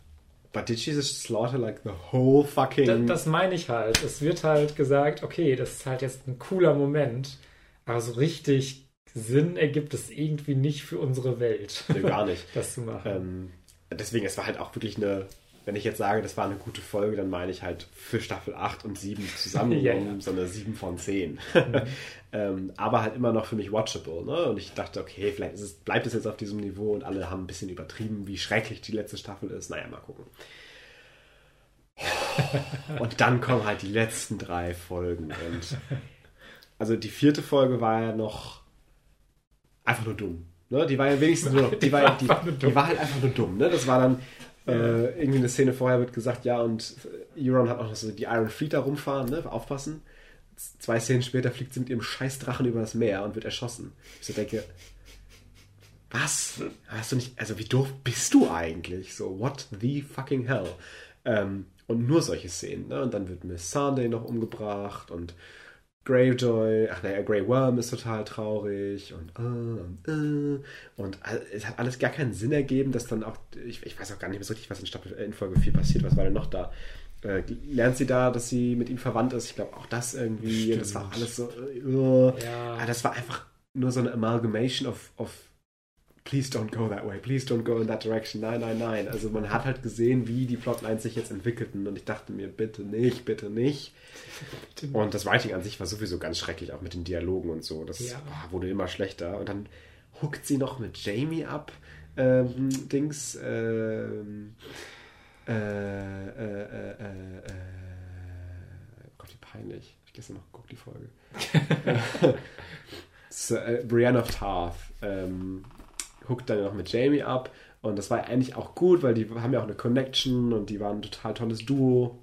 But did she just slaughter like the whole fucking. Das, das meine ich halt. Es wird halt gesagt, okay, das ist halt jetzt ein cooler Moment, aber so richtig Sinn ergibt es irgendwie nicht für unsere Welt. Nee, gar nicht. das zu machen. Ähm, deswegen, es war halt auch wirklich eine wenn ich jetzt sage, das war eine gute Folge, dann meine ich halt für Staffel 8 und 7 zusammen ja, ja. so eine 7 von 10. Mhm. ähm, aber halt immer noch für mich watchable. Ne? Und ich dachte, okay, vielleicht es, bleibt es jetzt auf diesem Niveau und alle haben ein bisschen übertrieben, wie schrecklich die letzte Staffel ist. Naja, mal gucken. und dann kommen halt die letzten drei Folgen. Und also die vierte Folge war ja noch einfach nur dumm. Ne? Die war ja wenigstens nur noch, die, die, war, die, die, war halt einfach nur dumm. Ne? Das war dann äh, irgendwie eine Szene vorher wird gesagt, ja, und Euron hat auch noch so die Iron Fleet da rumfahren, ne? Aufpassen. Zwei Szenen später fliegt sie mit ihrem Scheißdrachen über das Meer und wird erschossen. Ich so denke, was? Hast du nicht, also wie doof bist du eigentlich? So, what the fucking hell? Ähm, und nur solche Szenen, ne? Und dann wird Miss Sunday noch umgebracht und Greyjoy, ach naja, Grey Worm ist total traurig und äh, äh, und es hat alles gar keinen Sinn ergeben, dass dann auch, ich, ich weiß auch gar nicht mehr so richtig, was in, Staffel, in Folge 4 passiert, was war denn noch da? äh, lernt sie da, dass sie mit ihm verwandt ist. Ich glaube auch das irgendwie. Stimmt. Das war alles so. Äh, Ja. Ah, das war einfach nur so eine Amalgamation of, of Please don't go that way, please don't go in that direction. Nein, nein, nein. Also man hat halt gesehen, wie die Plotlines sich jetzt entwickelten und ich dachte mir, bitte nicht, bitte nicht. Und das Writing an sich war sowieso ganz schrecklich, auch mit den Dialogen und so. Das Ja. ah, wurde immer schlechter. Und dann huckt sie noch mit Jamie ab. Ähm, Dings. Ähm, äh, äh, äh, äh, äh, Gott, wie peinlich. Ich gestern noch geguckt, die Folge. so, äh, Brienne of Tarth ähm, huckt dann noch mit Jamie ab. Und das war eigentlich auch gut, weil die haben ja auch eine Connection und die waren ein total tolles Duo.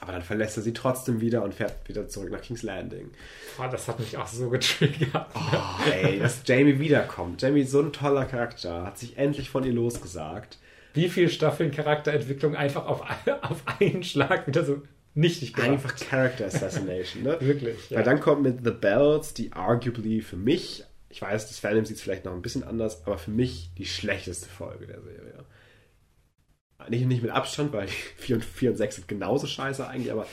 Aber dann verlässt er sie trotzdem wieder und fährt wieder zurück nach King's Landing. Oh, das hat mich auch so getriggert. Oh, ey, dass Jamie wiederkommt. Jamie ist so ein toller Charakter, hat sich endlich von ihr losgesagt. Wie viele Staffeln Charakterentwicklung einfach auf, auf einen Schlag wieder so nichtig gemacht. Einfach Character Assassination, ne? Wirklich, ja. Weil dann kommt mit The Bells, die arguably für mich, ich weiß, das Fandom sieht es vielleicht noch ein bisschen anders, aber für mich die schlechteste Folge der Serie. Nicht, nicht mit Abstand, weil 4 und 4 und 6 sind genauso scheiße eigentlich, aber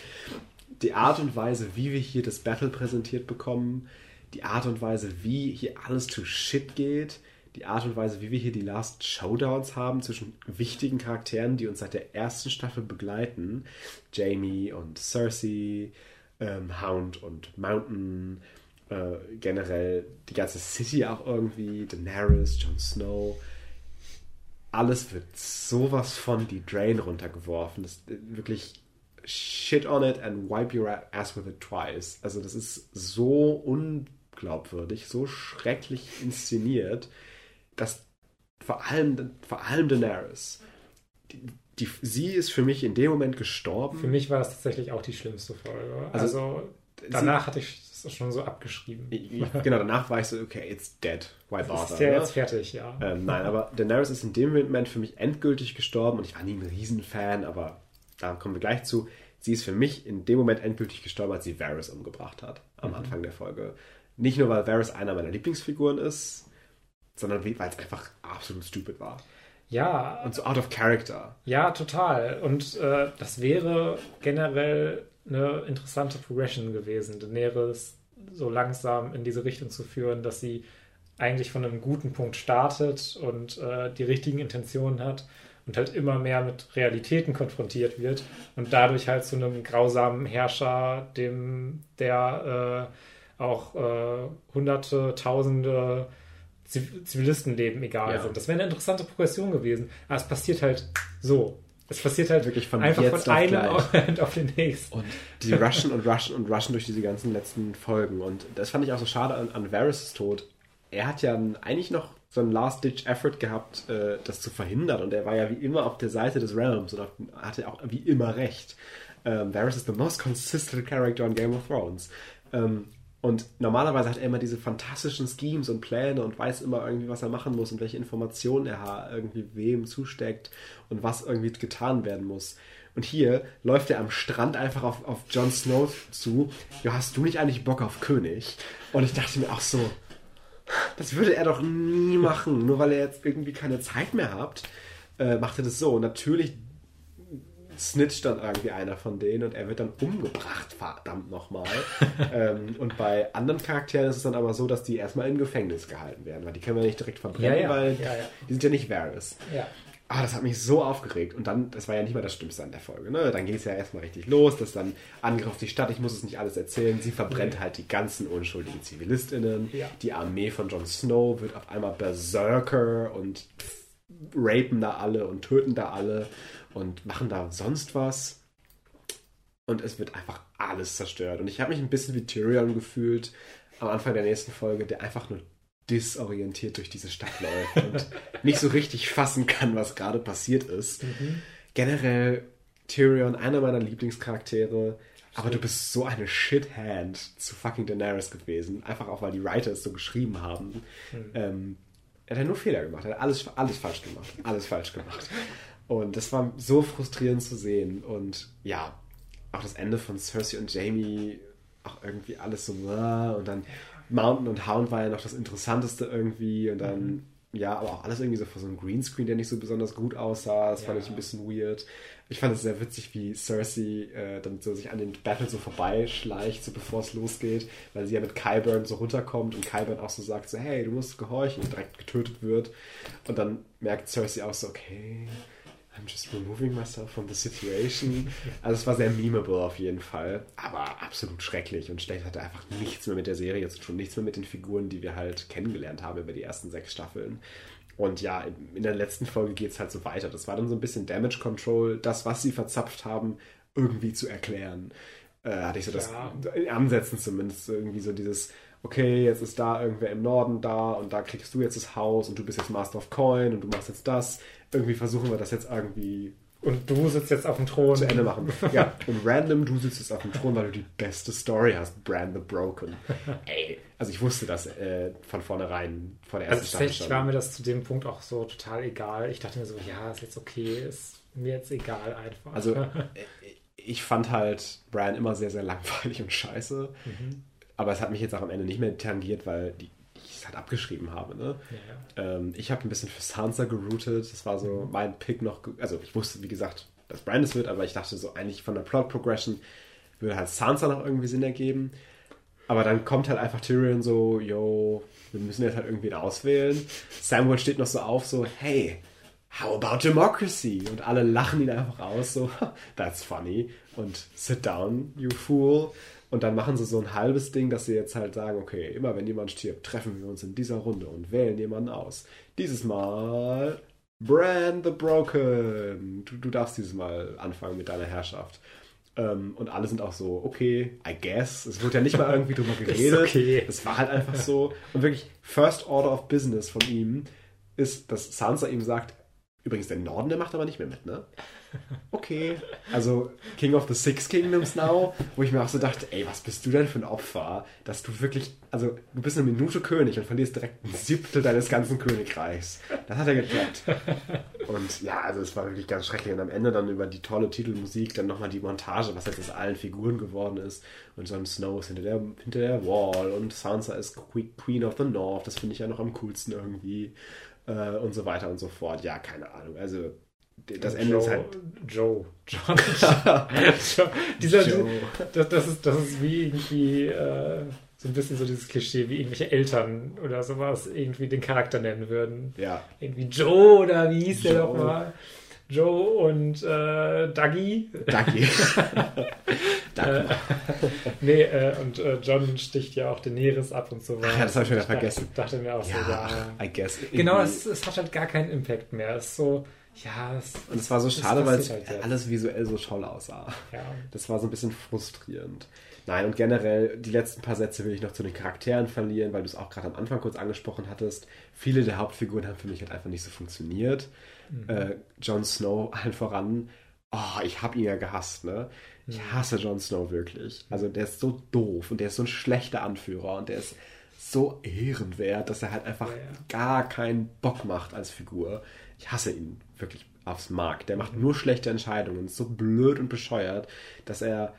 die Art und Weise, wie wir hier das Battle präsentiert bekommen, die Art und Weise, wie hier alles to shit geht, die Art und Weise, wie wir hier die Last Showdowns haben zwischen wichtigen Charakteren, die uns seit der ersten Staffel begleiten. Jamie und Cersei, ähm, Hound und Mountain, äh, generell die ganze City auch irgendwie, Daenerys, Jon Snow. Alles wird sowas von die Drain runtergeworfen. Das ist wirklich shit on it and wipe your ass with it twice. Also das ist so unglaubwürdig, so schrecklich inszeniert, dass vor allem, vor allem Daenerys, die, die, sie ist für mich in dem Moment gestorben. Für mich war das tatsächlich auch die schlimmste Folge. Also, danach hatte ich das schon so abgeschrieben. genau, danach war ich so, okay, it's dead. Why bother? Ist ja ne? jetzt fertig, ja. Ähm, nein, aber Daenerys ist in dem Moment für mich endgültig gestorben und ich war nie ein Riesenfan, aber da kommen wir gleich zu. Sie ist für mich in dem Moment endgültig gestorben, als sie Varys umgebracht hat am Anfang der Folge. Nicht nur, weil Varys einer meiner Lieblingsfiguren ist, sondern weil es einfach absolut stupid war. Ja, Und so out of character. ja, total. Und äh, das wäre generell eine interessante Progression gewesen, Daenerys so langsam in diese Richtung zu führen, dass sie eigentlich von einem guten Punkt startet und äh, die richtigen Intentionen hat und halt immer mehr mit Realitäten konfrontiert wird und dadurch halt zu einem grausamen Herrscher, dem der äh, auch äh, hunderte, tausende Ziv- Zivilistenleben egal Ja. sind. Das wäre eine interessante Progression gewesen. Aber es passiert halt so. Es passiert halt Wirklich von einfach jetzt von einem. Moment auf den nächsten. Und die rushen und rushen und rushen durch diese ganzen letzten Folgen. Und das fand ich auch so schade an, an Varys Tod. Er hat ja eigentlich noch so einen Last-Ditch-Effort gehabt, äh, das zu verhindern. Und er war ja wie immer auf der Seite des Realms und hatte auch wie immer recht. Ähm, Varys ist the most consistent character on Game of Thrones. Ähm, und normalerweise hat er immer diese fantastischen Schemes und Pläne und weiß immer irgendwie, was er machen muss und welche Informationen er irgendwie wem zusteckt und was irgendwie getan werden muss. Und hier läuft er am Strand einfach auf, auf Jon Snow zu. Ja, hast du nicht eigentlich Bock auf König? Und ich dachte mir auch so, das würde er doch nie machen. Nur weil er jetzt irgendwie keine Zeit mehr hat, äh, macht er das so. Und natürlich snitcht dann irgendwie einer von denen und er wird dann umgebracht, verdammt nochmal. ähm, und bei anderen Charakteren ist es dann aber so, dass die erstmal im Gefängnis gehalten werden, weil die können wir nicht direkt verbrennen, Ja, ja. weil Ja, die sind ja nicht Varys. Ja. Ah, das hat mich so aufgeregt. Und dann, das war ja nicht mal das Schlimmste an der Folge. Ne? Dann ging es ja erstmal richtig los, dass dann Angriff auf die Stadt, ich muss es nicht alles erzählen, sie verbrennt halt die ganzen unschuldigen ZivilistInnen. Die Armee von Jon Snow wird auf einmal Berserker und rapen da alle und töten da alle und machen da sonst was. Und es wird einfach alles zerstört. Und ich habe mich ein bisschen wie Tyrion gefühlt am Anfang der nächsten Folge, der einfach nur disorientiert durch diese Stadt läuft und nicht so richtig fassen kann, was gerade passiert ist. Generell Tyrion, einer meiner Lieblingscharaktere, aber du bist so eine Shithand zu fucking Daenerys gewesen, einfach auch, weil die Writer es so geschrieben haben. Ähm, er hat ja nur Fehler gemacht, er hat alles, alles falsch gemacht, alles falsch gemacht. Und das war so frustrierend zu sehen. Und ja, auch das Ende von Cersei und Jamie, auch irgendwie alles so, und dann Mountain und Hound war ja noch das Interessanteste irgendwie. Und dann ja, aber auch alles irgendwie so vor so einem Greenscreen, der nicht so besonders gut aussah. Das ja. fand ich ein bisschen weird. Ich fand es sehr witzig, wie Cersei äh, dann so sich an den Battle so vorbeischleicht, so bevor es losgeht, weil sie ja mit Kyburn so runterkommt und Kyburn auch so sagt, so, hey, du musst gehorchen und direkt getötet wird. Und dann merkt Cersei auch so, okay, I'm just removing myself from the situation. Also es war sehr memeable auf jeden Fall, aber absolut schrecklich und schlecht hatte einfach nichts mehr mit der Serie zu tun, nichts mehr mit den Figuren, die wir halt kennengelernt haben über die ersten sechs Staffeln. Und ja, in der letzten Folge geht es halt so weiter. Das war dann so ein bisschen Damage Control, das, was sie verzapft haben, irgendwie zu erklären. Äh, hatte ich so das ja. Ansätzen zumindest irgendwie so dieses, okay, jetzt ist da irgendwer im Norden da und da kriegst du jetzt das Haus und du bist jetzt Master of Coin und du machst jetzt das. Irgendwie versuchen wir das jetzt irgendwie und du sitzt jetzt auf dem Thron. Zu Ende machen. Ja, und random, du sitzt jetzt auf dem Thron, weil du die beste Story hast. Brand the Broken. Ey, also ich wusste das äh, von vornherein, vor der ersten also Staffel. Tatsächlich war mir das zu dem Punkt auch so total egal. Ich dachte mir so, ja, ist jetzt okay, ist mir jetzt egal einfach. Also äh, ich fand halt Brian immer sehr, sehr langweilig und scheiße. Mhm. Aber es hat mich jetzt auch am Ende nicht mehr tangiert, weil die es halt abgeschrieben habe. Ne? Ja. Ähm, ich habe ein bisschen für Sansa geroutet. Das war so mhm. mein Pick noch. Also ich wusste, wie gesagt, dass Brandis wird, aber ich dachte so eigentlich von der Plot Progression würde halt Sansa noch irgendwie Sinn ergeben. Aber dann kommt halt einfach Tyrion so, yo, wir müssen jetzt halt irgendwie auswählen. Samuel steht noch so auf, so, hey, how about democracy? Und alle lachen ihn einfach aus, so, that's funny. Und sit down, you fool. Und dann machen sie so ein halbes Ding, dass sie jetzt halt sagen, okay, immer wenn jemand stirbt, treffen wir uns in dieser Runde und wählen jemanden aus. Dieses Mal Brand the Broken. Du, du darfst dieses Mal anfangen mit deiner Herrschaft. Ähm, und alle sind auch so, okay, I guess. Es wird ja nicht mal irgendwie drüber geredet. okay. Es war halt einfach so. Und wirklich, First Order of Business von ihm ist, dass Sansa ihm sagt, übrigens, der Norden, der macht aber nicht mehr mit, ne? okay. Also King of the Six Kingdoms now, wo ich mir auch so dachte, ey, was bist du denn für ein Opfer, dass du wirklich, also du bist eine Minute König und verlierst direkt ein Siebtel deines ganzen Königreichs. Das hat er geklappt. Und ja, also es war wirklich ganz schrecklich. Und am Ende dann über die tolle Titelmusik dann nochmal die Montage, was jetzt aus allen Figuren geworden ist. Und Jon Snow ist hinter der, hinter der Wall und Sansa ist Queen of the North. Das finde ich ja noch am coolsten irgendwie. Äh, und so weiter und so fort. Ja, keine Ahnung. Also das Ende Joe, ist halt. Joe. John. Joe. Dieser, Joe. Das, das, ist, das ist wie irgendwie äh, so ein bisschen so dieses Klischee, wie irgendwelche Eltern oder sowas irgendwie den Charakter nennen würden. Ja. Irgendwie Joe oder wie hieß Joe. der nochmal? Joe und äh, Dougie. Dougie. äh, nee, äh, und äh, John sticht ja auch Daenerys ab und so weiter. Ja, das habe ich wieder vergessen. Ich dachte mir auch ja, so, ja. I guess. Genau, es, es, hat halt gar keinen Impact mehr. Es ist so, ja, es, und es war so schade, weil es halt alles visuell so toll aussah. Ja. Das war so ein bisschen frustrierend. Nein, und generell, die letzten paar Sätze will ich noch zu den Charakteren verlieren, weil du es auch gerade am Anfang kurz angesprochen hattest. Viele der Hauptfiguren haben für mich halt einfach nicht so funktioniert. Mhm. Äh, Jon Snow allen voran. Oh, ich habe ihn ja gehasst, ne? Ich mhm. hasse Jon Snow wirklich. Also der ist so doof und der ist so ein schlechter Anführer und der ist so ehrenwert, dass er halt einfach ja, ja. gar keinen Bock macht als Figur. Ich hasse ihn wirklich aufs Mark. Der macht nur schlechte Entscheidungen. Ist so blöd und bescheuert, dass er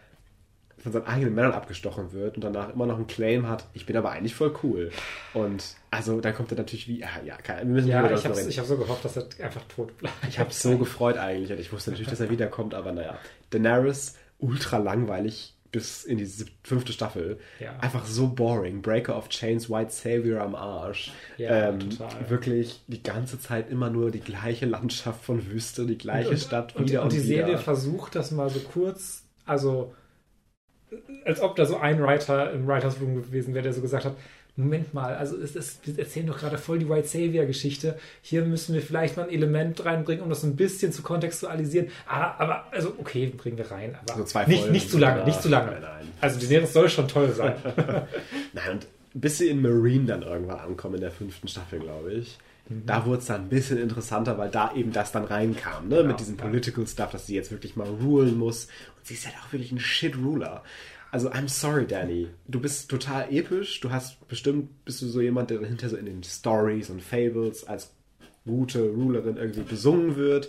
von seinen eigenen Männern abgestochen wird und danach immer noch einen Claim hat, ich bin aber eigentlich voll cool. Und also dann kommt er natürlich wie, ja, ja, wir müssen ja ich habe hab so gehofft, dass er einfach tot bleibt. Ich habe so gefreut eigentlich und ich wusste natürlich, dass er wiederkommt, aber naja. Daenerys, ultra langweilig, bis in die fünfte Staffel. Ja. Einfach so boring. Breaker of Chains, White Savior am Arsch. Ja, ähm, total. Wirklich die ganze Zeit immer nur die gleiche Landschaft von Wüste, die gleiche und, Stadt und, wieder und, und die wieder. Serie versucht das mal so kurz, also als ob da so ein Writer im Writers Room gewesen wäre, der so gesagt hat, Moment mal, also es ist, wir erzählen doch gerade voll die White Savior-Geschichte. Hier müssen wir vielleicht mal ein Element reinbringen, um das ein bisschen zu kontextualisieren. Ah, aber, also, okay, bringen wir rein, aber also zwei nicht, nicht zu lange, nicht zu lange. Nein, nein. Also die Serie soll schon toll sein. nein, und bis sie in Marine dann irgendwann ankommen, in der fünften Staffel, glaube ich. Mhm. Da wurde es dann ein bisschen interessanter, weil da eben das dann reinkam, ne? Genau, mit diesem Political ja. Stuff, dass sie jetzt wirklich mal rulen muss. Und sie ist halt auch wirklich ein Shit-Ruler. Also, I'm sorry, Danny. Du bist total episch. Du hast bestimmt, bist du so jemand, der hinter so in den Stories und Fables als gute Rulerin irgendwie besungen wird.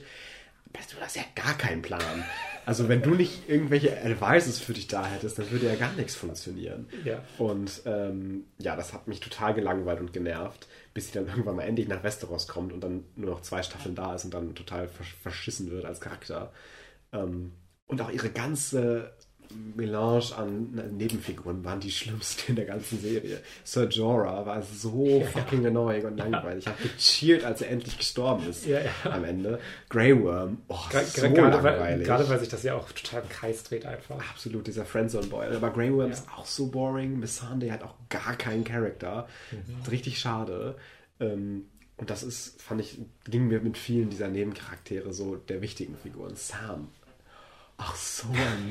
Aber du hast ja gar keinen Plan. Also wenn du nicht irgendwelche Advices für dich da hättest, dann würde ja gar nichts funktionieren. Ja. Und ähm, ja, das hat mich total gelangweilt und genervt, bis sie dann irgendwann mal endlich nach Westeros kommt und dann nur noch zwei Staffeln da ist und dann total versch verschissen wird als Charakter. Ähm, und auch ihre ganze Melange an Nebenfiguren waren die schlimmsten in der ganzen Serie. Sir Jorah war so ja. fucking annoying und langweilig. Ich habe gecheert, als er endlich gestorben ist ja, ja. am Ende. Grey Worm, oh, Gra so gerade langweilig. Weil, gerade weil sich das ja auch total im Kreis dreht einfach. Absolut, dieser Friendzone-Boy. Aber Grey Worm ist auch so boring. Miss Sunday hat auch gar keinen Charakter. Mhm. Richtig schade. Ähm, und das ist, fand ich, ging mir mit vielen dieser Nebencharaktere so der wichtigen Figuren. Sam Ach, so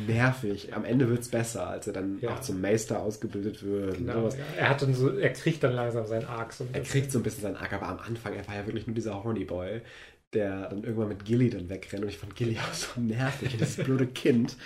nervig. Am Ende wird es besser, als er dann ja. auch zum Meister ausgebildet wird. Genau, ja. Er hat dann so, er kriegt dann langsam seinen Arc. So er kriegt so ein bisschen seinen Arc, aber am Anfang, er war ja wirklich nur dieser Horny Boy, der dann irgendwann mit Gilly dann wegrennt. Und ich fand Gilly auch so nervig, das blöde Kind.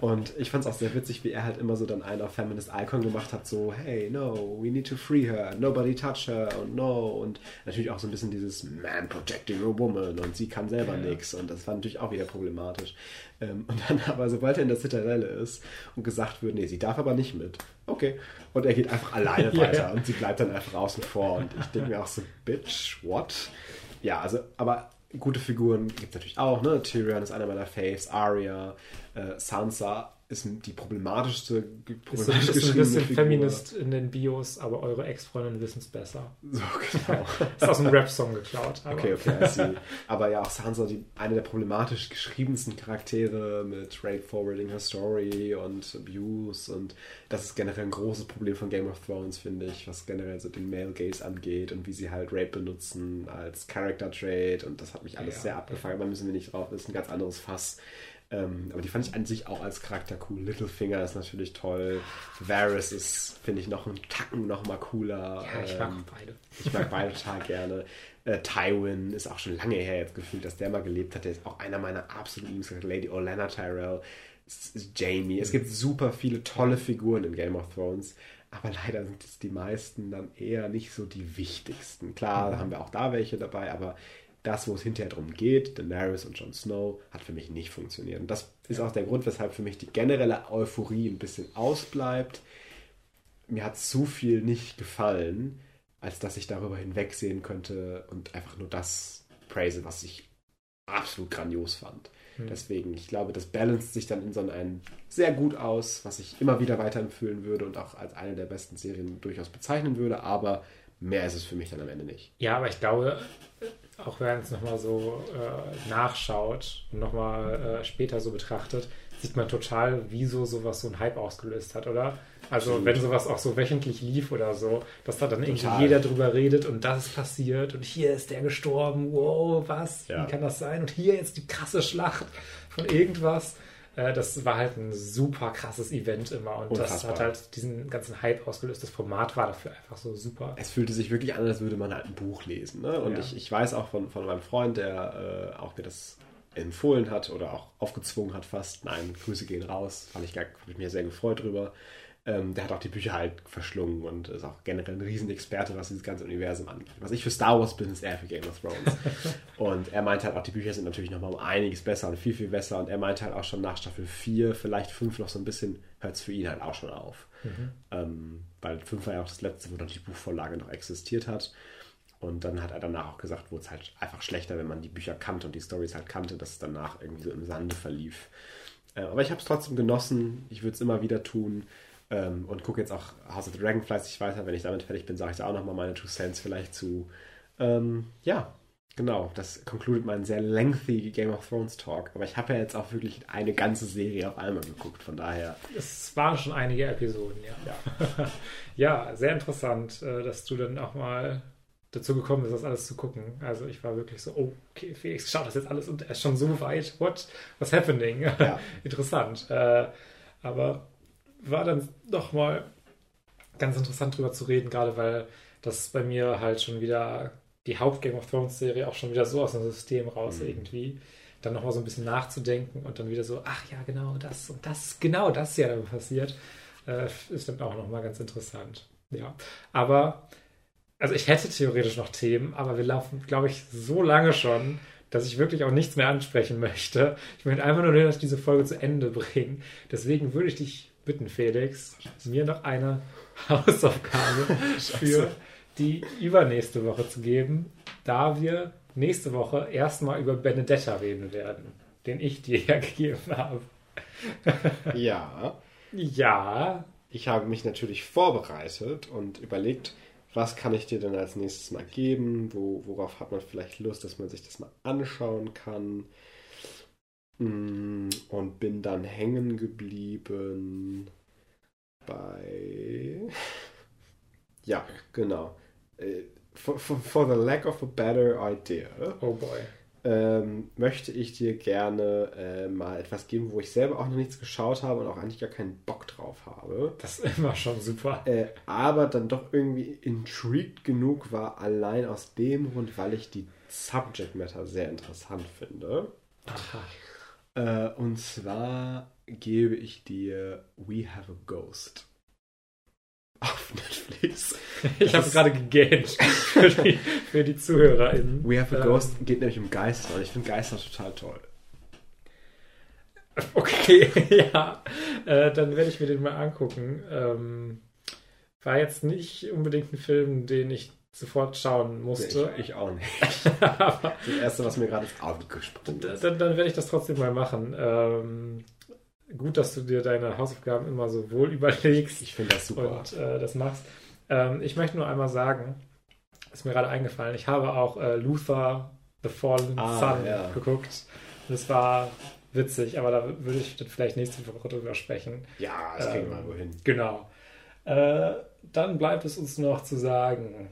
Und ich fand es auch sehr witzig, wie er halt immer so dann einen auf Feminist Icon gemacht hat, so, hey, no, we need to free her, nobody touch her und no. Und natürlich auch so ein bisschen dieses Man protecting a woman und sie kann selber ja. nichts. Und das war natürlich auch wieder problematisch. Ähm, und dann aber, sobald er in der Zitadelle ist und gesagt wird, nee, sie darf aber nicht mit. Okay. Und er geht einfach alleine weiter ja, ja. und sie bleibt dann einfach außen vor. Und ich denke mir auch so, Bitch, what? Ja, also, aber gute Figuren gibt es natürlich auch. Ne? Tyrion ist einer meiner Faves, Arya, äh, Sansa ist die problematischste problematisch ist, ist ein bisschen Figur. Feminist in den Bios, aber eure Ex-Freundinnen wissen es besser. So, genau. ist aus einem Rap-Song geklaut. Aber. Okay, okay, I see. Aber ja, auch Sansa, die, eine der problematisch geschriebensten Charaktere mit Rape Forwarding Her Story und Abuse und das ist generell ein großes Problem von Game of Thrones, finde ich, was generell so den Male Gaze angeht und wie sie halt Rape benutzen als Character Trait und das hat mich alles ja, sehr abgefangen, ja. aber müssen wir nicht drauf, das ist ein ganz anderes Fass. Ähm, aber die fand ich an sich auch als Charakter cool. Littlefinger ist natürlich toll. Varys ist, finde ich, noch einen Tacken noch mal cooler. Ja, ich mag ähm, beide. Ich mag beide total gerne. Äh, Tywin ist auch schon lange her jetzt gefühlt, dass der mal gelebt hat. Der ist auch einer meiner absoluten Lieblingscharakter. Lady Olenna Tyrell, Jamie. Es gibt super viele tolle Figuren in Game of Thrones. Aber leider sind es die meisten dann eher nicht so die wichtigsten. Klar, mhm. haben wir auch da welche dabei, aber das, wo es hinterher darum geht, Daenerys und Jon Snow, hat für mich nicht funktioniert. Und das ist auch der Grund, weshalb für mich die generelle Euphorie ein bisschen ausbleibt. Mir hat zu viel nicht gefallen, als dass ich darüber hinwegsehen könnte und einfach nur das praise, was ich absolut grandios fand. Hm. Deswegen, ich glaube, das balanced sich dann in so einem sehr gut aus, was ich immer wieder weiterempfehlen würde und auch als eine der besten Serien durchaus bezeichnen würde, aber mehr ist es für mich dann am Ende nicht. Ja, aber ich glaube, auch wenn es nochmal so äh, nachschaut und nochmal äh, später so betrachtet, sieht man total, wieso sowas so ein Hype ausgelöst hat, oder? Also Absolut. wenn sowas auch so wöchentlich lief oder so, dass da dann irgendwie total. jeder drüber redet und das ist passiert und hier ist der gestorben, wow, was, ja. wie kann das sein? Und hier jetzt die krasse Schlacht von irgendwas. Äh, das war halt ein super krasses Event immer und Unfassbar. das hat halt diesen ganzen Hype ausgelöst. Das Format war dafür einfach so super. Es fühlte sich wirklich an, als würde man halt ein Buch lesen. Ne? Und ja. ich, ich weiß auch von, von meinem Freund, der äh, auch mir das empfohlen hat oder auch aufgezwungen hat fast. Nein, Grüße gehen raus. Fand ich, gar, ich mir sehr gefreut drüber. Ähm, der hat auch die Bücher halt verschlungen und ist auch generell ein Riesenexperte, was dieses ganze Universum angeht. Was ich für Star Wars bin, ist er für Game of Thrones. und er meinte halt auch, die Bücher sind natürlich nochmal um einiges besser und viel, viel besser. Und er meinte halt auch schon nach Staffel 4, vielleicht 5 noch so ein bisschen, hört es für ihn halt auch schon auf. Mhm. Ähm, weil 5 war ja auch das letzte, wo noch die Buchvorlage noch existiert hat. Und dann hat er danach auch gesagt, wurde es halt einfach schlechter, wenn man die Bücher kannte und die Stories halt kannte, dass es danach irgendwie so im Sande verlief. Äh, aber ich habe es trotzdem genossen. Ich würde es immer wieder tun. Ähm, und gucke jetzt auch House of the Dragon fleißig weiter. Wenn ich damit fertig bin, sage ich da auch nochmal meine Two Cents vielleicht zu. Ähm, ja, genau. Das concluded meinen sehr lengthy Game of Thrones Talk. Aber ich habe ja jetzt auch wirklich eine ganze Serie auf einmal geguckt. Von daher. Es waren schon einige Episoden, ja. Ja, ja sehr interessant, äh, dass du dann auch mal dazu gekommen bist, das alles zu gucken. Also ich war wirklich so, oh, okay, Felix schaut das jetzt alles und er ist schon so weit. What? What's happening? Ja. Interessant. Äh, aber war dann doch mal ganz interessant drüber zu reden, gerade weil das bei mir halt schon wieder die Haupt-Game of Thrones-Serie auch schon wieder so aus dem System raus mhm. irgendwie. Dann nochmal so ein bisschen nachzudenken und dann wieder so, ach ja, genau das und das, genau das ja dann passiert, äh, ist dann auch nochmal ganz interessant. Ja, aber, also ich hätte theoretisch noch Themen, aber wir laufen, glaube ich, so lange schon, dass ich wirklich auch nichts mehr ansprechen möchte. Ich möchte einfach nur, dass ich diese Folge zu Ende bringen. Deswegen würde ich dich bitten, Felix, mir noch eine Hausaufgabe für die übernächste Woche zu geben, da wir nächste Woche erstmal über Benedetta reden werden, den ich dir ja gegeben habe. Ja. Ja. Ich habe mich natürlich vorbereitet und überlegt, was kann ich dir denn als nächstes mal geben? Wo, worauf hat man vielleicht Lust, dass man sich das mal anschauen kann? Mm, und bin dann hängen geblieben bei. Ja, genau. Äh, for, for, for the lack of a better idea. Oh boy ähm, möchte ich dir gerne äh, mal etwas geben, wo ich selber auch noch nichts geschaut habe und auch eigentlich gar keinen Bock drauf habe. Das ist immer schon super. Äh, aber dann doch irgendwie intrigued genug war, allein aus dem Grund, weil ich die Subject Matter sehr interessant finde. Aha. Äh, und zwar gebe ich dir We Have a Ghost auf Netflix. Ich habe gerade gegähnt für die, für die ZuhörerInnen. We Have a Ghost ähm, geht nämlich um Geister und ich finde Geister total toll. Okay, ja. Äh, dann werde ich mir den mal angucken. Ähm, war jetzt nicht unbedingt ein Film, den ich sofort schauen musste. Ich, ich, auch nicht. das erste, was mir gerade ins Auge gesprungen ist. Dann, dann, werde ich das trotzdem mal machen. Ähm, gut, dass du dir deine Hausaufgaben immer so wohl überlegst. Ich finde das super. Und äh, das machst. Ähm, ich möchte nur einmal sagen, ist mir gerade eingefallen, ich habe auch äh, Luther, The Fallen ah, Sun ja. geguckt. Und es war witzig, aber da würde ich vielleicht nächste Woche drüber sprechen. Ja, das ähm, kriegen wir mal wohin. Genau. Äh, dann bleibt es uns noch zu sagen.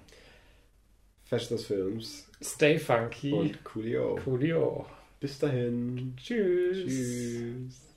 Fest des Films. Stay funky. Und Coolio. Coolio. Bis dahin. Tschüss. Tschüss.